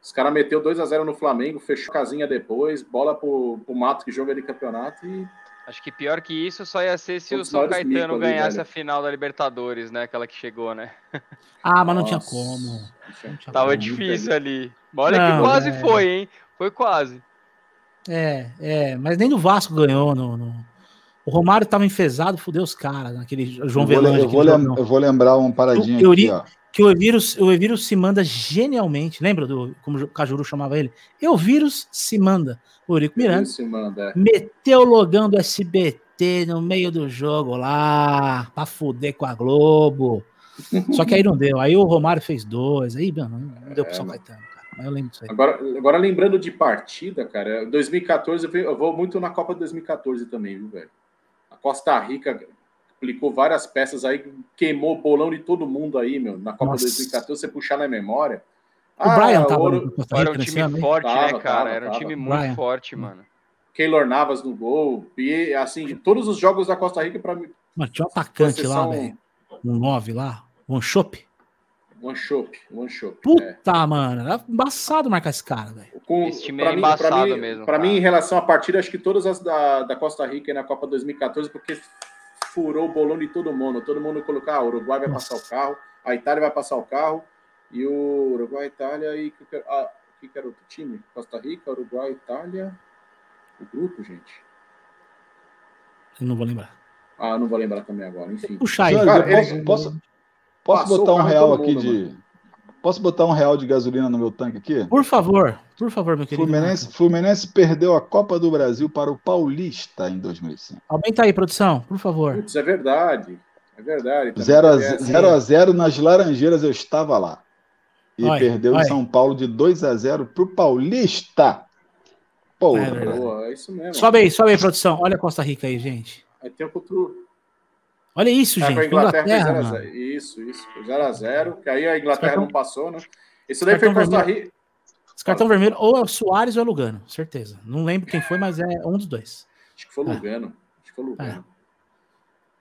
os caras meteu 2 a 0 no Flamengo, fechou a casinha depois, bola pro, pro Mato que joga de campeonato e
Acho que pior que isso só ia ser se o São Caetano ganhasse a final da Libertadores, né? Aquela que chegou, né?
Ah, mas não tinha como. Não
tinha Tava como. difícil ali. Olha não, que quase é... foi, hein? Foi quase.
É, é, mas nem no Vasco ganhou. No, no... O Romário tava enfesado, fudeu os caras, naquele João Velange.
Eu, vou, lem eu vou lembrar um paradinho eu, aqui, ó.
Que o Evírus, o Evírus se manda genialmente, lembra do como o Cajuru chamava ele? Evírus se manda. O Eurico Miranda se manda. É. meteu o logão do SBT no meio do jogo lá, pra fuder com a Globo. Só que aí não deu. Aí o Romário fez dois, aí não, não deu pro é, São Caetano.
Eu lembro disso aí. Agora, agora, lembrando de partida, cara, 2014, eu vou muito na Copa de 2014 também, viu, velho? A Costa Rica aplicou várias peças aí, queimou o bolão de todo mundo aí, meu. Na Copa Nossa. 2014, você puxar na memória.
O ah, Brian tava
ouro... Era um time forte, né, tava, né, cara? Tava, era um time muito Brian. forte, mano.
Keylor Navas no gol. E, assim, todos os jogos da Costa Rica, pra mim.
Mas tinha um atacante lá, velho. Um 9 lá. Um Shop.
One Shop, One Shop.
Puta, é. mano, era embaçado marcar esse cara, velho.
Esse time é embaçado
mim,
mesmo.
Pra mim, em relação à partida, acho que todas as da, da Costa Rica e na Copa 2014, porque furou o bolão de todo mundo. Todo mundo colocar, ah, o Uruguai vai Nossa. passar o carro, a Itália vai passar o carro, e o Uruguai, Itália e ah, o que, que era outro time? Costa Rica, Uruguai, Itália. O grupo, gente.
Eu não vou lembrar.
Ah, não vou lembrar também agora. Enfim.
Puxa aí.
Cara, posso, posso, posso botar um real aqui de. Mano. Posso botar um real de gasolina no meu tanque aqui?
Por favor, por favor, meu querido.
Fluminense, Fluminense perdeu a Copa do Brasil para o Paulista em 2005.
Aumenta aí, produção, por favor.
Putz, é verdade. É verdade.
0 a 0 a 0 nas Laranjeiras eu estava lá. E perdeu oi. em São Paulo de 2 a 0 para o Paulista.
Porra. É, é, isso mesmo. Sobe aí, sobe aí, produção. Olha a Costa Rica aí, gente.
Aí tem o futuro.
Olha isso, é, gente.
Inglaterra, Inglaterra zero, Isso, isso. 0x0, que aí a Inglaterra cartão, não passou, né? Isso daí foi Costa Rica.
Esse cartão vermelho ou é o Soares ou é o Lugano, certeza. Não lembro quem foi, mas é um dos dois.
Acho que foi o é. Lugano. Acho que foi o Lugano. É.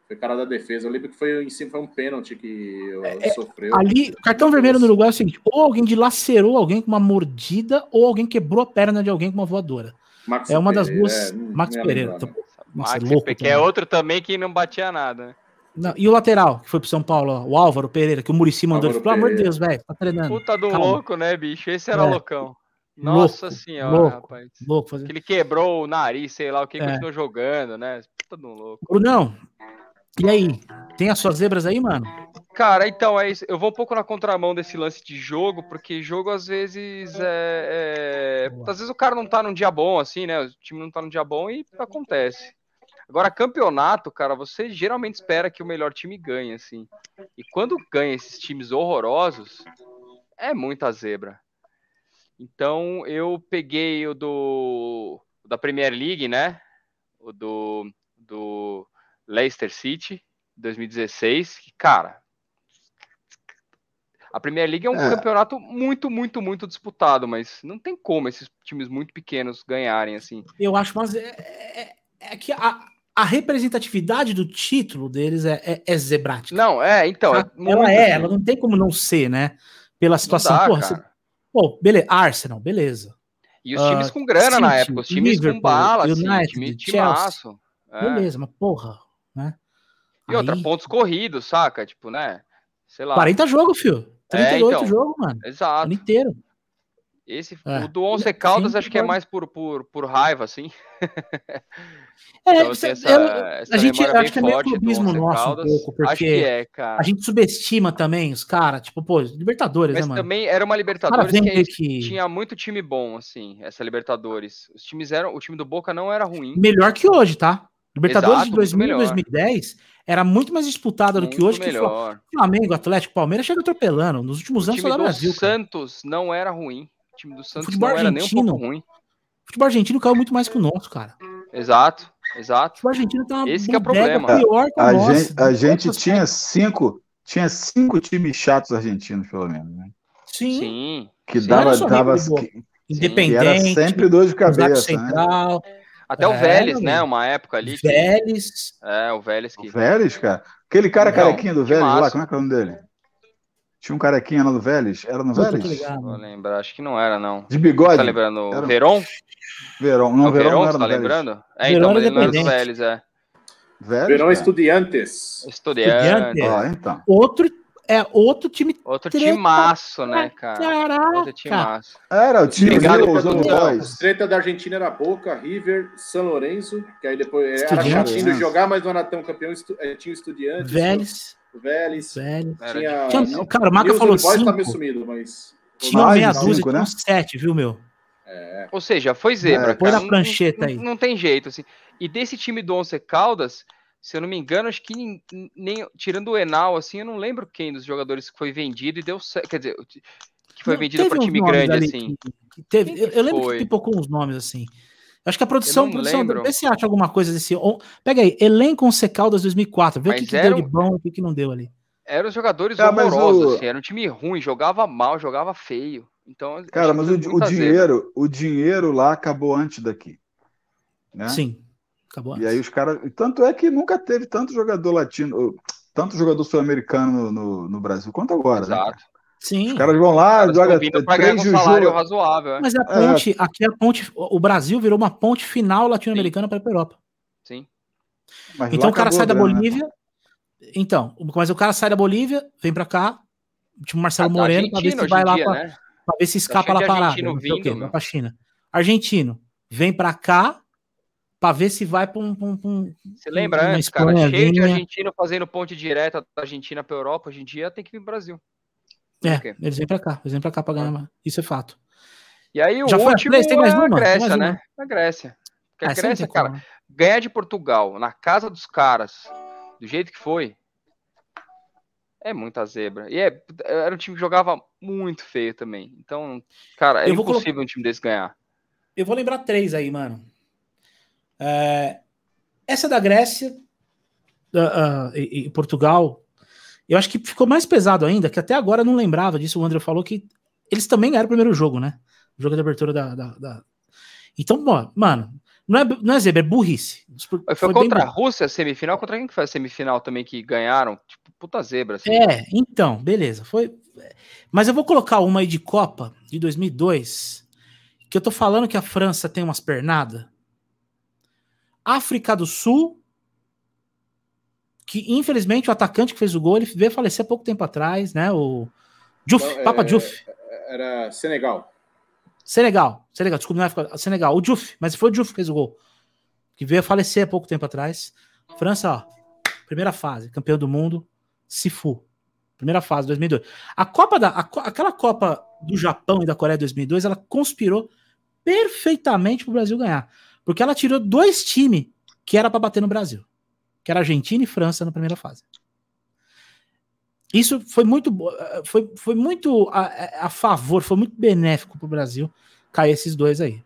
Foi cara da defesa. Eu lembro que foi em cima, foi um pênalti que é, é, sofreu.
Ali, o cartão vermelho no Uruguai é o seguinte: ou alguém dilacerou alguém com uma mordida, ou alguém quebrou a perna de alguém com uma voadora. Max é uma Pereira, das duas. É, Max Pereira. Lembrar, né?
Nossa, Max, louco, que é outro também que não batia nada, né?
Não, e o lateral, que foi pro São Paulo, ó, o Álvaro Pereira, que o Murici mandou. Ele, pelo amor de Deus, velho, tá treinando.
Puta do Calma. louco, né, bicho? Esse era é. loucão. Nossa louco, senhora,
louco,
rapaz.
Louco fazer...
Que ele quebrou o nariz, sei lá o que, é. continuou jogando, né? Puta do louco.
Brunão, e aí? Tem as suas zebras aí, mano?
Cara, então é isso. Eu vou um pouco na contramão desse lance de jogo, porque jogo às vezes é, é... Às vezes o cara não tá num dia bom, assim, né? O time não tá num dia bom e acontece. Agora, campeonato, cara, você geralmente espera que o melhor time ganhe, assim. E quando ganha esses times horrorosos, é muita zebra. Então, eu peguei o do da Premier League, né? O do, do Leicester City, 2016, que, cara, a Premier League é um é. campeonato muito, muito, muito disputado, mas não tem como esses times muito pequenos ganharem assim.
Eu acho, mas é, é, é que a, a representatividade do título deles é, é, é zebrática.
Não, é, então. É
ela é, ela não tem como não ser, né? Pela situação. Dá, Porra, você... Pô, beleza, Arsenal, beleza.
E os times uh, com grana City, na época, os times Liverpool, com bala, assim, United, time,
Chelsea. É. Beleza, mas porra, né?
E Aí... outra, pontos corridos, saca? Tipo, né?
Sei lá. 40 jogos, filho. 38 é, então, jogos, mano.
Exato. O
ano inteiro.
Esse, é. O do Once Caldas, acho que é mais por, por, por raiva, assim.
É, então, essa, eu, essa a gente acho que é meio clubismo nosso Caldas. um pouco, porque é, a gente subestima também os caras, tipo, pô, Libertadores,
Mas
né, mano?
também era uma Libertadores que, que, tinha muito time bom, assim, essa Libertadores. Os times eram, o time do Boca não era ruim.
Melhor que hoje, tá? Libertadores Exato, de 2000 e 2010 era muito mais disputada do que hoje.
Melhor.
Que Flamengo, Atlético, Palmeiras chega atropelando. Nos últimos anos,
o time
do Brasil.
Santos cara. não era ruim. O time do Santos não era nem um pouco ruim. O
futebol argentino caiu muito mais que o nosso, cara.
Exato, exato.
O argentino tá uma
Esse que é o problema.
Pior que
a, nossa, gente, a gente tinha cinco, tinha cinco times chatos argentinos, pelo menos, né?
Sim.
Sim.
Que dava, dava que,
independente.
Que era sempre dor de cabeça. Né?
Central.
Né? Até o Vélez, né? Uma época ali.
Que... Vélez.
É, o Vélez. Que...
O Vélez, cara. Aquele cara Não, carequinho do Vélez lá, como é que é o nome dele? Tinha um carequinha lá no Vélez? Era no Vélez?
ligado.
Vou lembrar, acho que não era, não.
De bigode?
Tá lembrando?
Era-
Veron?
Verão. Não,
o
Verão,
Veron,
não era
você
no
tá lembrando? É,
Verón
então, mas ele não era do
independente.
Vélez, é.
Vélez,
Verão
cara?
Estudiantes.
Estudiante.
Ó, então.
Outro é outro time.
Outro
Treta
timaço, né, cara?
Caraca!
Outro timaço.
Era o time
Obrigado por
os.
Treta da Argentina era Boca, River, San Lorenzo, que aí depois era
Estudiantes.
chatinho de jogar, mas não era tão campeão. eh, Tinha o Estudiantes,
Vélez.
Vélez.
Vélez.
Tinha,
Tinha- cara, o Maca falou
Boys tá meio
cinco.
sumido, mas.
Tinha
Mais
meia
de
dúzia,
cinco,
tinha
né?
uns sete, viu, meu?
Ou seja, foi zebra,
É,
põe
cara.
na
Não-
prancheta
não,
aí.
Não, tem jeito, assim. E desse time do Once Caldas, se eu não me engano, acho que nem, nem- tirando o Enal, assim, eu não lembro quem dos jogadores que foi vendido e deu certo. Quer dizer, que foi
Não,
vendido para time grande,
ali
assim.
que- que teve. Eu, eu lembro
foi?
que pipocou uns nomes assim. Acho que a produção, produção
lembro.
vê se acha alguma coisa desse. Pega aí, elenco um Caldas 2004. Vê o
Mas
que, que
era
deu de bom e o que, que não deu ali.
Eram os jogadores
Ah, mas
horrorosos,
o-
assim. Era um time ruim, jogava mal, jogava feio. Então,
Cara,
que
mas o, o
zebra.
dinheiro, o dinheiro lá acabou antes daqui. Né?
Sim. Acabou.
E aí os caras. Tanto é que nunca teve tanto jogador latino, tanto jogador sul-americano no, no, no Brasil quanto agora. né?
Exato.
Sim.
Os caras vão lá,
pra ganhar
três
um salário razoável, é.
Mas a ponte, aqui a ponte, o Brasil virou uma ponte final latino-americana para a Europa.
Sim.
Mas
Então o cara sai da
grana, né?
Bolívia. Então, mas o cara sai da Bolívia, vem pra cá, tipo Marcelo
Ah, tá
Moreno, pra ver
argentino
se vai lá
dia,
pra,
né?
pra ver se escapa lá Não sei o quê,
vindo,
vai pra China. Argentino, vem pra cá pra ver se vai pra um. um- um-
Você lembra antes, cara? Cheio de argentino fazendo ponte direta da Argentina pra Europa. Hoje em dia tem que vir pro Brasil.
É, eles vêm pra cá, eles vêm pra cá pra ganhar. mais. Isso é fato.
E aí o
Já foi a
último
três? Tem mais
é
uma?
a Grécia,
mais
né? A Grécia. Porque
Ah,
a
não
Grécia, cara,
como,
ganhar de Portugal na casa dos caras, do jeito que foi, é muita zebra. E é, era um time que jogava muito feio também. Então, cara, é
Eu
impossível um time desse ganhar.
Eu vou lembrar três aí, mano. É, essa da Grécia ah, ah, e, e Portugal, eu acho que ficou mais pesado ainda, que até agora eu não lembrava disso. O André falou que eles também ganharam o primeiro jogo, né? O jogo de abertura da. da- da- Então, ó, mano, não é, não é zebra, é burrice.
Foi,
Foi
contra a
bom.
Rússia, semifinal. Contra quem que foi a semifinal também que ganharam? Tipo, puta zebra, assim.
É, então, beleza. Foi. Mas eu vou colocar uma aí de Copa de 2002, que eu tô falando que a França tem umas pernadas. África do Sul, que infelizmente o atacante que fez o gol, ele veio falecer há pouco tempo atrás, né? O Diouf,
Não, é-
Papa Diouf.
Era Senegal.
Senegal, Senegal, desculpa, não é África, Senegal, o Diouf, mas foi o Diouf que fez o gol. Que veio a falecer há pouco tempo atrás. França, ó, primeira fase, campeão do mundo, Sifu. Primeira fase, 2002. A Copa da a aquela Copa do Japão e da Coreia de 2002, ela conspirou perfeitamente pro Brasil ganhar, porque ela tirou dois times que era para bater no Brasil, que era Argentina e França na primeira fase. Isso foi muito eh, foi, foi muito a, a favor, foi muito benéfico pro Brasil cair esses dois aí.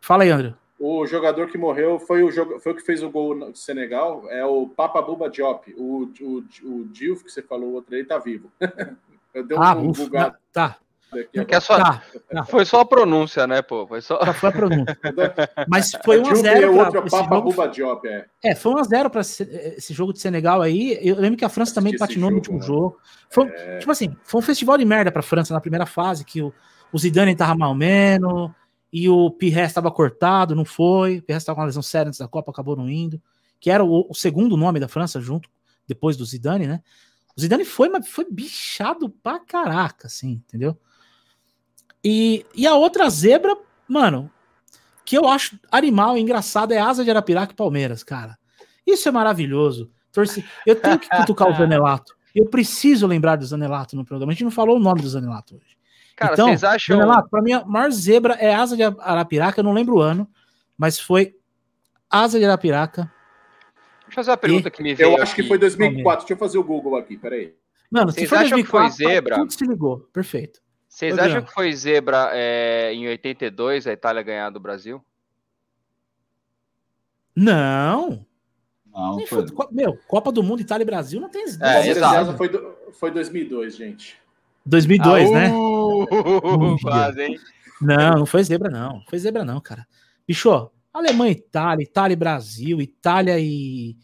Fala aí, André.
O jogador que morreu foi o, jogo, foi o que fez o gol no Senegal, é o Papa Buba Diop. O, o, o Diouf, que você falou, o outro aí, tá vivo. Eu dei um,
Ah,
um bugado
tá.
É é só,
tá,
Foi só a pronúncia, né, pô? Foi só.
já foi a pronúncia. Mas foi 1 a
Diouf e
0
o
pra
outro é
jogo.
É.
É, foi 1 a 0 para esse jogo de Senegal aí. Eu lembro que a França também patinou no último
né?
jogo. Foi, Tipo assim, foi um festival de merda pra França na primeira fase, que o, o Zidane tava mal menos, e o Pires estava cortado, não foi. O Pires estava com uma lesão séria antes da Copa, acabou não indo. Que era o, o segundo nome da França, junto, depois do Zidane, né? O Zidane foi, mas foi bichado pra caraca, assim, entendeu? E, e a outra zebra, mano, que eu acho animal e engraçado é Asa de Arapiraca e Palmeiras, cara. Isso é maravilhoso. Torce... Eu tenho que cutucar o Zanelato. Eu preciso lembrar do Zanelato no programa. A gente não falou o nome do Zanelato hoje.
Cara,
então,
vocês acham.
Zanelato, pra mim, a maior zebra é Asa de Arapiraca. Eu não lembro o ano, mas foi Asa de Arapiraca.
Deixa eu fazer uma pergunta que me veio.
Eu acho que
aqui.
foi 2004. Deixa eu fazer o Google aqui, peraí.
Mano,
Vocês
se for
acham que foi
2004,
zebra?
tudo se ligou. Perfeito.
Vocês acham que foi zebra é, em 82 a Itália ganhar do Brasil?
Não.
Não,
Nem
foi.
foi- Meu, Copa do Mundo Itália e Brasil não tem
É, exato.
Foi, do- foi 2002, gente.
2002, né?
Uh, quase, hein?
Não, não foi zebra, não. Não foi zebra, não, cara. Bicho, Alemanha e Itália, Itália e Brasil, Itália e,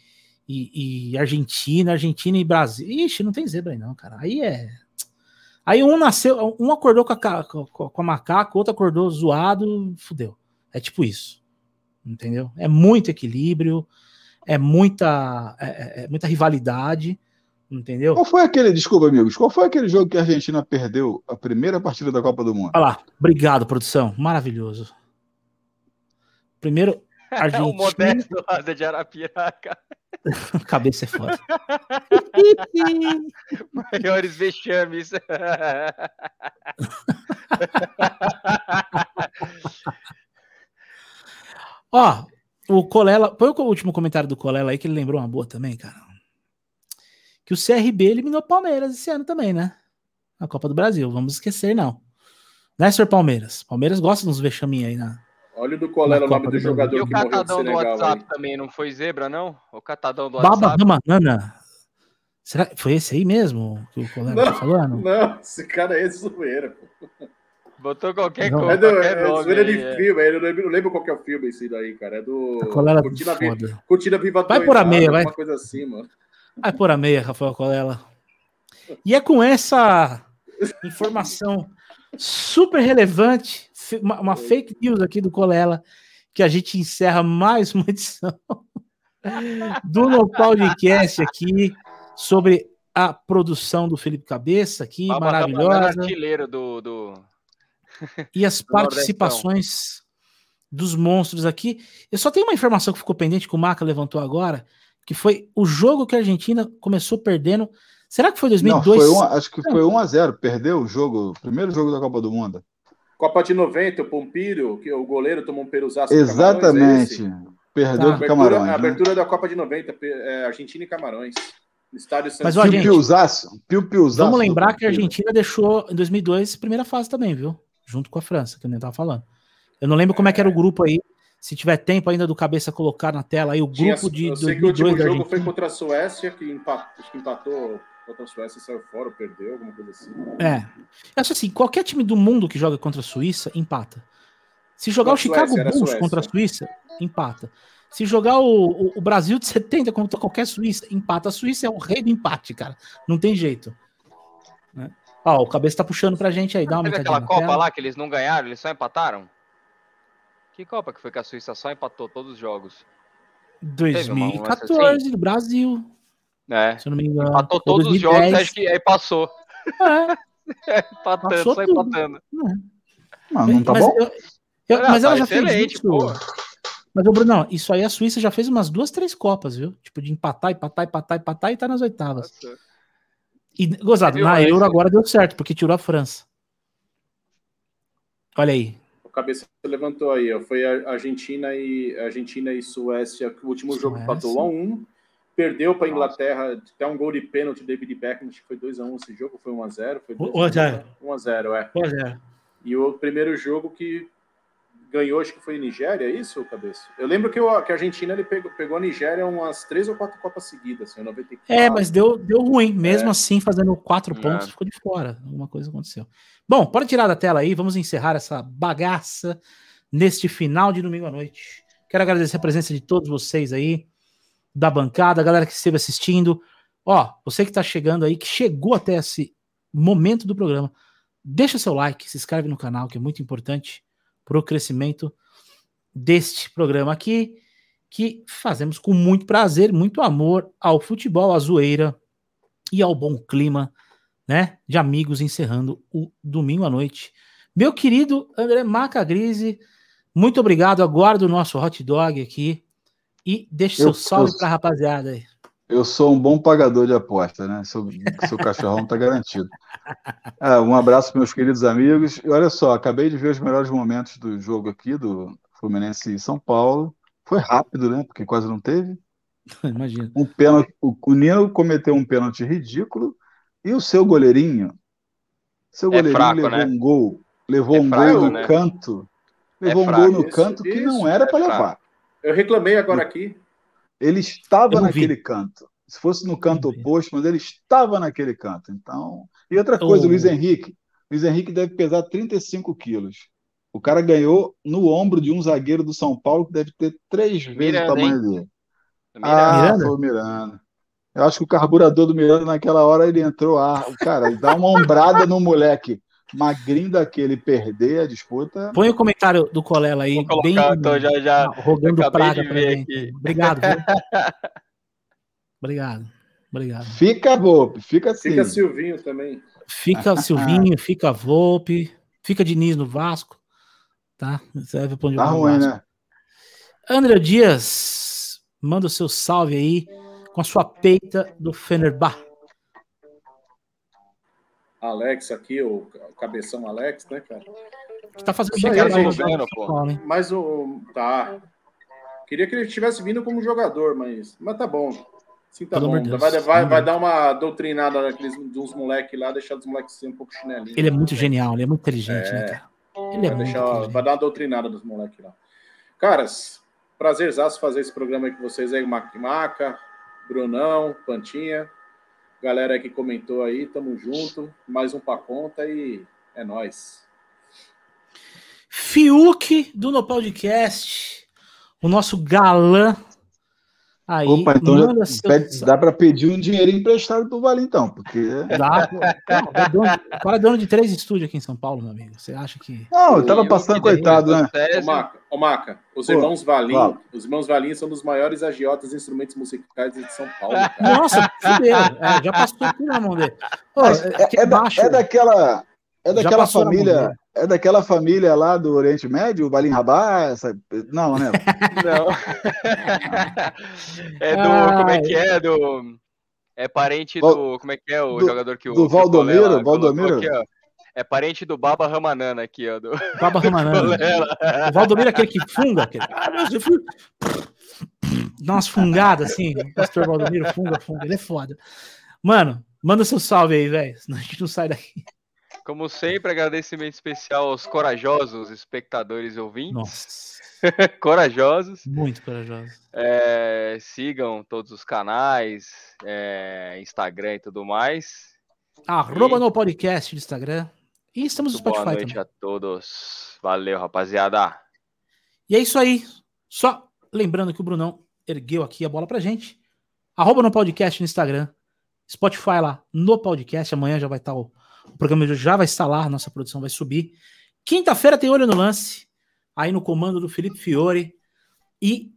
e, e Argentina, Argentina e Brasil. Ixi, não tem zebra aí não, cara. Aí é. Aí um nasceu, um acordou com a, com a macaca, outro acordou zoado, fudeu. É tipo isso. Entendeu? É muito equilíbrio, é muita, é, é, é muita rivalidade. Entendeu?
Qual foi aquele, desculpa, amigos, qual foi aquele jogo que a Argentina perdeu a primeira partida da Copa do Mundo?
Olha lá, obrigado, produção. Maravilhoso. Primeiro, Argentina. o
Modesto Asa de Arapiraca.
Cabeça é foda.
Maiores vexames.
Ó, o Colela. Põe o último comentário do Colela aí que ele lembrou uma boa também, cara que o CRB eliminou Palmeiras esse ano também, né? Na Copa do Brasil. Vamos esquecer, não. Né, senhor Palmeiras? Palmeiras gosta de uns vexaminhos aí na.
Olha do qual era o nome do, do jogador
e
o catadão
do WhatsApp aí. também não foi zebra, não? O catadão do
Baba WhatsApp. Baba Banana. Será que foi esse aí mesmo que o colega tá falando?
Não, esse cara é zoeira, pô.
Botou qualquer coisa. É, do,
é zoeira de é. filme, eu não lembro, não lembro qual é o filme esse daí, cara. É do.
A Cortina,
Viva, Cortina Viva
Vai por a meia, vai.
Uma coisa assim, mano.
Vai por a meia, Rafael Colela. E é com essa informação super relevante, uma, uma fake news aqui do Colela, que a gente encerra mais uma edição do No Podcast aqui sobre a produção do Felipe Cabeça aqui, Baba maravilhosa.
Do, do...
E as participações dos monstros aqui. Eu só tenho uma informação que ficou pendente que o Maca levantou agora, que foi o jogo que a Argentina começou perdendo. Será que foi 2002? Não,
foi um, acho que foi 1 a 0 perdeu o jogo, o primeiro jogo da Copa do Mundo.
Copa de 90, o Pompírio, que o goleiro tomou um peruzaço.
Exatamente. É perdeu tá. Camarões. A
né? abertura da Copa de 90, é, Argentina e Camarões. Estádio
Mas, ó, gente,
Piuzaço, Piu
Vamos lembrar que a Argentina deixou em 2002 primeira fase também, viu? Junto com a França, que eu nem tava falando. Eu não lembro como é que era o grupo aí, se tiver tempo ainda do cabeça colocar na tela aí o grupo Tinha, de.
Eu sei que o último jogo foi contra a Suécia, que empatou, que empatou contra a Suécia, saiu fora, perdeu, alguma coisa assim.
É. Eu acho assim: qualquer time do mundo que joga contra a Suíça, empata. Se jogar o Chicago Suécia, Bulls contra a Suíça, empata. Se jogar o, o, o, Brasil de 70 contra qualquer Suíça, empata. A Suíça é o rei do empate, cara. Não tem jeito. Né? Ó, o cabeça tá puxando pra gente aí. Dá uma
Teve aquela Copa lá que eles não ganharam, eles só empataram? Que Copa que foi que a Suíça só empatou todos os jogos?
2014, assim? Brasil.
É. Se eu não me engano. Empatou todos 2010. os jogos, acho que aí passou. É. empatando, passou só tudo. empatando. É.
Não, não tá mas bom? Eu,
eu, mas ela tá já fez isso. Pô. Mas, Bruno, isso aí a Suíça já fez umas duas, três Copas, viu? Tipo, de empatar, empatar, empatar, empatar e tá nas oitavas. Nossa. E, gozado, na Euro agora deu certo, porque tirou a França. Olha aí,
o cabeça levantou aí, ó. Foi a Argentina e Argentina e Suécia, o último Suécia. jogo empatou 1 a 1 perdeu para a Inglaterra, até um gol de pênalti, David Beckham, acho que foi 2 a 1 esse jogo, foi 1 a 0 foi 1 a 0 1 a 0 é. 1 a 0 E o primeiro jogo que ganhou, acho que foi Nigéria, é isso, cabeça? Eu lembro que, eu, que a Argentina ele pegou, pegou a Nigéria umas três ou quatro Copas seguidas, assim, 94.
É, mas deu, deu ruim, mesmo é. assim, fazendo quatro é. pontos, ficou de fora. Alguma coisa aconteceu. Bom, pode tirar da tela aí, vamos encerrar essa bagaça neste final de domingo à noite. Quero agradecer a presença de todos vocês aí, da bancada, a galera que esteve assistindo. Ó, você que está chegando aí, que chegou até esse momento do programa, deixa seu like, se inscreve no canal, que é muito importante para o crescimento deste programa aqui, que fazemos com muito prazer, muito amor ao futebol, à zoeira e ao bom clima, né, de amigos encerrando o domingo à noite. Meu querido André Macagrise, muito obrigado. Aguardo o nosso hot dog aqui e deixe seu salve para a rapaziada aí.
Eu sou um bom pagador de aposta, né? Seu, seu cachorrão está garantido. É, um abraço para meus queridos amigos. E olha só, acabei de ver os melhores momentos do jogo aqui, do Fluminense e São Paulo. Foi rápido, né? Porque quase não teve.
Imagina.
Um pênalti, o, o Nino cometeu um pênalti ridículo e o seu goleirinho, seu é goleirinho fraco, levou né? um gol, levou é um fraco, gol no né? canto, levou é um gol no isso, canto que isso, não era para é levar.
Eu reclamei agora aqui
ele estava naquele canto. Se fosse no canto oposto, mas ele estava naquele canto. Então, e outra coisa, oh. Luiz Henrique, Luiz Henrique deve pesar 35 quilos. O cara ganhou no ombro de um zagueiro do São Paulo que deve ter três vezes Miranda, o tamanho hein? dele. Miranda. Ah, Miranda? foi o Miranda. Eu acho que o carburador do Miranda naquela hora ele entrou ar. Cara, dá uma ombrada no moleque magrinho daquele perder a disputa.
Põe o comentário do Colela aí.
Vou colocar, bem, tô já, já
rogando praga pra gente. Aqui. Obrigado. Obrigado. Obrigado.
Fica Volpe, fica assim.
Fica Silvinho também.
Fica Silvinho, fica Volpe, fica Diniz no Vasco. Tá? Serve pra onde
tá ruim, né?
André Dias, manda o seu salve aí com a sua peita do Fenerbah.
Alex aqui, o cabeção Alex, né, cara?
Que tá fazendo
bem cara, pô. Mas o. Tá. Queria que ele tivesse vindo como jogador, mas. Mas tá bom. Sim, tá Pelo bom. Deus, vai, vai, vai, dar uma doutrinada naqueles, dos moleques lá, deixar os moleques ser um pouco chinelinhos.
Ele é muito genial, ele é muito inteligente, é, né, cara?
Ele é vai, deixar, vai dar uma doutrinada dos moleques lá. Caras, prazerzaço fazer esse programa aí com vocês aí, Maca, Brunão, Pantinha. Galera que comentou aí, tamo junto. Mais um pra conta e é nós.
Fiuk do No Podcast, o nosso galã
Aí, Opa, então pede, dá para pedir um dinheiro emprestado pro Vale, então, porque.
Dá, não, o cara é dono de três estúdios aqui em São Paulo, meu amigo. Você acha que.
Não, eu tava passando, coitado, né?
Ô, Maca, ô, Maca os Pô, irmãos Valim, os irmãos Valim são dos maiores agiotas de instrumentos musicais de São Paulo. Cara.
Nossa, fudeu. É, já passou tudo na mão dele. Pô, é,
é, é, da, é daquela. É daquela família. É daquela família lá do Oriente Médio, o Balim Rabá? Essa... Não, né?
Não. é do. Ai. Como é que é? Do. É parente do. Como é que é o do, jogador que o.
Do Valdomiro? Valdomiro? Aqui,
é parente do Baba Ramanana aqui, ó. Do...
Baba Ramanana. o Valdomiro é aquele que funga. Aquele... Dá umas fungadas assim. O pastor Valdomiro funga, funga. Ele é foda. Mano, manda seu salve aí, velho. Senão a gente não sai daqui.
Como sempre, agradecimento especial aos corajosos espectadores e ouvintes.
Nossa.
corajosos.
Muito corajosos.
É, sigam todos os canais, é, Instagram e tudo mais.
Arroba e... no podcast do Instagram. E estamos no Spotify
Boa noite
também.
a todos. Valeu, rapaziada.
E é isso aí. Só lembrando que o Brunão ergueu aqui a bola pra gente. Arroba no podcast no Instagram. Spotify lá no podcast. Amanhã já vai estar o o programa já vai lá, nossa produção vai subir. Quinta-feira tem Olho no Lance, aí no comando do Felipe Fiore. E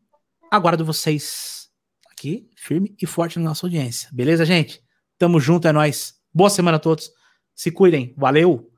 aguardo vocês aqui, firme e forte na nossa audiência. Beleza, gente? Tamo junto, é nóis. Boa semana a todos. Se cuidem. Valeu!